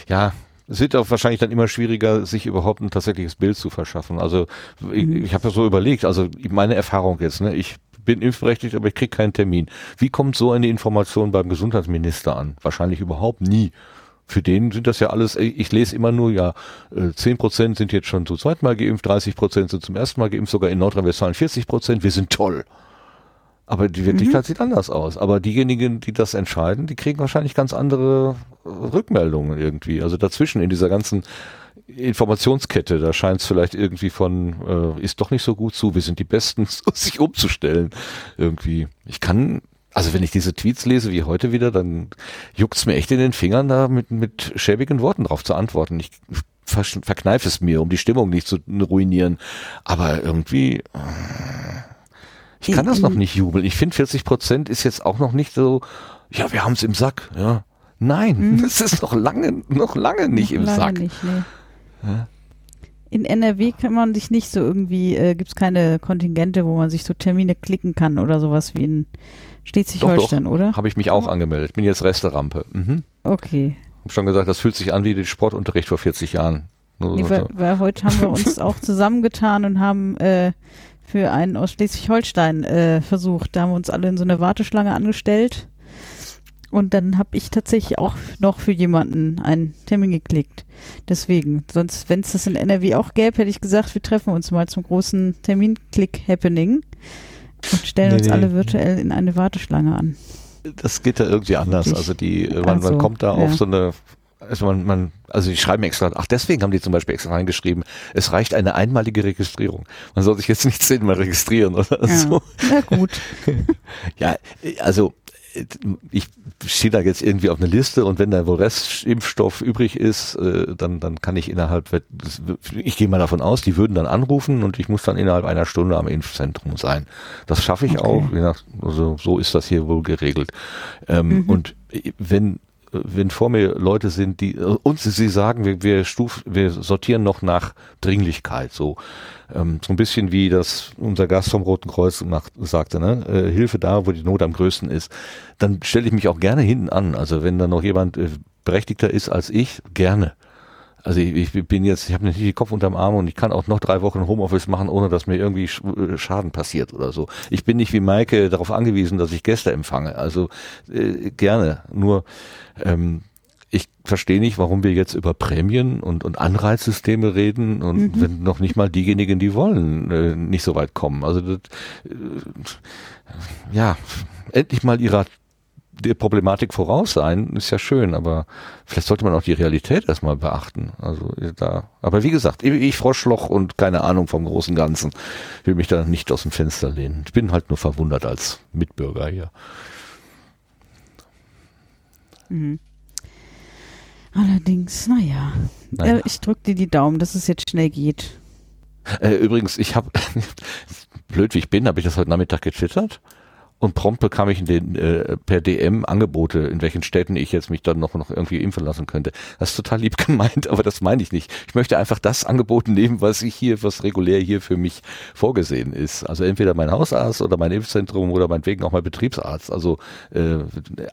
Ja, es wird auch wahrscheinlich dann immer schwieriger, sich überhaupt ein tatsächliches Bild zu verschaffen. Also ich, mhm. ich habe ja so überlegt, also meine Erfahrung jetzt, ne, ich bin impfberechtigt, aber ich kriege keinen Termin. Wie kommt so eine Information beim Gesundheitsminister an? Wahrscheinlich überhaupt nie für den sind das ja alles, ich lese immer nur, ja, 10 Prozent sind jetzt schon zum zweiten Mal geimpft, 30 Prozent sind zum ersten Mal geimpft, sogar in Nordrhein-Westfalen 40 Prozent, wir sind toll. Aber die Wirklichkeit mhm. sieht anders aus. Aber diejenigen, die das entscheiden, die kriegen wahrscheinlich ganz andere Rückmeldungen irgendwie. Also dazwischen in dieser ganzen Informationskette, da scheint es vielleicht irgendwie von, äh, ist doch nicht so gut zu, wir sind die Besten, [LAUGHS] sich umzustellen irgendwie. Ich kann, also wenn ich diese Tweets lese wie heute wieder, dann juckt's mir echt in den Fingern, da mit, mit schäbigen Worten drauf zu antworten. Ich verkneife es mir, um die Stimmung nicht zu ruinieren. Aber irgendwie... Äh, ich kann das noch nicht jubeln. Ich finde 40 Prozent ist jetzt auch noch nicht so, ja, wir haben es im Sack, ja. Nein, [LAUGHS] es ist noch lange, noch lange nicht noch im lange Sack. Nicht, nee. ja. In NRW kann man sich nicht so irgendwie, äh, gibt es keine Kontingente, wo man sich so Termine klicken kann oder sowas wie in Schleswig-Holstein, oder? Habe ich mich auch angemeldet. Bin jetzt Resterampe. Mhm. Okay. Hab schon gesagt, das fühlt sich an wie der Sportunterricht vor 40 Jahren. Nee, weil, weil, heute haben wir uns [LAUGHS] auch zusammengetan und haben äh, für einen aus Schleswig-Holstein äh, versucht. Da haben wir uns alle in so eine Warteschlange angestellt. Und dann habe ich tatsächlich auch noch für jemanden einen Termin geklickt. Deswegen, sonst, wenn es das in NRW auch gäbe, hätte ich gesagt, wir treffen uns mal zum großen Termin-Click-Happening und stellen nee, uns alle virtuell in eine Warteschlange an. Das geht da irgendwie anders. Also die, man, also, man kommt da ja. auf so eine also man, man, also die schreiben extra, ach deswegen haben die zum Beispiel extra reingeschrieben, es reicht eine einmalige Registrierung. Man soll sich jetzt nicht zehnmal registrieren oder ja. so. Na gut. [LAUGHS] ja, also ich stehe da jetzt irgendwie auf eine Liste und wenn da wohl Restimpfstoff übrig ist, äh, dann, dann kann ich innerhalb, ich gehe mal davon aus, die würden dann anrufen und ich muss dann innerhalb einer Stunde am Impfzentrum sein. Das schaffe ich okay. auch, also so ist das hier wohl geregelt. Ähm, mhm. Und wenn wenn vor mir Leute sind, die uns sie sagen, wir, wir, stuf, wir sortieren noch nach Dringlichkeit, so ähm, so ein bisschen wie das unser Gast vom Roten Kreuz macht, sagte, ne? Äh, Hilfe da, wo die Not am größten ist. Dann stelle ich mich auch gerne hinten an. Also wenn da noch jemand äh, berechtigter ist als ich, gerne. Also ich, ich bin jetzt, ich habe nicht den Kopf unterm Arm und ich kann auch noch drei Wochen Homeoffice machen, ohne dass mir irgendwie äh, Schaden passiert oder so. Ich bin nicht wie Maike darauf angewiesen, dass ich Gäste empfange. Also äh, gerne. Nur ähm, ich verstehe nicht, warum wir jetzt über Prämien und, und Anreizsysteme reden und mhm. wenn noch nicht mal diejenigen, die wollen, äh, nicht so weit kommen. Also das, äh, ja, endlich mal ihrer der Problematik voraus sein, ist ja schön, aber vielleicht sollte man auch die Realität erstmal beachten. Also da, aber wie gesagt, ich, ich Froschloch und keine Ahnung vom großen Ganzen, will mich da nicht aus dem Fenster lehnen. Ich bin halt nur verwundert als Mitbürger hier. Mhm. Allerdings, naja. naja. Äh, ich drücke dir die Daumen, dass es jetzt schnell geht. Äh, übrigens, ich habe, [LAUGHS] blöd wie ich bin, habe ich das heute Nachmittag getwittert und prompt bekam ich den, äh, per DM Angebote, in welchen Städten ich jetzt mich dann noch, noch irgendwie impfen lassen könnte. Das ist total lieb [LAUGHS] gemeint, aber das meine ich nicht. Ich möchte einfach das Angebot nehmen, was ich hier, was regulär hier für mich vorgesehen ist. Also entweder mein Hausarzt oder mein Impfzentrum oder meinetwegen auch mein Betriebsarzt. Also äh,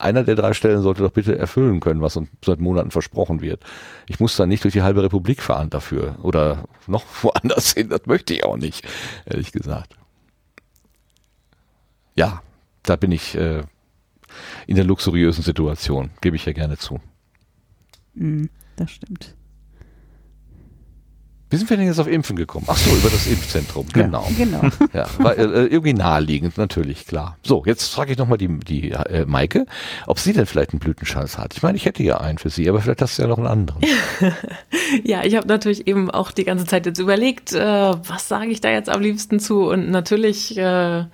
einer der drei Stellen sollte doch bitte erfüllen können, was uns seit Monaten versprochen wird. Ich muss dann nicht durch die halbe Republik fahren dafür oder noch [LAUGHS] woanders hin. Das möchte ich auch nicht, ehrlich gesagt. Ja, da bin ich äh, in der luxuriösen Situation, gebe ich ja gerne zu. Mm, das stimmt. Wie sind wir denn jetzt auf Impfen gekommen? Ach so, über das Impfzentrum. Genau. Ja, genau. Ja, war äh, irgendwie naheliegend, natürlich, klar. So, jetzt frage ich nochmal die, die äh, Maike, ob sie denn vielleicht einen Blütenschanz hat. Ich meine, ich hätte ja einen für sie, aber vielleicht hast du ja noch einen anderen. [LAUGHS] ja, ich habe natürlich eben auch die ganze Zeit jetzt überlegt, äh, was sage ich da jetzt am liebsten zu? Und natürlich äh,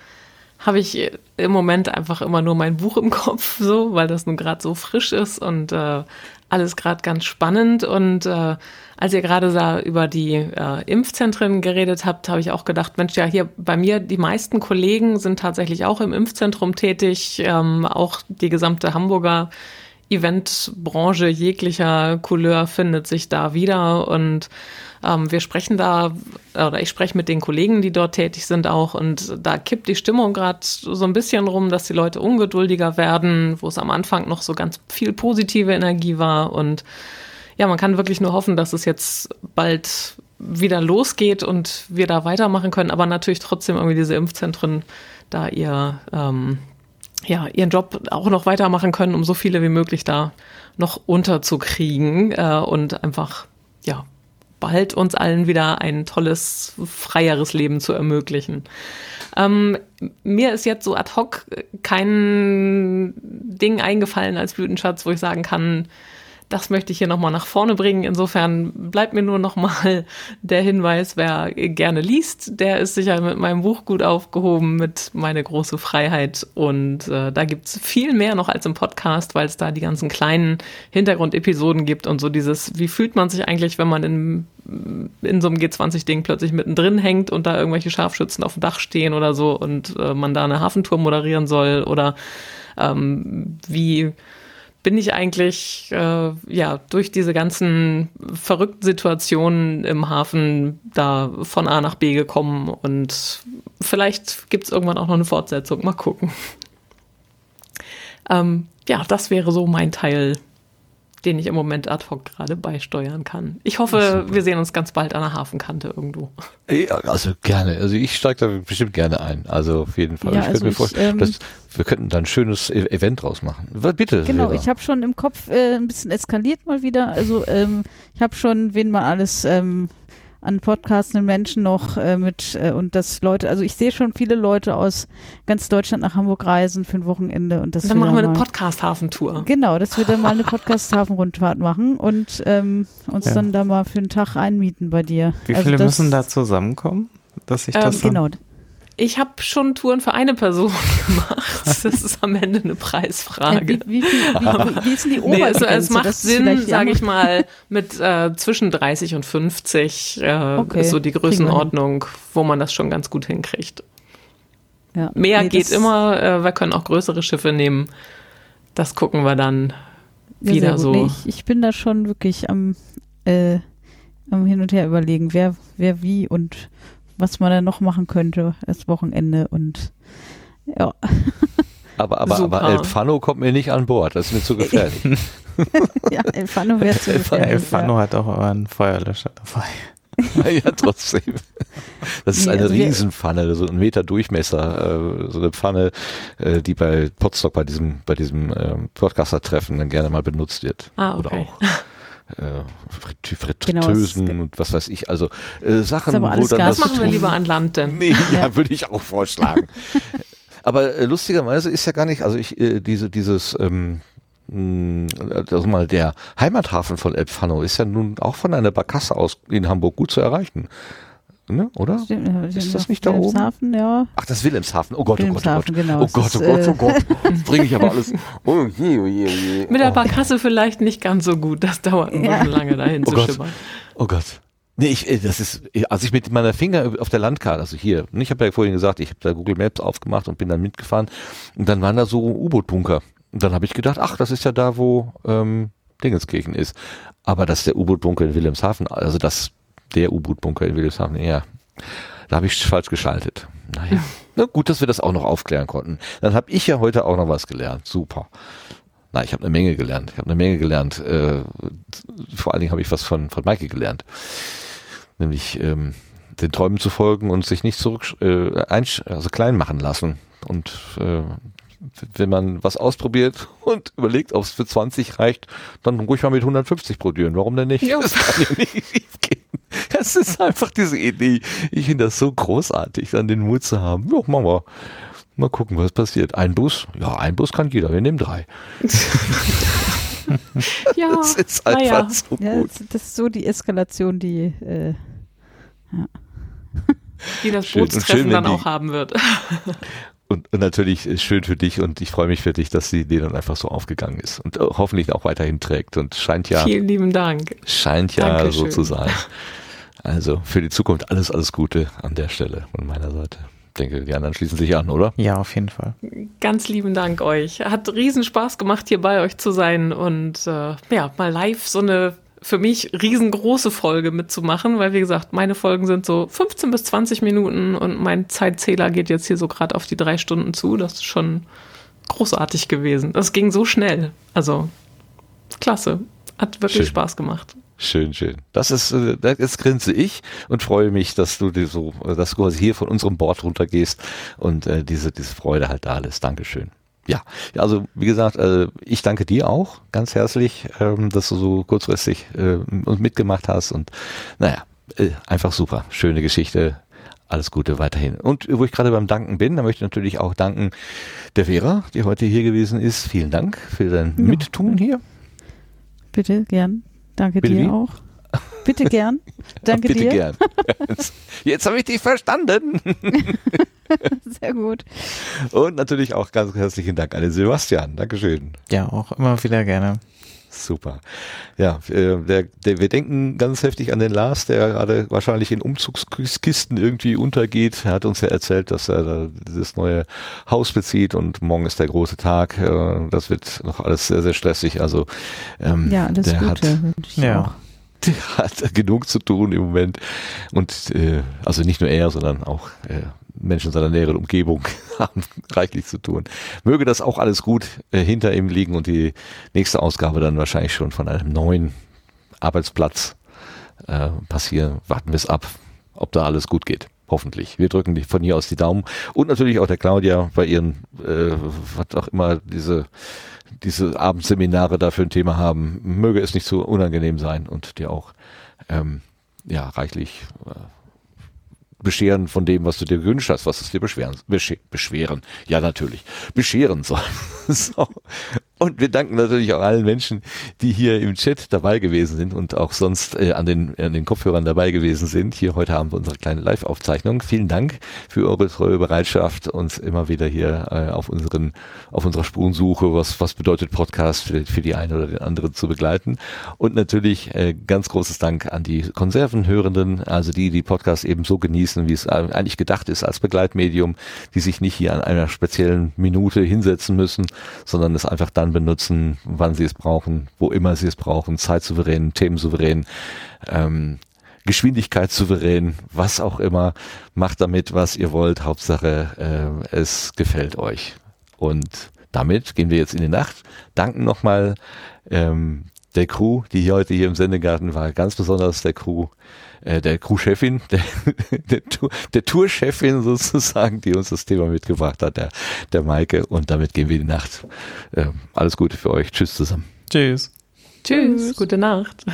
habe ich im Moment einfach immer nur mein Buch im Kopf, so, weil das nun gerade so frisch ist und äh, alles gerade ganz spannend. Und äh, als ihr gerade da über die äh, Impfzentren geredet habt, habe ich auch gedacht, Mensch, ja, hier bei mir, die meisten Kollegen sind tatsächlich auch im Impfzentrum tätig, ähm, auch die gesamte Hamburger Eventbranche jeglicher Couleur findet sich da wieder. Und ähm, wir sprechen da, oder ich spreche mit den Kollegen, die dort tätig sind auch. Und da kippt die Stimmung gerade so ein bisschen rum, dass die Leute ungeduldiger werden, wo es am Anfang noch so ganz viel positive Energie war. Und ja, man kann wirklich nur hoffen, dass es jetzt bald wieder losgeht und wir da weitermachen können, aber natürlich trotzdem irgendwie diese Impfzentren da ihr ähm, ja, ihren Job auch noch weitermachen können, um so viele wie möglich da noch unterzukriegen äh, und einfach, ja, bald uns allen wieder ein tolles, freieres Leben zu ermöglichen. Ähm, mir ist jetzt so ad hoc kein Ding eingefallen als Blütenschatz, wo ich sagen kann, das möchte ich hier nochmal nach vorne bringen. Insofern bleibt mir nur nochmal der Hinweis, wer gerne liest, der ist sicher mit meinem Buch gut aufgehoben, mit Meine große Freiheit. Und äh, da gibt's viel mehr noch als im Podcast, weil es da die ganzen kleinen Hintergrundepisoden gibt und so dieses, wie fühlt man sich eigentlich, wenn man in, in so einem G20-Ding plötzlich mittendrin hängt und da irgendwelche Scharfschützen auf dem Dach stehen oder so und äh, man da eine Hafentour moderieren soll oder ähm, wie bin ich eigentlich äh, ja durch diese ganzen verrückten Situationen im Hafen da von A nach B gekommen und vielleicht gibt es irgendwann auch noch eine Fortsetzung. Mal gucken. Ähm, ja, das wäre so mein Teil den ich im Moment ad hoc gerade beisteuern kann. Ich hoffe, wir sehen uns ganz bald an der Hafenkante irgendwo. Ja, also gerne. Also ich steige da bestimmt gerne ein. Also auf jeden Fall. Ja, ich also könnte mir ich, vorstellen, ähm, dass wir könnten da ein schönes E- Event draus machen. Bitte. Genau, Vera. ich habe schon im Kopf äh, ein bisschen eskaliert mal wieder. Also ähm, ich habe schon, wen man alles ähm, an podcastenden Menschen noch äh, mit äh, und das Leute, also ich sehe schon viele Leute aus ganz Deutschland nach Hamburg reisen für ein Wochenende und das Dann machen wir eine Podcast-Hafentour. Genau, dass wir dann mal eine Podcast-Hafenrundfahrt machen und ähm, uns Ja. dann da mal für einen Tag einmieten bei dir. Wie Also viele das- müssen da zusammenkommen? Dass ich Ähm, das dann, Genau. Ich habe schon Touren für eine Person [LAUGHS] gemacht. [LAUGHS] Das ist am Ende eine Äh, Preisfrage. wie, wie, viel, [LAUGHS] wie, wie ist denn die Nee, es, Obergrenze? es macht Sinn, sage ich mal, mit äh, zwischen 30 und 50 äh, Okay, ist so die. Größenordnung, wo man das schon ganz gut hinkriegt. Ja. Mehr Nee, geht immer, äh, wir können auch größere Schiffe nehmen. Das gucken wir dann Ja, wieder so. Nee, ich, ich bin da schon wirklich am, äh, am Hin und Her überlegen, wer, wer wie und was man da noch machen könnte das Wochenende und ja, aber aber, Super. aber El Fano kommt mir nicht an Bord. Das ist mir zu gefährlich. [LAUGHS] ja Elfano wäre zu gefährlich. Elfano hat auch einen Feuerlöscher dabei. [LAUGHS] ja, trotzdem. Das ist Nee, eine also Riesenpfanne, so ein Meter Durchmesser, äh, so eine Pfanne, äh, die bei Potsdok bei diesem, bei diesem ähm, Podcaster-Treffen dann gerne mal benutzt wird. Ah, Oder okay. auch äh, Frit Genau, Fritteusen und was weiß ich. Also äh, Sachen, wo dann Das machen wir lieber an Land denn. Nee, [LAUGHS] ja, Ja. würde ich auch vorschlagen. [LAUGHS] Aber äh, lustigerweise ist ja gar nicht, also ich, äh, diese, dieses, ähm, also mal der Heimathafen von Elbfano ist ja nun auch von einer Barkasse aus in Hamburg gut zu erreichen. Ne, oder? Stimmt, Ist das auf nicht da oben? Wilhelmshaven, ja. Ach, das ist Wilhelmshaven. Oh Gott, oh Gott, oh Gott. Wilhelmshaven, genau. Oh Gott, ist, oh Gott, äh, oh Gott. Bringe ich aber alles. [LAUGHS] Oh je, oh je, oh je. Mit der oh. Barkasse vielleicht nicht ganz so gut. Das dauert ein Ja. bisschen lange dahin Oh zu Gott. schippern. Oh Gott. Nee, ich, äh, das ist, als ich mit meiner Finger auf der Landkarte, also hier, ich habe ja vorhin gesagt, ich habe da Google Maps aufgemacht und bin dann mitgefahren und dann waren da so U-Boot-Bunker. Und dann habe ich gedacht, ach, das ist ja da, wo ähm, Dingenskirchen ist. Aber das ist der U-Boot-Bunker in Wilhelmshaven, also das, der U-Boot-Bunker in Wilhelmshaven, ja. Da habe ich falsch geschaltet. Naja. [LAUGHS] Na gut, dass wir das auch noch aufklären konnten. Dann habe ich ja heute auch noch was gelernt. Super. Na, ich habe eine Menge gelernt. Ich habe eine Menge gelernt. Äh, vor allen Dingen habe ich was von, von Maike gelernt. Nämlich ähm, den Träumen zu folgen und sich nicht zurück äh, also klein machen lassen. Und äh, wenn man was ausprobiert [LAUGHS] und überlegt, ob es für 20 reicht, dann ruhig mal mit 150 probieren. Warum denn nicht? Jo. Das kann ja nicht schief gehen. [LAUGHS] Das ist einfach diese Idee. Ich finde das so großartig, dann den Mut zu haben. Ja, machen wir. Mal gucken, was passiert. Ein Bus? Ja, ein Bus kann jeder. Wir nehmen drei. [LAUGHS] Ja, Das ist einfach naja. so Ja, gut. das, das ist so die Eskalation, die äh, die das Schön. Bootstreffen schön, dann die- auch haben wird. [LAUGHS] Und, und natürlich ist schön für dich und ich freue mich für dich, dass die Idee dann einfach so aufgegangen ist und äh, hoffentlich auch weiterhin trägt und scheint ja, Vielen lieben Dank. scheint ja so Dankeschön. zu sein. Also für die Zukunft alles, alles Gute an der Stelle von meiner Seite. Ich denke, die anderen schließen sich an, oder? Ja, auf jeden Fall. Ganz lieben Dank euch. Hat riesen Spaß gemacht, hier bei euch zu sein und äh, ja, mal live so eine für mich riesengroße Folge mitzumachen, weil wie gesagt, meine Folgen sind so 15 bis 20 Minuten und mein Zeitzähler geht jetzt hier so gerade auf die drei Stunden zu. Das ist schon großartig gewesen. Das ging so schnell. Also klasse. Hat wirklich Schön. Spaß gemacht. Schön, schön. Das ist, äh, das jetzt grinse ich und freue mich, dass du dir so, äh, dass du quasi hier von unserem Bord runtergehst und äh, diese, diese Freude halt da lässt. Dankeschön. ja, also wie gesagt, äh, ich danke dir auch ganz herzlich, ähm, dass du so kurzfristig äh, mitgemacht hast und naja, äh, einfach super, schöne Geschichte, alles Gute weiterhin. Und wo ich gerade beim Danken bin, da möchte ich natürlich auch danken der Vera, die heute hier gewesen ist. Vielen Dank für dein Ja. Mittun hier. Bitte gern. Danke Bitte dir wie? auch. Bitte gern. [LAUGHS] Danke Bitte dir. gern. [LAUGHS] Jetzt habe ich dich verstanden. [LAUGHS] Sehr gut. Und natürlich auch ganz herzlichen Dank an den Sebastian. Dankeschön. Ja, auch immer wieder gerne. Super. Ja, äh, der, der, wir denken ganz heftig an den Lars, der gerade wahrscheinlich in Umzugskisten irgendwie untergeht. Er hat uns ja erzählt, dass er da dieses neue Haus bezieht und morgen ist der große Tag. Äh, Das wird noch alles sehr, sehr stressig. Also ähm, Ja, alles der Gute hat Ja. auch. der hat genug zu tun im Moment. Und äh, also nicht nur er, sondern auch äh, Menschen in seiner näheren Umgebung [LAUGHS] haben reichlich zu tun. Möge das auch alles gut äh, hinter ihm liegen und die nächste Ausgabe dann wahrscheinlich schon von einem neuen Arbeitsplatz äh, passieren. Warten wir es ab, ob da alles gut geht. Hoffentlich. Wir drücken von hier aus die Daumen. Und natürlich auch der Claudia bei ihren, äh, was auch immer diese, diese Abendseminare da für ein Thema haben. Möge es nicht so unangenehm sein und dir auch ähm, ja, reichlich äh, bescheren von dem, was du dir gewünscht hast, was es dir beschweren, besche beschweren, ja natürlich, bescheren soll. [LAUGHS] so. Und wir danken natürlich auch allen Menschen, die hier im Chat dabei gewesen sind und auch sonst äh, an, den, an den Kopfhörern dabei gewesen sind. Hier heute haben wir unsere kleine Live-Aufzeichnung. Vielen Dank für eure treue Bereitschaft, uns immer wieder hier äh, auf unseren, auf unserer Spurensuche, was, was bedeutet Podcast für, für die eine oder den anderen zu begleiten. Und natürlich äh, ganz großes Dank an die Konservenhörenden, also die, die Podcast eben so genießen, wie es eigentlich gedacht ist als Begleitmedium, die sich nicht hier an einer speziellen Minute hinsetzen müssen, sondern es einfach dann benutzen, wann sie es brauchen, wo immer sie es brauchen, zeitsouverän, themensouverän, ähm, Geschwindigkeit souverän, was auch immer, macht damit, was ihr wollt. Hauptsache, äh, es gefällt euch. Und damit gehen wir jetzt in die Nacht. Danken nochmal ähm, der Crew, die hier heute hier im Sendegarten war, ganz besonders der Crew, äh, der Crewchefin, [LAUGHS] der, der, Tour- der Tourchefin sozusagen, die uns das Thema mitgebracht hat, der, der Maike. Und damit gehen wir in die Nacht. Ähm, alles Gute für euch. Tschüss zusammen. Tschüss. Tschüss, gute Nacht.